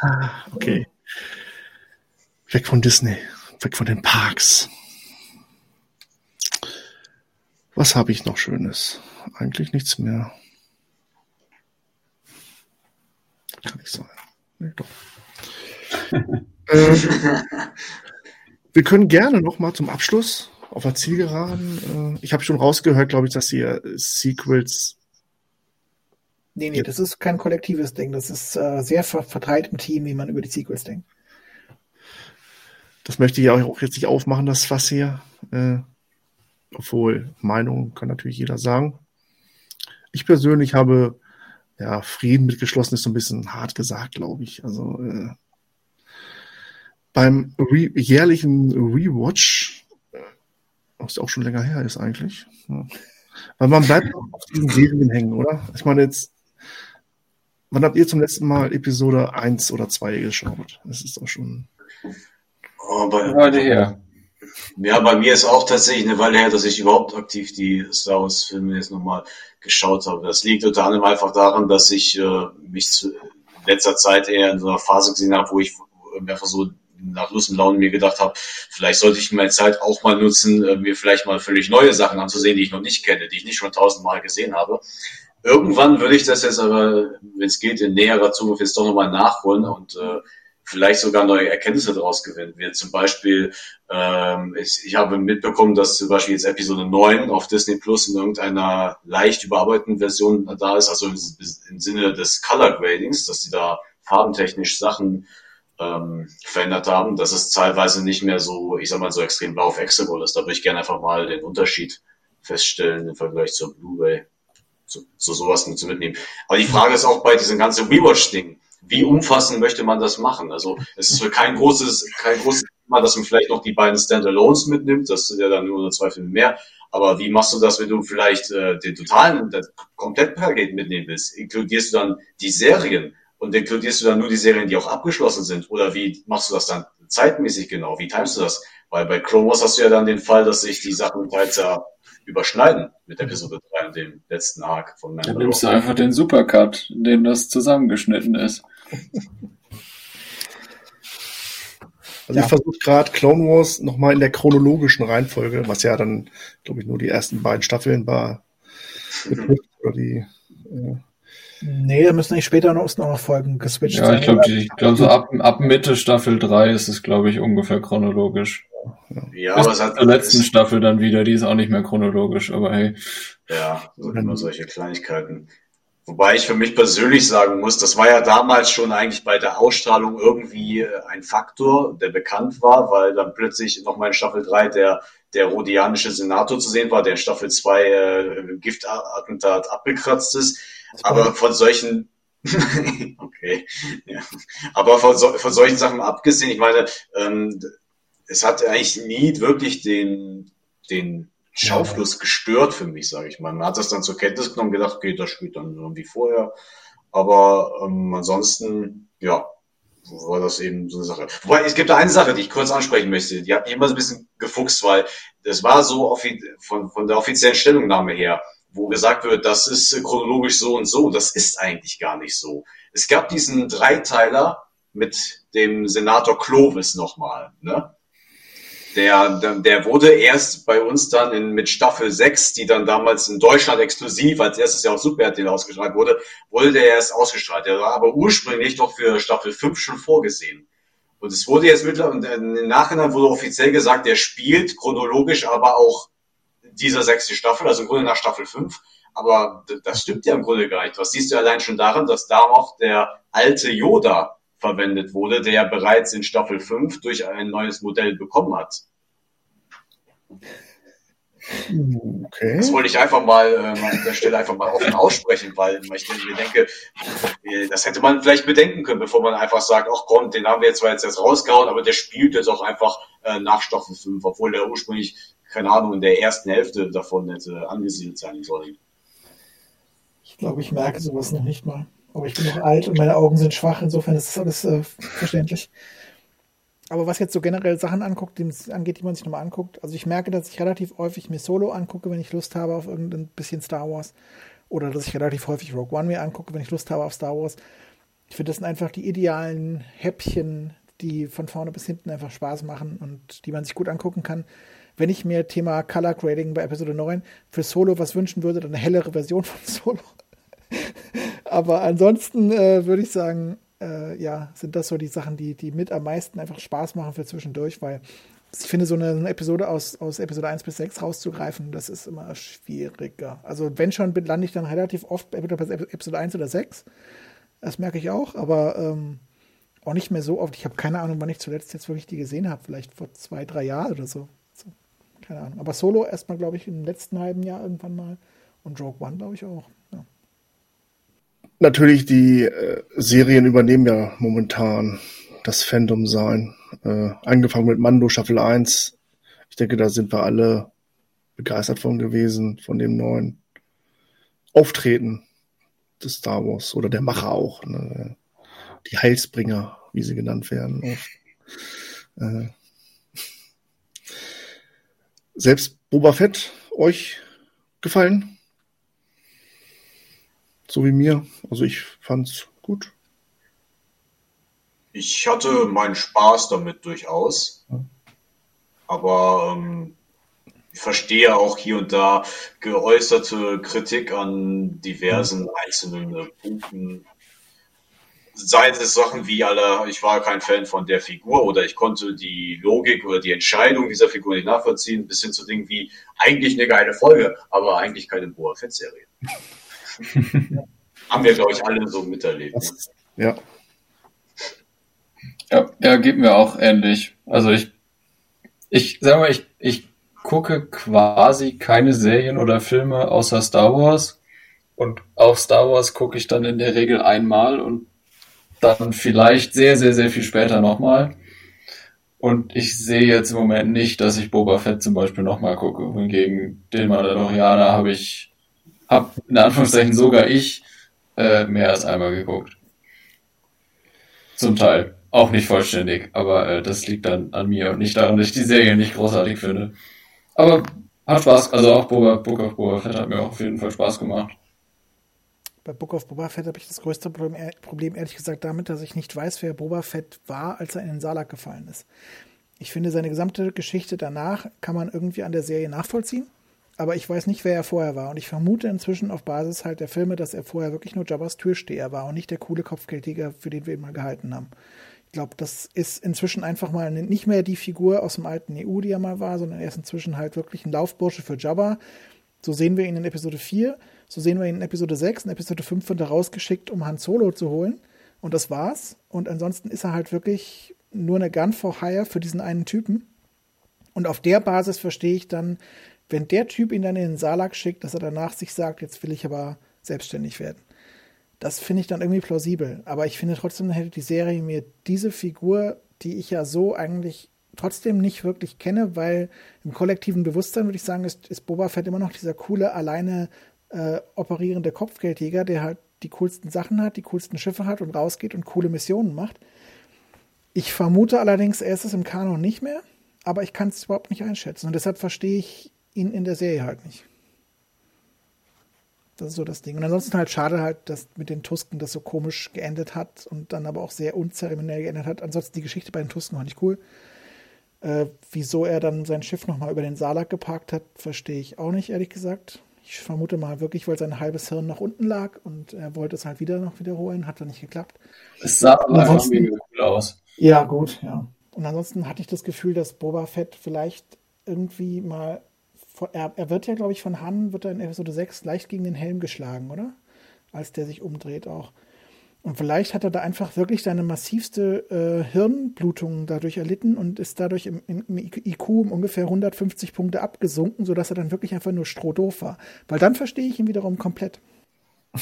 [SPEAKER 1] Ah, <laughs> okay. Weg von Disney weg von den Parks. Was habe ich noch Schönes? Eigentlich nichts mehr. Kann nicht sein. Nee, doch. <laughs> äh, wir können gerne noch mal zum Abschluss auf der Zielgeraden. Äh, ich habe schon rausgehört, glaube ich, dass ihr Sequels.
[SPEAKER 3] Nee, nee, das ist kein kollektives Ding. Das ist äh, sehr verteilt im Team, wie man über die Sequels denkt.
[SPEAKER 1] Das möchte ich auch jetzt nicht aufmachen, das Fass hier. Äh, obwohl, Meinung kann natürlich jeder sagen. Ich persönlich habe, ja, Frieden mitgeschlossen ist so ein bisschen hart gesagt, glaube ich. Also, äh, beim Re jährlichen Rewatch, äh, was auch schon länger her ist eigentlich, ja. weil man bleibt auch auf diesen Serien hängen, oder? Ich meine jetzt, wann habt ihr zum letzten Mal Episode 1 oder 2 geschaut? Das ist doch schon
[SPEAKER 2] Bei, Weile her. Ja, bei mir ist auch tatsächlich eine Weile her, dass ich überhaupt aktiv die Star Wars Filme jetzt nochmal geschaut habe. Das liegt unter anderem einfach daran, dass ich äh, mich zu, in letzter Zeit eher in so einer Phase gesehen habe, wo ich einfach so nach Lust und Laune mir gedacht habe, vielleicht sollte ich meine Zeit auch mal nutzen, äh, mir vielleicht mal völlig neue Sachen anzusehen, die ich noch nicht kenne, die ich nicht schon tausendmal gesehen habe. Irgendwann würde ich das jetzt aber, wenn es geht, in näherer Zukunft jetzt doch nochmal nachholen und äh, vielleicht sogar neue Erkenntnisse daraus gewinnen wird. Zum Beispiel, ähm, ich, ich habe mitbekommen, dass zum Beispiel jetzt Episode 9 auf Disney Plus in irgendeiner leicht überarbeiteten Version da ist, also im, im Sinne des Color Gradings, dass sie da farbentechnisch Sachen ähm, verändert haben, dass es teilweise nicht mehr so, ich sag mal, so extrem blau auf Hexagon ist. Da würde ich gerne einfach mal den Unterschied feststellen im Vergleich zur Blu-ray. So, so sowas zu mitnehmen. Aber die Frage ist auch bei diesem ganzen Rewatch-Ding wie umfassend möchte man das machen? Also es ist kein großes, kein großes Thema, dass man vielleicht noch die beiden Standalones mitnimmt, das sind ja dann nur zwei Filme mehr. Aber wie machst du das, wenn du vielleicht äh, den totalen, das Komplettpaket mitnehmen willst? Inkludierst du dann die Serien und inkludierst du dann nur die Serien, die auch abgeschlossen sind? Oder wie machst du das dann zeitmäßig genau? Wie timest du das? Weil bei Clone Wars hast du ja dann den Fall, dass sich die Sachen teils ja überschneiden mit Episode 3 und dem letzten Arc von
[SPEAKER 4] Mandalore. Dann nimmst du einfach den Supercut, in dem das zusammengeschnitten ist.
[SPEAKER 1] Also ja. ich versuche gerade Clone Wars nochmal in der chronologischen Reihenfolge, was ja dann, glaube ich, nur die ersten beiden Staffeln war, oder die, äh,
[SPEAKER 3] Nee, da müssen eigentlich später noch, noch Folgen geswitcht
[SPEAKER 4] ja, sein. Ja, ich glaube, ich glaub, so ab, ab Mitte Staffel 3 ist es, glaube ich, ungefähr chronologisch. Ja, Bis aber es hat zur letzten Staffel dann wieder, die ist auch nicht mehr chronologisch, aber hey.
[SPEAKER 2] Ja, sind immer solche Kleinigkeiten. Wobei ich für mich persönlich sagen muss, das war ja damals schon eigentlich bei der Ausstrahlung irgendwie äh, ein Faktor, der bekannt war, weil dann plötzlich nochmal in Staffel 3 der, der rhodianische Senator zu sehen war, der in Staffel 2 äh, Giftattentat abgekratzt ist. Aber von solchen <laughs> okay. Ja. Aber von, so, von solchen Sachen abgesehen, ich meine, ähm, es hat eigentlich nie wirklich den, den Schaufluss gestört für mich, sage ich mal. Man hat das dann zur Kenntnis genommen, gedacht, okay, das spielt dann so wie vorher. Aber ähm, ansonsten, ja, war das eben so eine Sache. Wobei, es gibt da eine Sache, die ich kurz ansprechen möchte. Die hat mich immer so ein bisschen gefuchst, weil das war so von, von der offiziellen Stellungnahme her, wo gesagt wird, das ist chronologisch so und so. Das ist eigentlich gar nicht so. Es gab diesen Dreiteiler mit dem Senator Clovis nochmal, ne? Der, der, der wurde erst bei uns dann in, mit Staffel 6, die dann damals in Deutschland exklusiv als erstes Jahr auf Super RTL ausgestrahlt wurde, wurde der erst ausgestrahlt. Der war aber ursprünglich doch für Staffel 5 schon vorgesehen. Und es wurde jetzt mittlerweile, im Nachhinein wurde offiziell gesagt, der spielt chronologisch aber auch dieser sechste Staffel, also im Grunde nach Staffel 5. Aber das stimmt ja im Grunde gar nicht. Was siehst du allein schon daran, dass da auch der alte Yoda verwendet wurde, der bereits in Staffel 5 durch ein neues Modell bekommen hat. Okay. Das wollte ich einfach mal äh, an der Stelle einfach mal offen aussprechen, weil ich mir denke, äh, das hätte man vielleicht bedenken können, bevor man einfach sagt, ach komm, den haben wir jetzt zwar jetzt erst rausgehauen, aber der spielt jetzt auch einfach äh, nach Staffel 5, obwohl der ursprünglich, keine Ahnung, in der ersten Hälfte davon hätte angesiedelt sein sollen.
[SPEAKER 3] Ich glaube, ich merke sowas noch nicht mal. Aber ich bin noch alt und meine Augen sind schwach, insofern ist das alles äh, verständlich. Aber was jetzt so generell Sachen anguckt, die, angeht, die man sich nochmal anguckt, also ich merke, dass ich relativ häufig mir Solo angucke, wenn ich Lust habe auf irgendein bisschen Star Wars. Oder dass ich relativ häufig Rogue One mir angucke, wenn ich Lust habe auf Star Wars. Ich finde, das sind einfach die idealen Häppchen, die von vorne bis hinten einfach Spaß machen und die man sich gut angucken kann. Wenn ich mir Thema Color Grading bei Episode 9 für Solo was wünschen würde, dann eine hellere Version von <laughs> Solo. Aber ansonsten äh, würde ich sagen, äh, ja, sind das so die Sachen, die, die mit am meisten einfach Spaß machen für zwischendurch, weil ich finde, so eine, Episode aus, aus Episode 1 bis 6 rauszugreifen, das ist immer schwieriger. Also wenn schon, lande ich dann relativ oft bei Episode 1 oder 6. Das merke ich auch, aber ähm, auch nicht mehr so oft. Ich habe keine Ahnung, wann ich zuletzt jetzt wirklich die gesehen habe. Vielleicht vor zwei, drei Jahren oder so. so keine Ahnung. Aber Solo erstmal, glaube ich, im letzten halben Jahr irgendwann mal. Und Rogue One, glaube ich, auch. Ja.
[SPEAKER 1] Natürlich, die äh, Serien übernehmen ja momentan das Fandom sein. Äh, angefangen mit Mando Staffel 1. Ich denke, da sind wir alle begeistert von gewesen, von dem neuen Auftreten des Star Wars oder der Macher auch. Ne? Die Heilsbringer, wie sie genannt werden. Äh, <laughs> selbst Boba Fett euch gefallen? So wie mir. Also ich fand's gut.
[SPEAKER 2] Ich hatte meinen Spaß damit durchaus. Aber ähm, ich verstehe auch hier und da geäußerte Kritik an diversen einzelnen äh, Punkten. Seien es Sachen wie alle, ich war kein Fan von der Figur oder ich konnte die Logik oder die Entscheidung dieser Figur nicht nachvollziehen, bis hin zu Dingen wie eigentlich eine geile Folge, aber eigentlich keine Boa Fett-Serie. <laughs> <laughs> Haben wir, glaube ich, alle so miterlebt.
[SPEAKER 1] Ja.
[SPEAKER 4] Ja, ja, geht mir auch ähnlich. Also ich, ich sag mal, ich, ich gucke quasi keine Serien oder Filme außer Star Wars. Und auf Star Wars gucke ich dann in der Regel einmal und dann vielleicht sehr, sehr, sehr viel später nochmal. Und ich sehe jetzt im Moment nicht, dass ich Boba Fett zum Beispiel nochmal gucke. Hingegen den Mandalorianer habe ich habe in Anführungszeichen sogar ich äh, mehr als einmal geguckt. Zum Teil. Auch nicht vollständig, aber äh, das liegt dann an mir und nicht daran, dass ich die Serie nicht großartig finde. Aber hat Spaß, also auch Boba, Book of Boba Fett hat mir auch auf jeden Fall Spaß gemacht.
[SPEAKER 3] Bei Book of Boba Fett habe ich das größte Problem, ehrlich gesagt, damit, dass ich nicht weiß, wer Boba Fett war, als er in den Salak gefallen ist. Ich finde, seine gesamte Geschichte danach kann man irgendwie an der Serie nachvollziehen. Aber ich weiß nicht, wer er vorher war. Und ich vermute inzwischen auf Basis halt der Filme, dass er vorher wirklich nur Jabba's Türsteher war und nicht der coole Kopfgeldjäger, für den wir ihn mal gehalten haben. Ich glaube, das ist inzwischen einfach mal nicht mehr die Figur aus dem alten EU, die er mal war, sondern er ist inzwischen halt wirklich ein Laufbursche für Jabba. So sehen wir ihn in Episode 4, so sehen wir ihn in Episode 6. In Episode 5 wird er rausgeschickt, um Han Solo zu holen. Und das war's. Und ansonsten ist er halt wirklich nur eine Gun for Hire für diesen einen Typen. Und auf der Basis verstehe ich dann, wenn der Typ ihn dann in den Salak schickt, dass er danach sich sagt, jetzt will ich aber selbstständig werden. Das finde ich dann irgendwie plausibel. Aber ich finde trotzdem hätte die Serie mir diese Figur, die ich ja so eigentlich trotzdem nicht wirklich kenne, weil im kollektiven Bewusstsein würde ich sagen, ist, ist Boba Fett immer noch dieser coole, alleine äh, operierende Kopfgeldjäger, der halt die coolsten Sachen hat, die coolsten Schiffe hat und rausgeht und coole Missionen macht. Ich vermute allerdings, er ist es im Kanon nicht mehr, aber ich kann es überhaupt nicht einschätzen. Und deshalb verstehe ich ihn in der Serie halt nicht. Das ist so das Ding. Und ansonsten halt schade halt, dass mit den Tusken das so komisch geendet hat und dann aber auch sehr unzeremoniell geendet hat. Ansonsten die Geschichte bei den Tusken war nicht cool. Äh, wieso er dann sein Schiff nochmal über den Salak geparkt hat, verstehe ich auch nicht, ehrlich gesagt. Ich vermute mal wirklich, weil sein halbes Hirn nach unten lag und er wollte es halt wieder noch wiederholen, hat dann nicht geklappt.
[SPEAKER 4] Es sah aber einfach mega cool aus.
[SPEAKER 3] Ja, gut, ja. Und ansonsten hatte ich das Gefühl, dass Boba Fett vielleicht irgendwie mal er, er wird ja, glaube ich, von Han, wird er in Episode 6 leicht gegen den Helm geschlagen, oder? Als der sich umdreht auch. Und vielleicht hat er da einfach wirklich seine massivste äh, Hirnblutung dadurch erlitten und ist dadurch im, im, IQ um ungefähr 150 Punkte abgesunken, sodass er dann wirklich einfach nur strohdoof war. Weil dann verstehe ich ihn wiederum komplett. <laughs>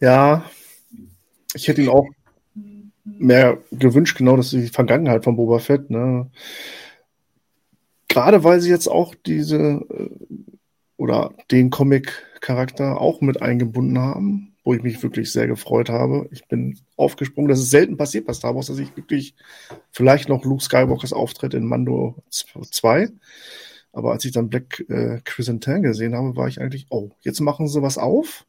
[SPEAKER 1] Ja, ich hätte ihn auch mehr gewünscht, genau, dass die Vergangenheit von Boba Fett, ne? Gerade weil sie jetzt auch diese äh, oder den Comic-Charakter auch mit eingebunden haben, wo ich mich wirklich sehr gefreut habe. Ich bin aufgesprungen. Das ist selten passiert bei Star Wars, dass ich wirklich vielleicht noch Luke Skywalkers Auftritt in Mando 2. Aber als ich dann Black äh, Chrysanthemum gesehen habe, war ich eigentlich, oh, jetzt machen sie was auf,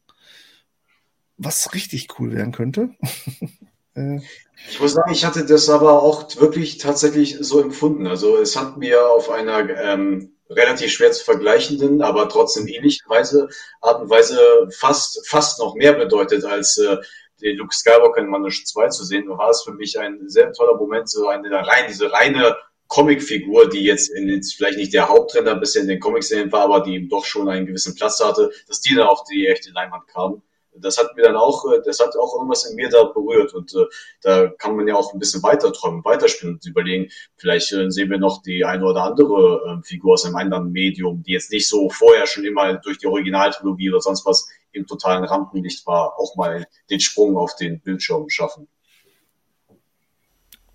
[SPEAKER 1] was richtig cool werden könnte. <laughs>
[SPEAKER 2] Äh, ich muss sagen, ich hatte das aber auch wirklich tatsächlich so empfunden. Also es hat mir auf einer ähm, relativ schwer zu vergleichenden, aber trotzdem ähnlichen Weise, Art und Weise fast, fast noch mehr bedeutet, als äh, den Luke Skywalker in Mandosh 2 zu sehen, war es für mich ein sehr toller Moment, so eine rein, diese reine Comicfigur, die jetzt in, vielleicht nicht der Hauptrenner bisher in den Comics war, aber die doch schon einen gewissen Platz hatte, dass die dann auf die echte Leinwand kam das hat mir dann auch, äh, das hat auch irgendwas in mir da berührt und äh, da kann man ja auch ein bisschen weiter träumen, weiterspielen und überlegen, vielleicht äh, sehen wir noch die eine oder andere äh, Figur aus einem anderen Medium, die jetzt nicht so vorher schon immer durch die Originaltrilogie oder sonst was im totalen Rampenlicht war, auch mal den Sprung auf den Bildschirm schaffen.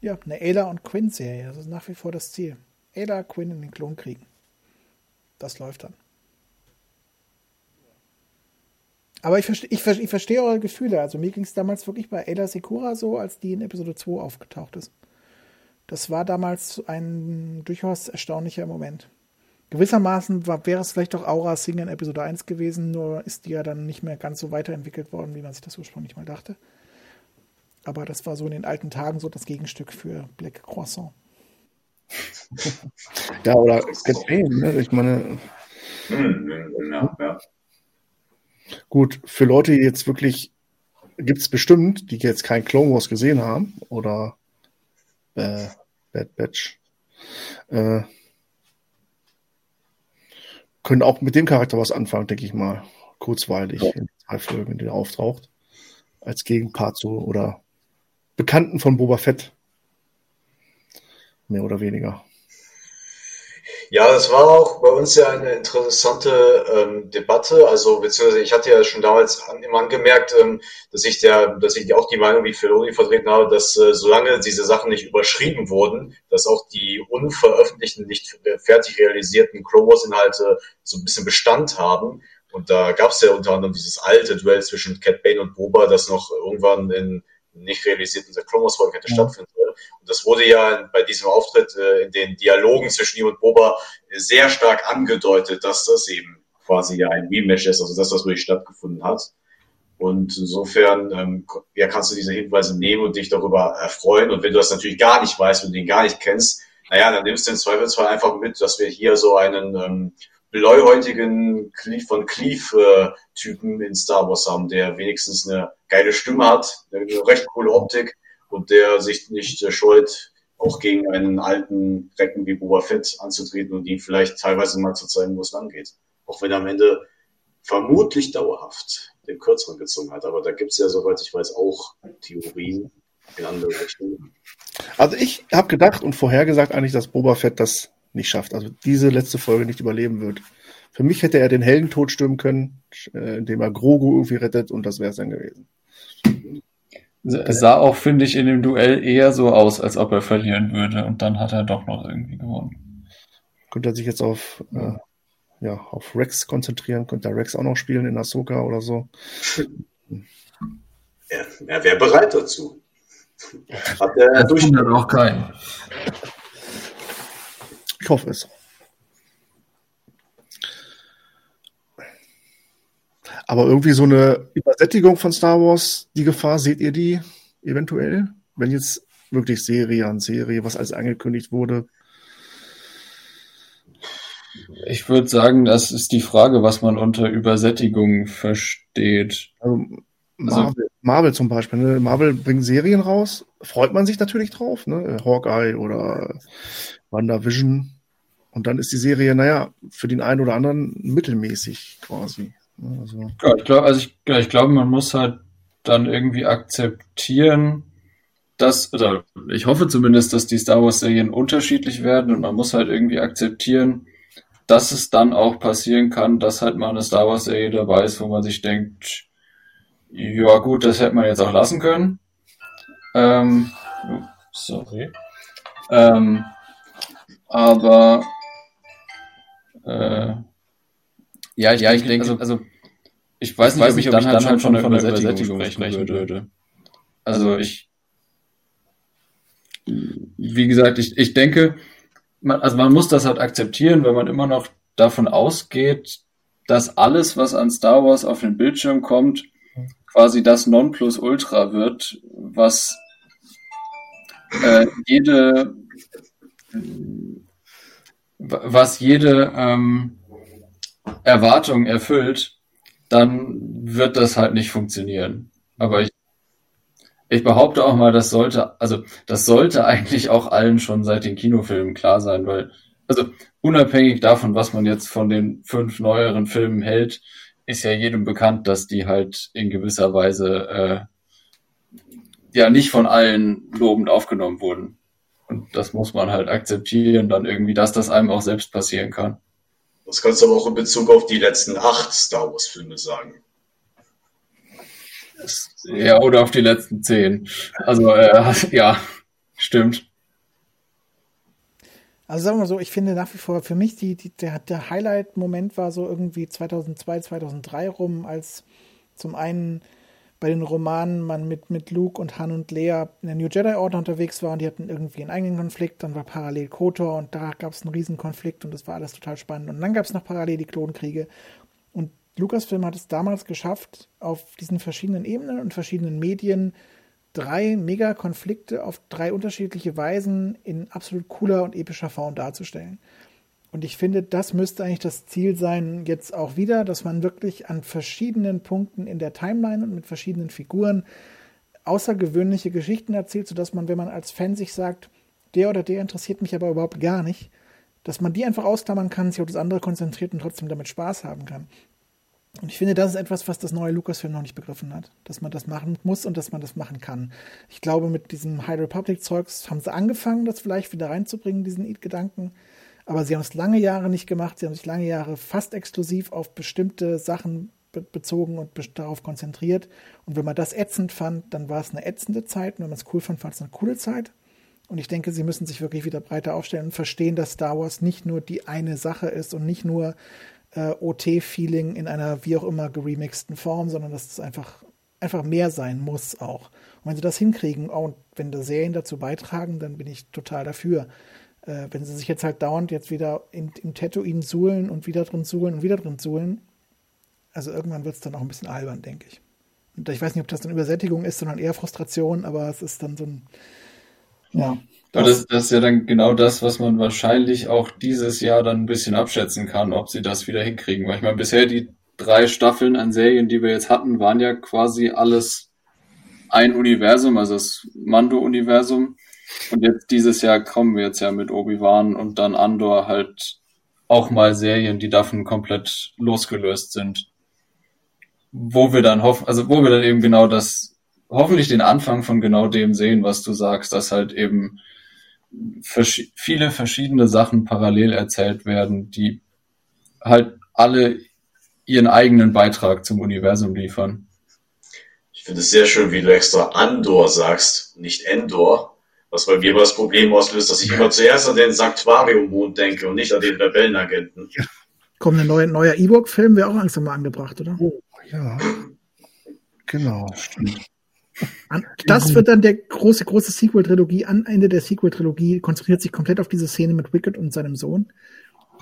[SPEAKER 3] Ja, eine Ayla und Quinn-Serie, das ist nach wie vor das Ziel. Ayla, Quinn in den Klon kriegen. Das läuft dann. Aber ich, verste, ich, ich verstehe eure Gefühle. Also mir ging es damals wirklich bei Ada Sekura so, als die in Episode 2 aufgetaucht ist. Das war damals ein durchaus erstaunlicher Moment. Gewissermaßen war, wäre es vielleicht auch Aura Singh in Episode 1 gewesen, nur ist die ja dann nicht mehr ganz so weiterentwickelt worden, wie man sich das ursprünglich mal dachte. Aber das war so in den alten Tagen so das Gegenstück für Black Croissant. <laughs>
[SPEAKER 1] ja, oder Cat Bane, ne? Ich meine.
[SPEAKER 2] Hm, ja, ja.
[SPEAKER 1] Gut, für Leute, die jetzt wirklich, gibt es bestimmt, die jetzt kein Clone Wars gesehen haben oder äh, Bad Batch, äh, können auch mit dem Charakter was anfangen, denke ich mal. Kurzweilig ja. in zwei Folgen, die er auftaucht. Als Gegenpart zu oder Bekannten von Boba Fett. Mehr oder weniger.
[SPEAKER 2] Ja, das war auch bei uns ja eine interessante ähm, Debatte. Also beziehungsweise ich hatte ja schon damals an, immer angemerkt, ähm, dass ich der, dass ich auch die Meinung wie Feloni vertreten habe, dass äh, solange diese Sachen nicht überschrieben wurden, dass auch die unveröffentlichten, nicht fertig realisierten Chrome Inhalte so ein bisschen Bestand haben. Und da gab es ja unter anderem dieses alte Duell zwischen Cat Bane und Boba, das noch irgendwann in nicht realisierten Chrome Folge hätte ja. stattfinden sollen. Und das wurde ja bei diesem Auftritt äh, in den Dialogen zwischen ihm und Boba sehr stark angedeutet, dass das eben quasi ja ein Rematch ist, also dass das wirklich stattgefunden hat. Und insofern ähm, ja, kannst du diese Hinweise nehmen und dich darüber erfreuen. Und wenn du das natürlich gar nicht weißt und den gar nicht kennst, naja, dann nimmst du im Zweifelsfall einfach mit, dass wir hier so einen ähm, bläuhäutigen Cleave von Cleave-Typen in Star Wars haben, der wenigstens eine geile Stimme hat, eine recht coole Optik und der sich nicht äh, scheut, auch gegen einen alten Recken wie Boba Fett anzutreten und ihm vielleicht teilweise mal zu zeigen, wo es lang geht. Auch wenn er am Ende vermutlich dauerhaft den kürzeren gezogen hat. Aber da gibt es ja, soweit ich weiß, auch Theorien in andere Richtungen.
[SPEAKER 1] Also ich habe gedacht und vorhergesagt eigentlich, dass Boba Fett das nicht schafft, also diese letzte Folge nicht überleben wird. Für mich hätte er den Heldentod stürmen können, äh, indem er Grogu irgendwie rettet und das wäre es dann gewesen.
[SPEAKER 4] Es sah auch, finde ich, in dem Duell eher so aus, als ob er verlieren würde und dann hat er doch noch irgendwie gewonnen.
[SPEAKER 1] Könnte er sich jetzt auf, äh, ja, auf Rex konzentrieren, könnte er Rex auch noch spielen in Ahsoka oder so.
[SPEAKER 2] Er, er wäre bereit dazu.
[SPEAKER 4] Hat er das wundert auch keinen.
[SPEAKER 1] Ich hoffe es. Aber irgendwie so eine Übersättigung von Star Wars, die Gefahr, seht ihr die eventuell? Wenn jetzt wirklich Serie an Serie, was alles angekündigt wurde.
[SPEAKER 4] Ich würde sagen, das ist die Frage, was man unter Übersättigung versteht.
[SPEAKER 1] Also Marvel, also, Marvel zum Beispiel. Ne? Marvel bringt Serien raus, freut man sich natürlich drauf. Ne? Hawkeye oder WandaVision. Und dann ist die Serie, naja, für den einen oder anderen mittelmäßig quasi.
[SPEAKER 4] Also, ja, ich glaube, also ich, ja, ich glaube, man muss halt dann irgendwie akzeptieren, dass, oder ich hoffe zumindest, dass die Star Wars-Serien unterschiedlich werden und man muss halt irgendwie akzeptieren, dass es dann auch passieren kann, dass halt mal eine Star Wars-Serie dabei ist, wo man sich denkt, ja gut, das hätte man jetzt auch lassen können. Ähm, sorry. Ähm, aber äh, ja, ich, ja, ich denke, also, also ich weiß nicht, weiß ob ich, ob dann, halt schon von, von einer Übersättigung sprechen würde. Also ich, wie gesagt, ich, ich denke, man, also man muss das halt akzeptieren, wenn man immer noch davon ausgeht, dass alles, was an Star Wars auf den Bildschirm kommt, quasi das Nonplusultra wird, was äh, jede was jede ähm, Erwartung erfüllt, dann wird das halt nicht funktionieren. Aber ich, ich behaupte auch mal, das sollte, also das sollte eigentlich auch allen schon seit den Kinofilmen klar sein, weil, also unabhängig davon, was man jetzt von den fünf neueren Filmen hält, ist ja jedem bekannt, dass die halt in gewisser Weise äh, ja nicht von allen lobend aufgenommen wurden. Und das muss man halt akzeptieren, dann irgendwie, dass das einem auch selbst passieren kann.
[SPEAKER 2] Das kannst du aber auch in Bezug auf die letzten acht Star Wars-Filme sagen.
[SPEAKER 4] Ja, oder auf die letzten zehn. Also, äh, <laughs> ja, stimmt.
[SPEAKER 3] Also sagen wir so, ich finde nach wie vor, für mich die, die der, der Highlight-Moment war so irgendwie 2002, 2003 rum, als zum einen bei den Romanen man mit, mit Luke und Han und Leia in der New Jedi Order unterwegs war und die hatten irgendwie einen eigenen Konflikt, dann war parallel KOTOR und da gab es einen riesen Konflikt und das war alles total spannend. Und dann gab es noch parallel die Klonkriege und Lucasfilm hat es damals geschafft, auf diesen verschiedenen Ebenen und verschiedenen Medien drei Mega-Konflikte auf drei unterschiedliche Weisen in absolut cooler und epischer Form darzustellen. Und ich finde, das müsste eigentlich das Ziel sein, jetzt auch wieder, dass man wirklich an verschiedenen Punkten in der Timeline und mit verschiedenen Figuren außergewöhnliche Geschichten erzählt, sodass man, wenn man als Fan sich sagt, der oder der interessiert mich aber überhaupt gar nicht, dass man die einfach ausklammern kann, sich auf das andere konzentriert und trotzdem damit Spaß haben kann. Und ich finde, das ist etwas, was das neue Lucasfilm noch nicht begriffen hat, dass man das machen muss und dass man das machen kann. Ich glaube, mit diesem High Republic-Zeugs haben sie angefangen, das vielleicht wieder reinzubringen, diesen Gedanken. Aber sie haben es lange Jahre nicht gemacht. Sie haben sich lange Jahre fast exklusiv auf bestimmte Sachen be bezogen und be darauf konzentriert. Und wenn man das ätzend fand, dann war es eine ätzende Zeit. Und wenn man es cool fand, fand es eine coole Zeit. Und ich denke, sie müssen sich wirklich wieder breiter aufstellen und verstehen, dass Star Wars nicht nur die eine Sache ist und nicht nur äh, OT-Feeling in einer wie auch immer geremixten Form, sondern dass es einfach, einfach mehr sein muss auch. Und wenn sie das hinkriegen und wenn da Serien dazu beitragen, dann bin ich total dafür äh, wenn sie sich jetzt halt dauernd jetzt wieder in, im Tatooine suhlen und wieder drin suhlen und wieder drin suhlen, also irgendwann wird es dann auch ein bisschen albern, denke ich. Und ich weiß nicht, ob das dann Übersättigung ist, sondern eher Frustration, aber es ist dann so ein,
[SPEAKER 4] Ja. Aber das, das ist ja dann genau das, was man wahrscheinlich auch dieses Jahr dann ein bisschen abschätzen kann, ob sie das wieder hinkriegen. Weil ich meine, bisher die drei Staffeln an Serien, die wir jetzt hatten, waren ja quasi alles ein Universum, also das Mando-Universum. Und jetzt dieses Jahr kommen wir jetzt ja mit Obi-Wan und dann Andor halt auch mal Serien, die davon komplett losgelöst sind. Wo wir dann hoffen, also wo wir dann eben genau das, hoffentlich den Anfang von genau dem sehen, was du sagst, dass halt eben vers viele verschiedene Sachen parallel erzählt werden, die halt alle ihren eigenen Beitrag zum Universum liefern.
[SPEAKER 2] Ich finde es sehr schön, wie du extra Andor sagst, nicht Endor, was bei mir das Problem auslöst, dass ich immer zuerst an den Sanctuarium-Mond denke und nicht an den Rebellenagenten. Ja.
[SPEAKER 3] Kommt ein neuer, neuer E-Book-Film, wäre auch langsam mal angebracht, oder?
[SPEAKER 1] Oh, ja. Genau, stimmt.
[SPEAKER 3] Das wird dann der große, große Sequel-Trilogie. Am Ende der Sequel-Trilogie konzentriert sich komplett auf diese Szene mit Wicked und seinem Sohn.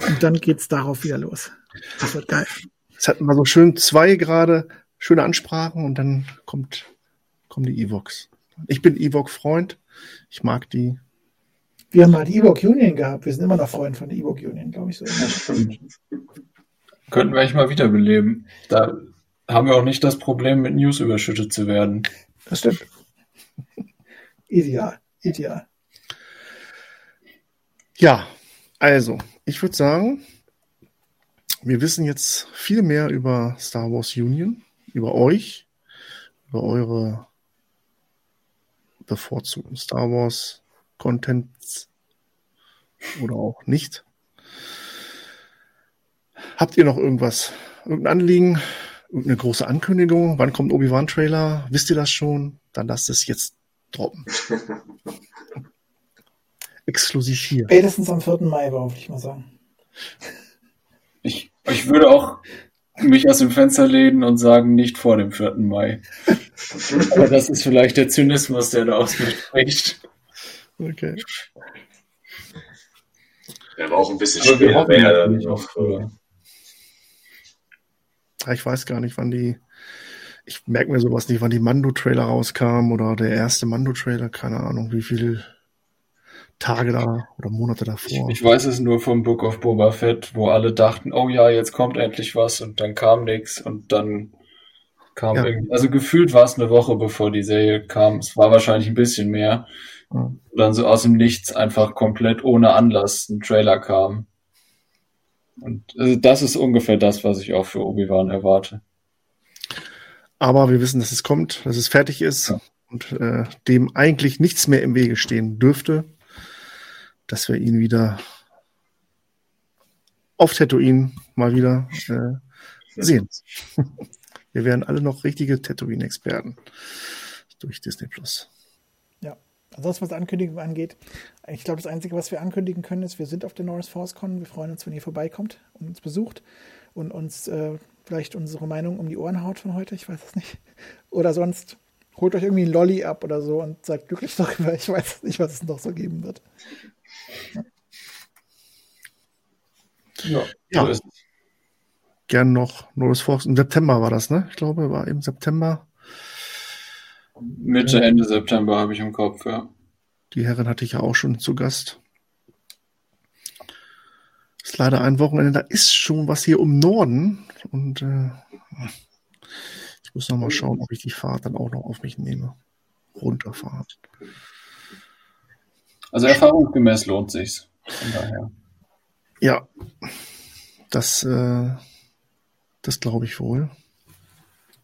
[SPEAKER 3] Und dann geht's darauf wieder los. Das wird geil.
[SPEAKER 1] Jetzt hatten wir so schön zwei gerade schöne Ansprachen und dann kommt, kommen die Evox. Ich bin Evox-Freund. Ich mag die.
[SPEAKER 3] Wir haben mal die Evox Union gehabt. Wir sind immer noch Freunde von der Evox Union, glaube ich so.
[SPEAKER 4] Könnten wir eigentlich mal wiederbeleben. Da haben wir auch nicht das Problem, mit News überschüttet zu werden.
[SPEAKER 3] Das stimmt. ideal, ideal.
[SPEAKER 1] Ja, also, ich würde sagen, wir wissen jetzt viel mehr über Star Wars Union, über euch, über eure bevorzugten Star Wars Contents oder auch nicht. Habt ihr noch irgendwas, irgendein Anliegen, irgendeine große Ankündigung? Wann kommt Obi-Wan-Trailer? Wisst ihr das schon? Dann lasst es jetzt droppen. <laughs> Exklusiv hier.
[SPEAKER 3] Spätestens am 4. Mai, würde ich mal sagen.
[SPEAKER 4] Ich, ich würde auch mich aus dem Fenster lehnen und sagen, nicht vor dem 4. Mai. <laughs> Aber das ist vielleicht der Zynismus, der da aus mir spricht.
[SPEAKER 1] Okay.
[SPEAKER 2] Der war auch ein bisschen schwer, wäre dann noch.
[SPEAKER 1] Ich weiß gar nicht, wann die. Ich merke mir sowas nicht, wann die Mando-Trailer rauskamen oder der erste Mando-Trailer, keine Ahnung, wie viele Tage da oder Monate davor.
[SPEAKER 4] Ich, ich, weiß es nur vom Book of Boba Fett, wo alle dachten, oh ja, jetzt kommt endlich was und dann kam nichts und dann kam ja. irgendwie, also gefühlt war es eine Woche bevor die Serie kam. Es war wahrscheinlich ein bisschen mehr. Und dann so aus dem Nichts einfach komplett ohne Anlass ein Trailer kam. Und also das ist ungefähr das, was ich auch für Obi-Wan erwarte.
[SPEAKER 1] Aber wir wissen, dass es kommt, dass es fertig ist ja. und äh, dem eigentlich nichts mehr im Wege stehen dürfte, dass wir ihn wieder auf Tatooine mal wieder äh, sehen. <laughs> Wir werden alle noch richtige Tatooine-Experten durch Disney Plus.
[SPEAKER 3] Ja, ansonsten was Ankündigung angeht, ich glaube, das Einzige, was wir ankündigen können, ist, wir sind auf der Norris Force Con. Wir freuen uns, wenn ihr vorbeikommt und uns besucht und uns äh, vielleicht unsere Meinung um die Ohren haut von heute. Ich weiß es nicht. Oder sonst holt euch irgendwie ein Lolly ab oder so und seid glücklich darüber. Ich weiß nicht, was es noch so geben wird.
[SPEAKER 1] Ja, ja. So gern noch Norris Fox. Im September war das, ne? Ich glaube, war im September.
[SPEAKER 4] Mitte, Ende September habe ich im Kopf, ja.
[SPEAKER 1] Die Herren hatte ich ja auch schon zu Gast. Ist leider ein Wochenende, da ist schon was hier um Norden. Und äh, ich muss noch mal schauen, ob ich die Fahrt dann auch noch auf mich nehme. Runterfahrt.
[SPEAKER 4] Also erfahrungsgemäß lohnt sich's. Von daher.
[SPEAKER 1] Ja, das, äh, das glaube ich wohl.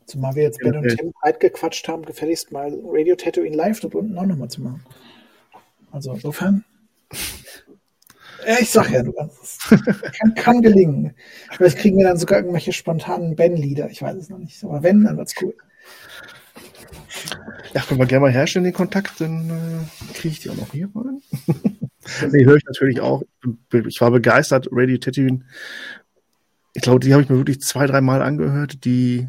[SPEAKER 3] Zumal wir jetzt Ben und Tim breit gequatscht haben, gefälligst mal Radio Tatooine live dort unten auch nochmal zu machen. Also insofern. Ja, ich sag ja, du kannst kann, kann gelingen. Vielleicht kriegen wir dann sogar irgendwelche spontanen Ben-Lieder. Ich weiß es noch nicht. Aber wenn, dann wird's cool.
[SPEAKER 1] Ja, können wir gerne mal herstellen, den Kontakt, dann äh, kriege ich die auch noch hier rein. <laughs> nee, höre ich natürlich auch. Ich war begeistert, Radio Tatooine. Ich glaube, die habe ich mir wirklich zwei, drei Mal angehört, die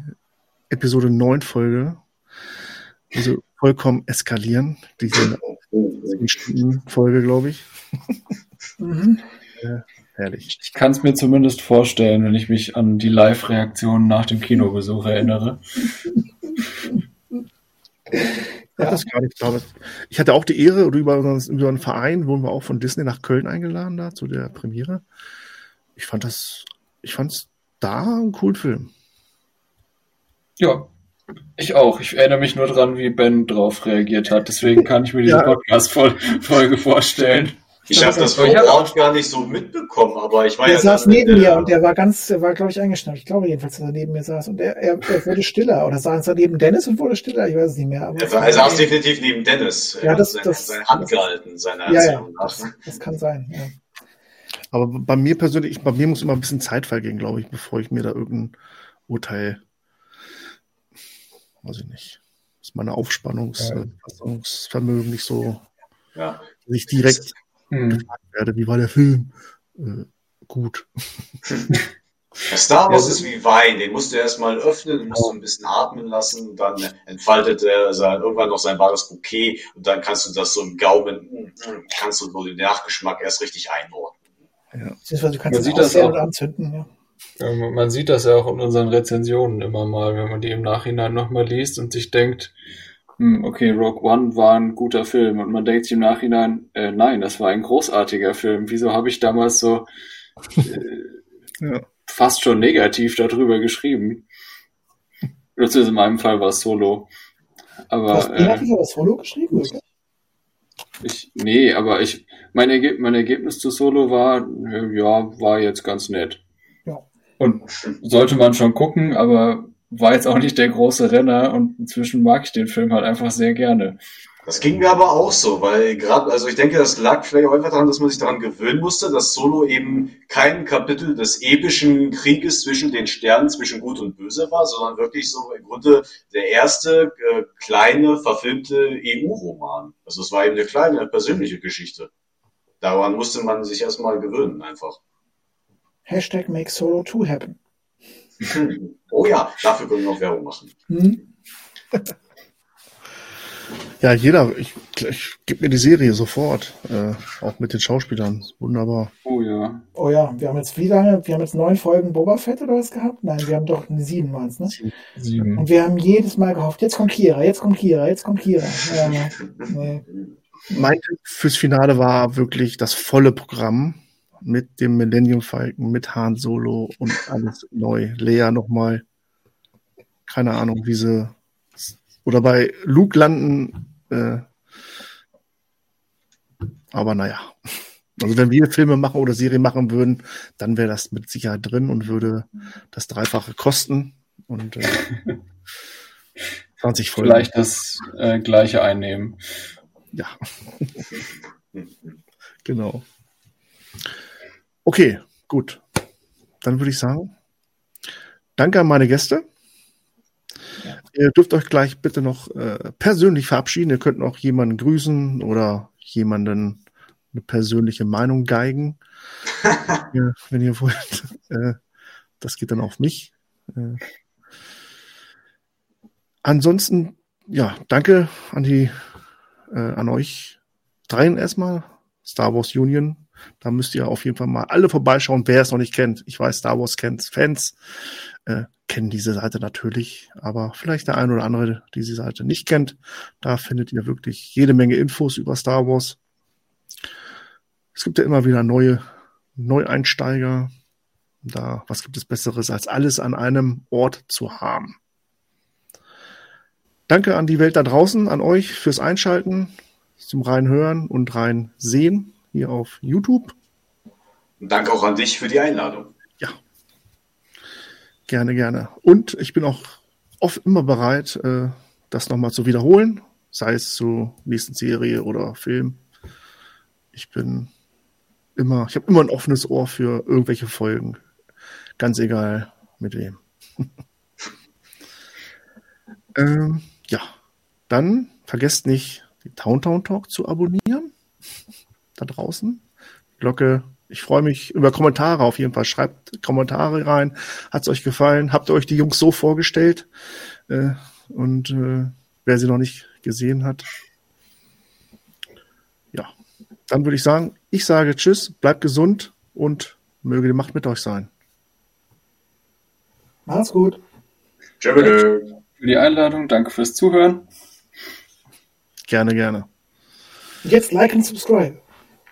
[SPEAKER 1] Episode 9 Folge. Also vollkommen eskalieren. Diese 10 Stunden Folge, glaube ich.
[SPEAKER 4] Mhm. <laughs> Ja, herrlich. Ich kann es mir zumindest vorstellen, wenn ich mich an die Live-Reaktionen nach dem Kinobesuch erinnere. <laughs>
[SPEAKER 1] Ja. Das gar nicht, ich. hatte auch die Ehre, oder über, über einen Verein wurden wir auch von Disney nach Köln eingeladen, da zu der Premiere. Ich fand das, ich fand's da einen coolen Film.
[SPEAKER 4] Ja, ich auch. Ich erinnere mich nur dran, wie Ben drauf reagiert hat. Deswegen kann ich mir diese ja. Podcast-Folge vorstellen.
[SPEAKER 2] Ich habe das vor Ort gar nicht so mitbekommen, aber ich war
[SPEAKER 3] der
[SPEAKER 2] ja.
[SPEAKER 3] saß neben mir und der war ganz, der war, glaube ich, eingeschnappt. Ich glaube jedenfalls, dass er neben mir saß und er, er, er wurde stiller. Oder saß er neben Dennis und wurde stiller? Ich weiß es nicht mehr.
[SPEAKER 2] Aber er, er saß definitiv neben Dennis.
[SPEAKER 3] Ja, das,
[SPEAKER 2] seine,
[SPEAKER 3] das,
[SPEAKER 2] seine Hand gehalten, seine
[SPEAKER 3] ja, ja, das, das, kann sein, ja.
[SPEAKER 1] Aber bei mir persönlich, bei mir muss immer ein bisschen Zeit vergehen, glaube ich, bevor ich mir da irgendein Urteil, weiß ich nicht, ist meine Aufspannungsvermögen ja. nicht so, ja. nicht direkt hm. gefragt werde, wie war der Film? Äh, gut.
[SPEAKER 2] Star Wars ja, ist wie Wein, den musst du erstmal öffnen, musst du ein bisschen atmen lassen, dann entfaltet er sein, irgendwann noch sein wahres Bouquet und dann kannst du das so im Gaumen, kannst du so den Nachgeschmack erst richtig einordnen.
[SPEAKER 3] Ja. Du kannst man sieht das auch anzünden, ja.
[SPEAKER 4] Ja, man sieht das ja auch in unseren Rezensionen immer mal, wenn man die im Nachhinein nochmal liest und sich denkt, hm, okay, Rogue One war ein guter Film und man denkt sich im Nachhinein, äh, nein, das war ein großartiger Film. Wieso habe ich damals so äh, ja. fast schon negativ darüber geschrieben? Beziehungsweise in meinem Fall war es Solo. Aber,
[SPEAKER 3] Hast du äh, Solo geschrieben? Oder?
[SPEAKER 4] Ich, nee, aber ich, mein, Ergeb mein Ergebnis zu Solo war, äh, ja, war jetzt ganz nett. Ja. Und sollte man schon gucken, aber war jetzt auch nicht der große Renner und inzwischen mag ich den Film halt einfach sehr gerne.
[SPEAKER 2] Das ging mir aber auch so, weil gerade, also ich denke, das lag vielleicht auch einfach daran, dass man sich daran gewöhnen musste, dass Solo eben kein Kapitel des epischen Krieges zwischen den Sternen, zwischen Gut und Böse war, sondern wirklich so im Grunde der erste äh, kleine verfilmte EU-Roman. Also es war eben eine kleine persönliche Geschichte. Daran musste man sich erstmal gewöhnen einfach.
[SPEAKER 3] Hashtag make Solo 2 happen. <laughs>
[SPEAKER 2] oh ja, dafür können wir noch Werbung machen. Hm?
[SPEAKER 1] Ja, jeder, ich, ich gebe mir die Serie sofort, äh, auch mit den Schauspielern. Wunderbar.
[SPEAKER 4] Oh ja.
[SPEAKER 3] Oh ja, wir haben jetzt wie lange? Wir haben jetzt neun Folgen Boba Fett oder was gehabt? Nein, wir haben doch sieben waren ne? Sieben. Und wir haben jedes Mal gehofft, jetzt kommt Kira, jetzt kommt Kira, jetzt kommt Kira. Ja, <laughs>
[SPEAKER 1] nee. Mein Tipp fürs Finale war wirklich das volle Programm mit dem Millennium Falcon, mit Han Solo und alles neu. Lea nochmal. Keine Ahnung, wie sie. Oder bei Luke landen. Äh, aber naja. Also wenn wir Filme machen oder Serien machen würden, dann wäre das mit Sicherheit drin und würde das Dreifache kosten. Und äh, <laughs> 20 Folgen.
[SPEAKER 4] Vielleicht das äh, gleiche einnehmen.
[SPEAKER 1] Ja. <laughs> genau. Okay, gut. Dann würde ich sagen, danke an meine Gäste. Ja. Ihr dürft euch gleich bitte noch äh, persönlich verabschieden. Ihr könnt noch jemanden grüßen oder jemanden eine persönliche Meinung geigen, <laughs> ja, wenn ihr wollt. Äh, das geht dann auf mich. Äh, ansonsten, ja, danke an die, äh, an euch dreien erstmal. Star Wars Union da müsst ihr auf jeden Fall mal alle vorbeischauen, wer es noch nicht kennt. Ich weiß, Star Wars kennt Fans, äh, kennen diese Seite natürlich, aber vielleicht der eine oder andere, die diese Seite nicht kennt. Da findet ihr wirklich jede Menge Infos über Star Wars. Es gibt ja immer wieder neue Neueinsteiger. Da, was gibt es Besseres, als alles an einem Ort zu haben? Danke an die Welt da draußen, an euch fürs Einschalten, zum Reinhören und Reinsehen hier auf YouTube.
[SPEAKER 2] Und danke auch an dich für die Einladung.
[SPEAKER 1] Ja. Gerne, gerne. Und ich bin auch oft immer bereit, äh, das nochmal zu wiederholen, sei es zur nächsten Serie oder Film. Ich bin immer, ich habe immer ein offenes Ohr für irgendwelche Folgen. Ganz egal mit wem. <laughs> ähm, ja, dann vergesst nicht, den Towntown Talk zu abonnieren da draußen. Glocke. Ich freue mich über Kommentare auf jeden Fall. Schreibt Kommentare rein. Hat es euch gefallen? Habt ihr euch die Jungs so vorgestellt? Äh, und äh, wer sie noch nicht gesehen hat. Ja, dann würde ich sagen, ich sage Tschüss, bleibt gesund und möge die Macht mit euch sein.
[SPEAKER 3] Macht's gut.
[SPEAKER 4] Tschüss. Für die Einladung, danke fürs Zuhören.
[SPEAKER 1] Gerne, gerne.
[SPEAKER 5] Jetzt like und subscribe.